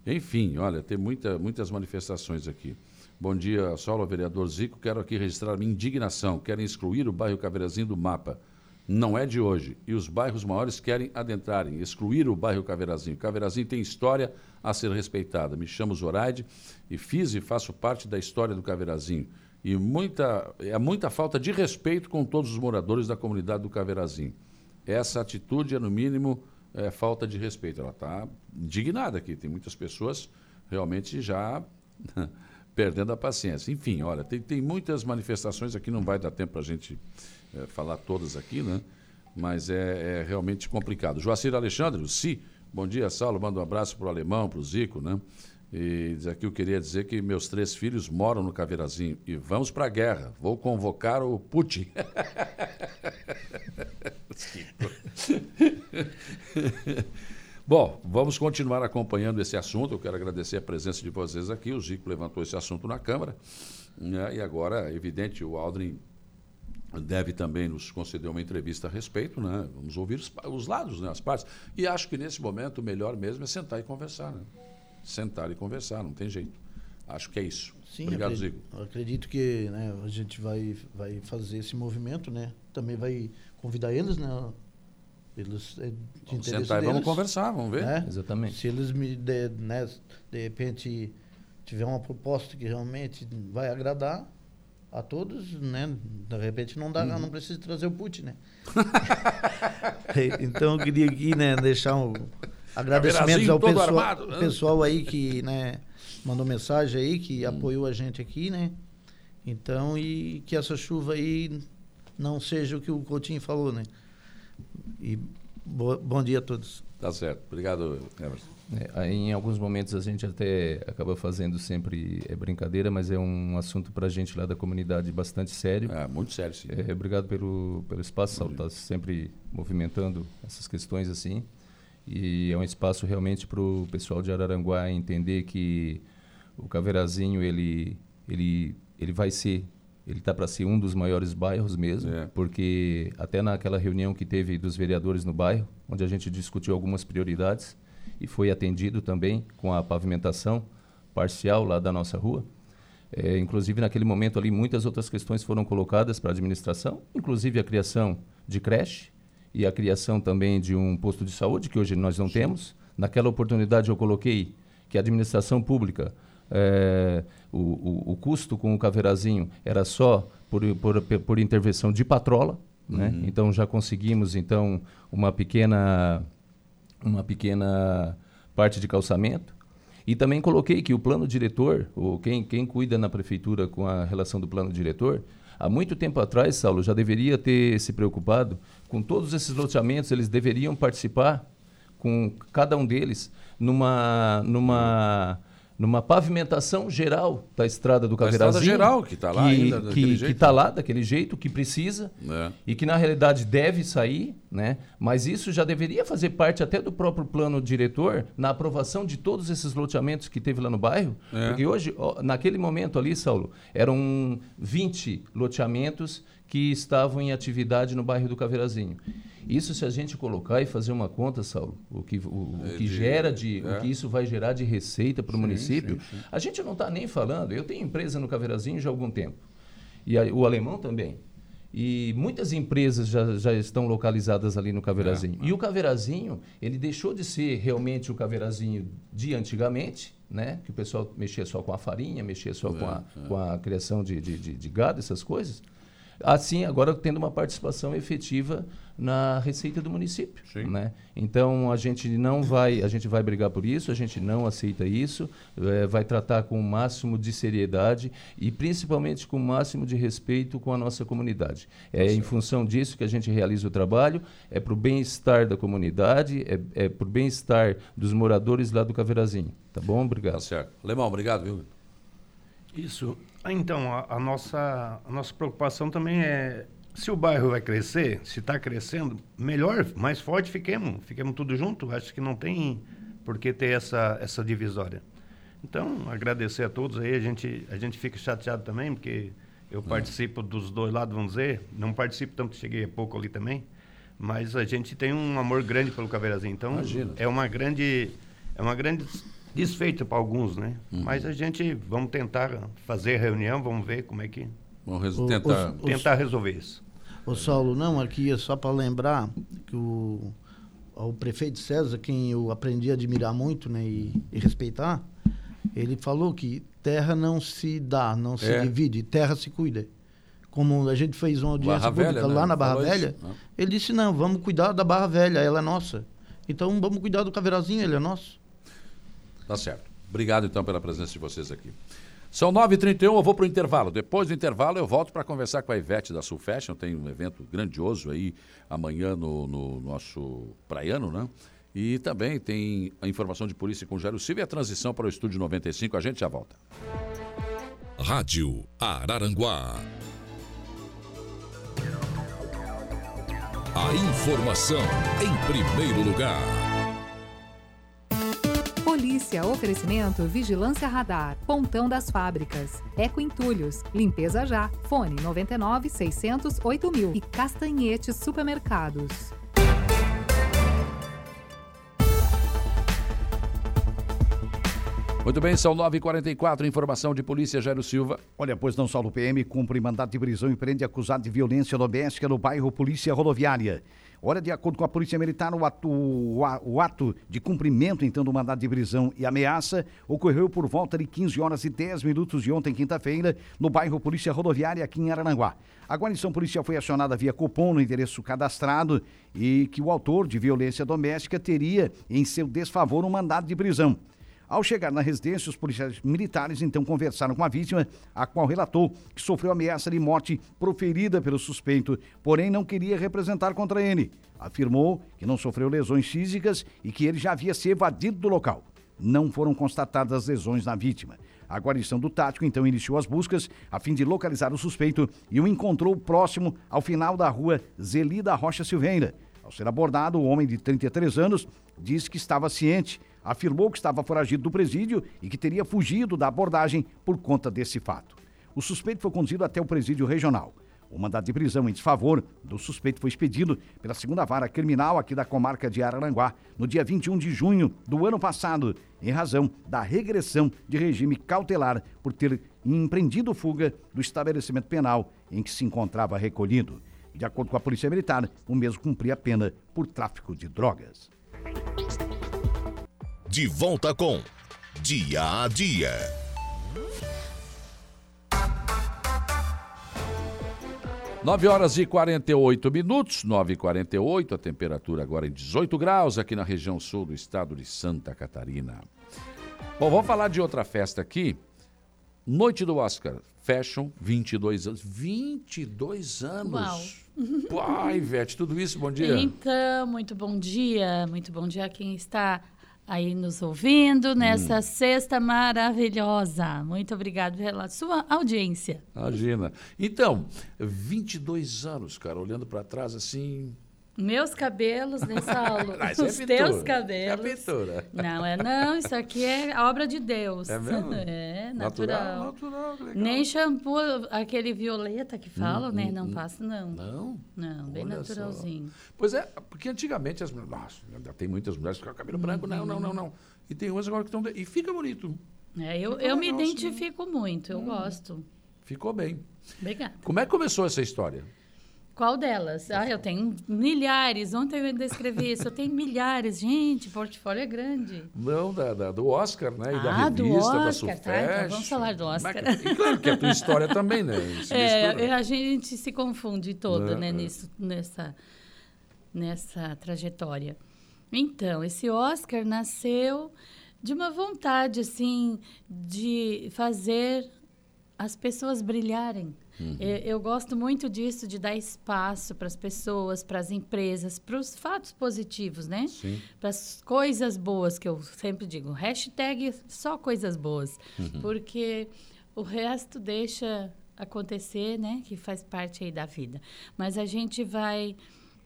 Enfim, olha, tem muita, muitas manifestações aqui. Bom dia, Saulo, vereador Zico. Quero aqui registrar minha indignação. Querem excluir o bairro Caveirazinho do mapa. Não é de hoje. E os bairros maiores querem adentrarem, excluir o bairro Caveirazinho. Caveirazinho tem história a ser respeitada. Me chamo Zoraide e fiz e faço parte da história do Caveirazinho. E muita, é muita falta de respeito com todos os moradores da comunidade do Caveirazinho. Essa atitude é, no mínimo, é, falta de respeito. Ela está indignada aqui. Tem muitas pessoas realmente já perdendo a paciência. Enfim, olha, tem, tem muitas manifestações aqui, não vai dar tempo para a gente é, falar todas aqui, né? Mas é, é, realmente complicado. Joacir Alexandre, o Si, bom dia, Saulo, manda um abraço para o Alemão, para o Zico, né? E aqui eu queria dizer que meus três filhos moram no Caveirazinho e vamos para a guerra. Vou convocar o Putin. Bom, vamos continuar acompanhando esse assunto. Eu quero agradecer a presença de vocês aqui. O Zico levantou esse assunto na Câmara. Né? E agora, é evidente, o Aldrin deve também nos conceder uma entrevista a respeito, né? Vamos ouvir os, os, lados, né? as partes. E acho que nesse momento o melhor mesmo é sentar e conversar, né? Sentar e conversar, não tem jeito. Acho que é isso. Sim, Obrigado, acredito, Zico. Acredito que né, a gente vai, vai fazer esse movimento, né? Também vai convidar eles, né? Eles, é de Vamos interesse sentar e vamos deles, conversar, vamos ver. né? Exatamente. Se eles me de, né, de repente tiver uma proposta que realmente vai agradar a todos, né? De repente não dá, Uhum. não precisa trazer o Putin, né? então eu queria aqui, né, deixar um agradecimentos Caveiradinho ao pessoal, armado, né? pessoal aí que, né, mandou mensagem aí, que Hum. apoiou a gente aqui, né? Então, e que essa chuva aí não seja o que o Coutinho falou, né? E bo- bom dia a todos. Tá certo. Obrigado, Emerson. É, em alguns momentos a gente até acaba fazendo sempre é brincadeira, mas é um assunto para a gente lá da comunidade bastante sério. É, muito sério, sim. É, obrigado pelo, pelo espaço, Saulo, tá sempre movimentando essas questões assim. E é um espaço realmente para o pessoal de Araranguá entender que o Caveirazinho, ele, ele, ele vai ser, ele está para ser um dos maiores bairros mesmo, porque até naquela reunião que teve dos vereadores no bairro, onde a gente discutiu algumas prioridades, e foi atendido também com a pavimentação parcial lá da nossa rua. É, inclusive, naquele momento ali, muitas outras questões foram colocadas para a administração, inclusive a criação de creche e a criação também de um posto de saúde, que hoje nós não temos. Naquela oportunidade, eu coloquei que a administração pública, é, o, o, o custo com o caveirazinho era só por, por, por intervenção de patrola, né? Uhum. Então, já conseguimos, então, uma pequena uma pequena parte de calçamento. E também coloquei que o plano diretor, ou quem, quem cuida na prefeitura com a relação do plano diretor, há muito tempo atrás, Saulo, já deveria ter se preocupado com todos esses loteamentos, eles deveriam participar com cada um deles numa numa numa pavimentação geral da estrada do Da estrada Caveirazinho. geral, que tá lá ainda daquele que, jeito. que tá lá daquele jeito, que precisa É. e que na realidade deve sair, né? Mas isso já deveria fazer parte até do próprio plano diretor na aprovação de todos esses loteamentos que teve lá no bairro, É. porque hoje, ó, naquele momento ali, Saulo, eram 20 loteamentos que estavam em atividade no bairro do Caveirazinho. Isso se a gente colocar e fazer uma conta, Saulo, o que, o, o É que de- gera de, é. o que isso vai gerar de receita para o município, sim, sim. a gente não está nem falando. Eu tenho empresa no Caveirazinho já há algum tempo. E a- o alemão também. E muitas empresas já, já estão localizadas ali no Caveirazinho. É, E o Caveirazinho, ele deixou de ser realmente o Caveirazinho de antigamente, né? Que o pessoal mexia só com a farinha, mexia só com, a, é. com a criação de, de, de, de gado, essas coisas. Assim, agora tendo uma participação efetiva na receita do município, né? Então a gente não vai, a gente vai brigar por isso, a gente não aceita isso, eh, vai tratar com o máximo de seriedade e principalmente com o máximo de respeito com a nossa comunidade. É em função disso que a gente realiza o trabalho, é para o bem-estar da comunidade, é, é para o bem-estar dos moradores lá do Caveirazinho. Tá bom? Obrigado. Tá certo. Alemão, obrigado, viu? Isso. Ah, Então, a, a nossa, a nossa preocupação também é se o bairro vai crescer, se está crescendo, melhor, mais forte fiquemos. Fiquemos tudo junto. Acho que não tem por que ter essa, essa divisória. Então, agradecer a todos aí. A gente, a gente fica chateado também, porque eu participo dos dois lados, vamos dizer. Não participo tanto, cheguei há pouco ali também. Mas a gente tem um amor grande pelo Caveirazinho. Então, Imagina. é uma grande, é uma grande desfeita para alguns, né? Uhum. Mas a gente vamos tentar fazer reunião, vamos ver como é que Vamos res- O- tentar. os- tentar resolver isso. Ô Saulo, não, aqui é só para lembrar que o, o prefeito César, quem eu aprendi a admirar muito né, e, e respeitar, ele falou que terra não se dá, não se É. divide, terra se cuida. Como a gente fez uma audiência Barra pública Velha, né? lá na Barra Falou isso, Velha, né? ele disse, não, vamos cuidar da Barra Velha, ela é nossa. Então vamos cuidar do Caveirazinho, ele é nosso. Tá certo. Obrigado, então, pela presença de vocês aqui. São 9h31, eu vou para o intervalo. Depois do intervalo, eu volto para conversar com a Ivete da Sul Fashion. Tem um evento grandioso aí amanhã no, no nosso praiano, né? E também tem a informação de polícia com Jairo Silva e a transição para o Estúdio 95. A gente já volta. Rádio Araranguá. A informação em primeiro lugar. Polícia, oferecimento, vigilância radar, pontão das fábricas, Eco Entulhos, limpeza já, fone 99 600 8000 e Castanhete Supermercados. Muito bem, são 9h44, informação de polícia, Jairo Silva. Olha, pois não, Saulo PM cumpre mandato de prisão e prende acusado de violência doméstica no bairro Polícia Rodoviária. Olha, de acordo com a Polícia Militar, o ato, o ato de cumprimento, então, do mandado de prisão e ameaça ocorreu por volta de 15 horas e 10 minutos de ontem, quinta-feira, no bairro Polícia Rodoviária, aqui em Araranguá. A guarnição policial foi acionada via cupom no endereço cadastrado e que o autor de violência doméstica teria, em seu desfavor, um mandado de prisão. Ao chegar na residência, os policiais militares então conversaram com a vítima, a qual relatou que sofreu ameaça de morte proferida pelo suspeito, porém não queria representar contra ele. Afirmou que não sofreu lesões físicas e que ele já havia se evadido do local. Não foram constatadas lesões na vítima. A guarnição do Tático então iniciou as buscas a fim de localizar o suspeito e o encontrou próximo ao final da rua Zelida Rocha Silveira. Ao ser abordado, o homem de 33 anos disse que estava ciente afirmou que estava foragido do presídio e que teria fugido da abordagem por conta desse fato. O suspeito foi conduzido até o presídio regional. O mandado de prisão em desfavor do suspeito foi expedido pela segunda vara criminal aqui da comarca de Araranguá no dia 21 de junho do ano passado, em razão da regressão de regime cautelar por ter empreendido fuga do estabelecimento penal em que se encontrava recolhido. De acordo com a Polícia Militar, o mesmo cumpria a pena por tráfico de drogas de volta com Dia a Dia. Nove horas e 48 minutos, 9 e 48 a temperatura agora em 18 graus aqui na região sul do estado de Santa Catarina. Bom, vamos falar de outra festa aqui. Noite do Oscar, Fashion, 22 anos. 22 anos! Uau! Pai, Ivete, tudo isso, bom dia. Então, muito bom dia, muito bom dia a quem está aí nos ouvindo nessa hum. sexta maravilhosa. Muito obrigado pela sua audiência. Imagina. Então, 22 anos, cara, olhando para trás assim. Meus cabelos, né, Saulo? não, é Os teus cabelos. É pintura. Não, é não, isso aqui é obra de Deus. É mesmo? É, natural. Natural, natural Nem shampoo, aquele violeta que falam, hum, né? Hum, não hum. passa, não. Não? Não, bem Olha naturalzinho. Só. Pois é, porque antigamente as mulheres. Nossa, ainda tem muitas mulheres que ficam cabelo branco. Não, não, não, não. E tem umas agora que estão. E fica bonito. É, eu, eu me identifico muito, eu hum, gosto. Ficou bem. Obrigada. Como é que começou essa história? Qual delas? Ah, eu tenho milhares. Ontem eu ainda escrevi isso. Eu tenho milhares. Gente, portfólio é grande. Não, da, da do Oscar, né? E ah, da revista, do Oscar, da Sufesh. Tá, então vamos falar do Oscar. Mas, e claro que é a tua história também, né? É, a gente se confunde toda, né? É. Nisso, nessa, nessa trajetória. Então, esse Oscar nasceu de uma vontade, assim, de fazer as pessoas brilharem Uhum. Eu, eu, gosto muito disso, de dar espaço para as pessoas, para as empresas, para os fatos positivos, né? Para as coisas boas, que eu sempre digo. Hashtag só coisas boas. Uhum. Porque o resto deixa acontecer, né? Que faz parte aí da vida. Mas a gente vai...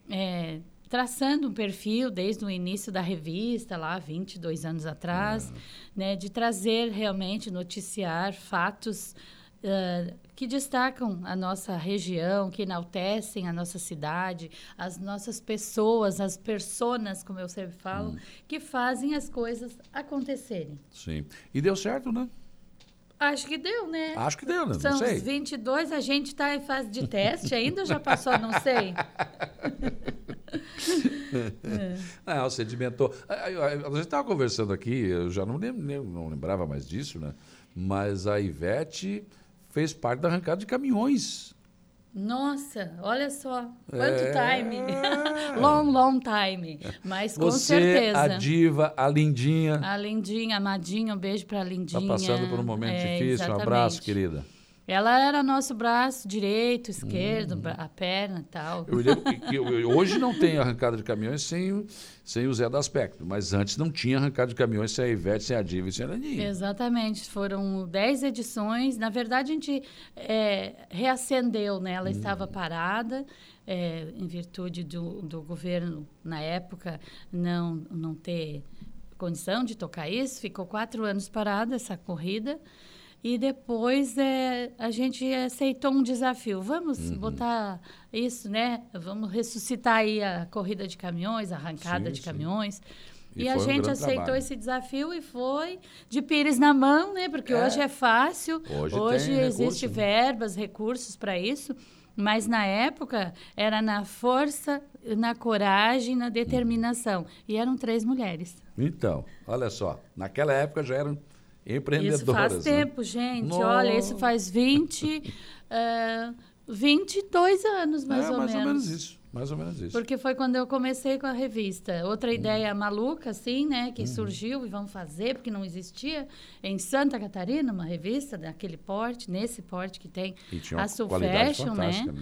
É, traçando um perfil desde o início da revista, lá 22 anos atrás, é. né, de trazer realmente, noticiar fatos uh, que destacam a nossa região, que enaltecem a nossa cidade, as nossas pessoas, as personas, como eu sempre falo, hum. que fazem as coisas acontecerem. Sim. E deu certo, né? Acho que deu, né? Acho que deu, né? São não sei. 22, a gente está em fase de teste ainda ou já passou, não sei. é. Ah, sedimentou. A gente estava conversando aqui, eu já não, lem não lembrava mais disso, né? Mas a Ivete fez parte da arrancada de caminhões. Nossa, olha só, quanto é... time. long, long time. Mas com Você, certeza. a diva, a Lindinha. A Lindinha, amadinha, um beijo pra Lindinha. Tá passando por um momento é, difícil, exatamente. um abraço, querida. Ela era nosso braço direito, esquerdo, hum. a perna e tal. Eu lembro que, hoje não tem arrancada de caminhões sem, sem o Zé do Aspecto, mas antes não tinha arrancada de caminhões sem a Ivete, sem a Diva e sem a Laninha. Exatamente, foram dez edições. Na verdade, a gente é, reacendeu, né? Ela hum. estava parada, é, em virtude do, do governo, na época, não, não ter condição de tocar isso. Ficou quatro anos parada essa corrida. E depois é, a gente aceitou um desafio. Vamos uhum. botar isso, né? Vamos ressuscitar aí a corrida de caminhões, a arrancada sim, de caminhões. E, e a gente um aceitou trabalho. esse desafio e foi de pires na mão, né? Porque é. hoje é fácil, hoje, hoje existe recurso. verbas, recursos para isso. Mas na época era na força, na coragem, na determinação. E eram três mulheres. Então, olha só, naquela época já eram empreendedoras. Isso faz né? tempo, gente. No... Olha, isso faz 20, uh, 22 anos, mais é, ou mais menos. Mais ou menos isso. Mais ou menos isso. Porque foi quando eu comecei com a revista. Outra hum. ideia maluca, assim, né? Que hum. surgiu e vamos fazer, porque não existia em Santa Catarina uma revista daquele porte, nesse porte que tem a Soul Fashion, né? né?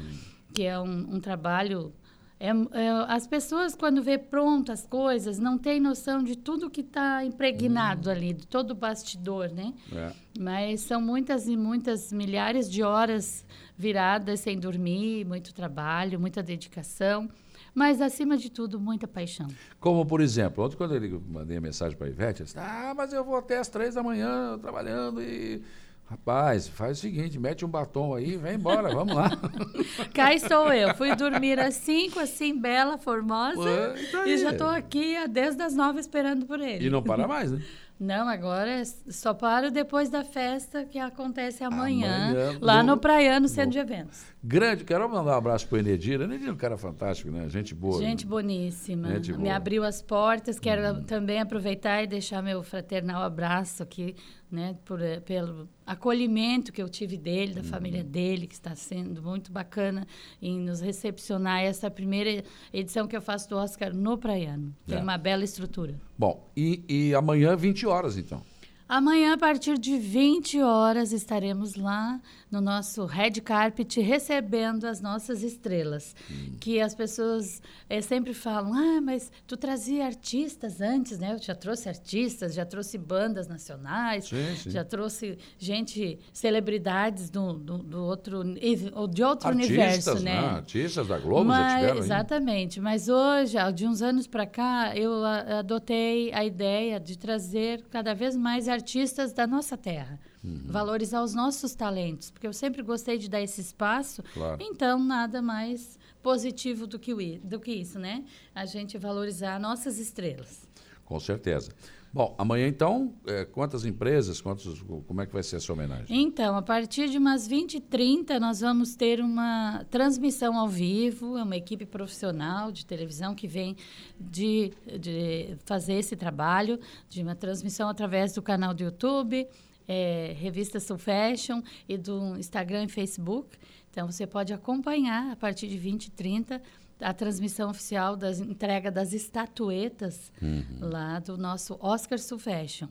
Que é um, um trabalho é, é, as pessoas, quando vê prontas as coisas, não têm noção de tudo que está impregnado hum. ali, de todo o bastidor, né? É. Mas são muitas e muitas milhares de horas viradas sem dormir, muito trabalho, muita dedicação, mas, acima de tudo, muita paixão. Como, por exemplo, ontem quando eu mandei a mensagem para a Ivete, eu disse, ah, mas eu vou até as três da manhã trabalhando e Rapaz, faz o seguinte, mete um batom aí, vem embora, vamos lá. Cá estou eu. Fui dormir às cinco, assim, bela, formosa. Ué, tá e já estou aqui desde as nove esperando por ele. E não para mais, né? Não, agora só paro depois da festa que acontece amanhã, amanhã lá no, no Praiano Centro de Eventos. Grande, quero mandar um abraço para o Enedir. Enedir é um cara fantástico, né? Gente boa. Gente né? boníssima. Gente Me abriu as portas. Quero uhum. também aproveitar e deixar meu fraternal abraço aqui, né? Por, eh, pelo acolhimento que eu tive dele, da uhum. família dele, que está sendo muito bacana em nos recepcionar. Essa primeira edição que eu faço do Oscar no Praiano. Tem é. uma bela estrutura. Bom, e, e amanhã, 20 horas, então. Amanhã, a partir de 20 horas, estaremos lá no nosso red carpet recebendo as nossas estrelas. Hum. Que as pessoas é, sempre falam: ah, mas tu trazia artistas antes, né? Eu já trouxe artistas, já trouxe bandas nacionais, sim, sim. já trouxe gente, celebridades do, do, do outro, de outro artistas, universo, né? né? Artistas da Globo mas, já tiveram. Exatamente. Aí. Mas hoje, de uns anos para cá, eu adotei a ideia de trazer cada vez mais artistas artistas da nossa terra. Uhum. Valorizar os nossos talentos, porque eu sempre gostei de dar esse espaço. Claro. Então, nada mais positivo do que, do que isso, né? A gente valorizar nossas estrelas. Com certeza. Bom, amanhã então, é, quantas empresas, quantos, como é que vai ser essa homenagem? Então, a partir de umas 20h30, nós vamos ter uma transmissão ao vivo, é uma equipe profissional de televisão que vem de, de fazer esse trabalho, de uma transmissão através do canal do YouTube, é, Revista Soul Fashion e do Instagram e Facebook. Então, você pode acompanhar a partir de 20 e 30 a transmissão oficial da entrega das estatuetas uhum. lá do nosso Oscar Sul Fashion.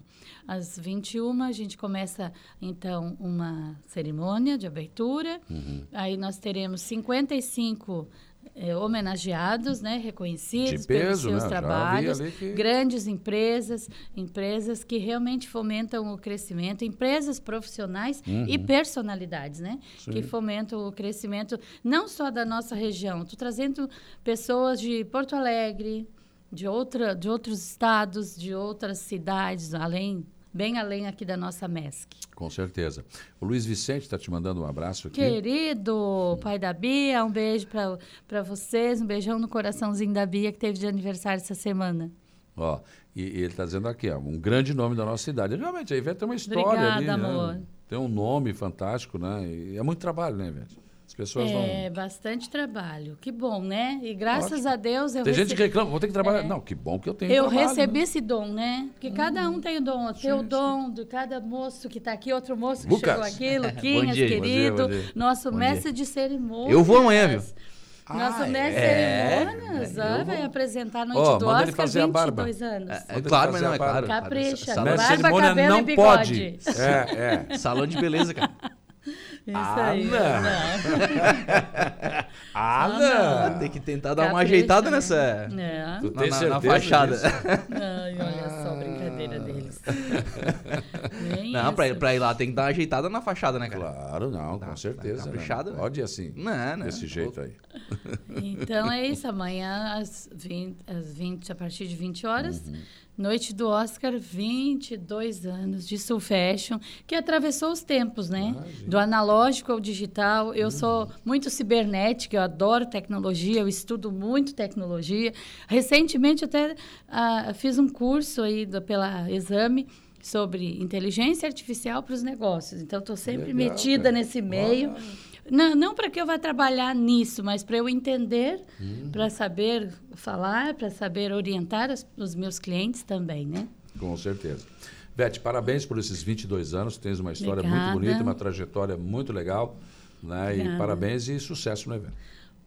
Às 21 a gente começa então uma cerimônia de abertura. Uhum. Aí nós teremos 55 é, homenageados, né, reconhecidos peso, pelos seus né? trabalhos, que... grandes empresas, empresas que realmente fomentam o crescimento, empresas profissionais uhum. e personalidades, né, Sim. que fomentam o crescimento não só da nossa região. Estou trazendo pessoas de Porto Alegre, de outra, de outros estados, de outras cidades, além bem além aqui da nossa MESC. Com certeza. O Luiz Vicente está te mandando um abraço aqui. Querido pai da Bia, um beijo para vocês, um beijão no coraçãozinho da Bia que teve de aniversário essa semana. Ó, e, e ele está dizendo aqui, ó, um grande nome da nossa cidade. Realmente, a Ivete tem uma história Obrigada, ali, amor. Né? Tem um nome fantástico, né? E é muito trabalho, né, Ivete? Pessoas é, bastante trabalho. Que bom, né? E graças Ótimo. a Deus eu Tem rece... gente que reclama, vou ter que trabalhar. É. Não, que bom que eu tenho Eu trabalho, recebi né? esse dom, né? Porque hum. cada um tem o dom. Tem o dom de cada moço que está aqui, outro moço que Lucas. chegou aqui, Luquinhas, dia, querido. Bom dia, bom dia. Nosso bom mestre dia. de cerimônias. Eu vou amanhã, viu? Nosso ah, mestre é? cerimônias, é, vai apresentar a noite oh, do Oscar, ele fazer 22 a anos. É, é claro, mas não é claro. Capricha, barba, cabelo não e bigode. Pode. É, é. Salão de beleza, cara. Isso ah, aí. Não. ah, não. não. Tem que tentar dar Capricha, uma ajeitada nessa. É. Tu tem na, na, na fachada. Ai, olha só a brincadeira deles. não, pra, pra, ir lá tem que dar uma ajeitada na fachada, né, cara? Claro, não, com certeza. Caprichada. Né? Pode ir assim. Não, não. Desse jeito aí. Então é isso. Amanhã, às 20, às 20 a partir de 20 horas. Uhum Noite do Oscar, 22 anos de Soul Fashion, que atravessou os tempos, né? Ah, do analógico ao digital. Eu uhum. sou muito cibernética, eu adoro tecnologia, eu estudo muito tecnologia. Recentemente até uh, fiz um curso aí do, pela Exame sobre inteligência artificial para os negócios. Então, estou sempre Legal, metida cara. nesse meio. Não, não para que eu vá trabalhar nisso, mas para eu entender, uhum. para saber falar, para saber orientar as, os meus clientes também, né? Com certeza. Beth, parabéns por esses 22 anos. Tens uma história Obrigada. muito bonita, uma trajetória muito legal. Né? E parabéns e sucesso no evento.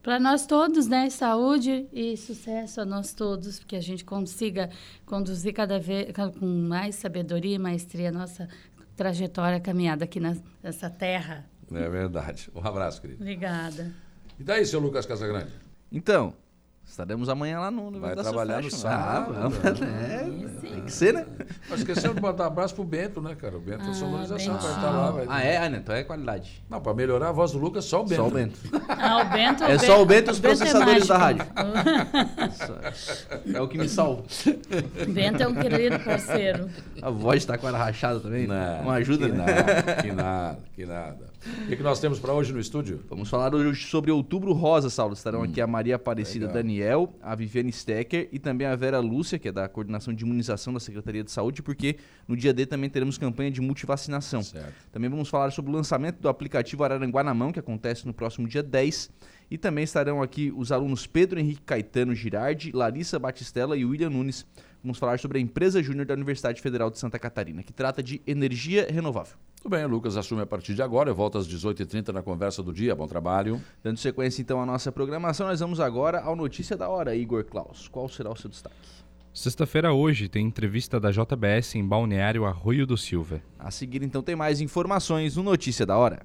Para nós todos, né? Saúde e sucesso a nós todos, que a gente consiga conduzir cada vez com mais sabedoria e maestria a nossa trajetória, caminhada aqui nessa terra. É verdade. Um abraço, querido. Obrigada. E daí, seu Lucas Casagrande? Então, Estaremos amanhã lá no, Vai trabalhar no sábado. Ah, é, tem que ser, né? Esquecemos de botar um abraço pro Bento, né, cara? O Bento é ah, é sonorização, vai estar lá. Vai... Ah, é? Ah, né? Então é qualidade. Não, para melhorar a voz do Lucas, só o Bento. Só o Bento. Ah, o Bento. É só o Bento e os é processadores é da rádio. é o que me salva. Bento é um querido parceiro. A voz está com a rachada também? Não, Uma ajuda, que né? Nada, que nada, que nada. O que, que nós temos para hoje no estúdio? Vamos falar hoje sobre Outubro Rosa, Saulo. Estarão hum, aqui a Maria Aparecida legal. Daniel, a Viviane Stecker e também a Vera Lúcia, que é da Coordenação de Imunização da Secretaria de Saúde, porque no dia D também teremos campanha de multivacinação. Certo. Também vamos falar sobre o lançamento do aplicativo Araranguá na Mão, que acontece no próximo dia 10. E também estarão aqui os alunos Pedro Henrique Caetano Girardi, Larissa Batistella e William Nunes. Vamos falar sobre a empresa júnior da Universidade Federal de Santa Catarina, que trata de energia renovável. Tudo bem, Lucas assume a partir de agora. Eu volto às 18h30 na conversa do dia. Bom trabalho. Dando sequência então à nossa programação, nós vamos agora ao Notícia da Hora. Igor Klaus, qual será o seu destaque? Sexta-feira hoje tem entrevista da JBS em Balneário Arroio do Silva. A seguir então tem mais informações no Notícia da Hora.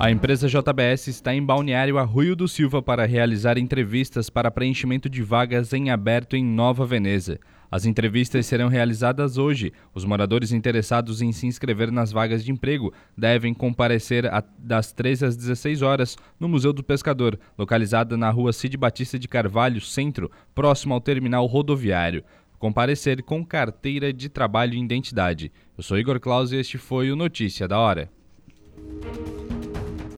A empresa JBS está em Balneário Arroio do Silva para realizar entrevistas para preenchimento de vagas em aberto em Nova Veneza. As entrevistas serão realizadas hoje. Os moradores interessados em se inscrever nas vagas de emprego devem comparecer a, das 13 às 16 horas no Museu do Pescador, localizada na rua Cid Batista de Carvalho, centro, próximo ao terminal rodoviário. Comparecer com carteira de trabalho e identidade. Eu sou Igor Claus e este foi o Notícia da Hora.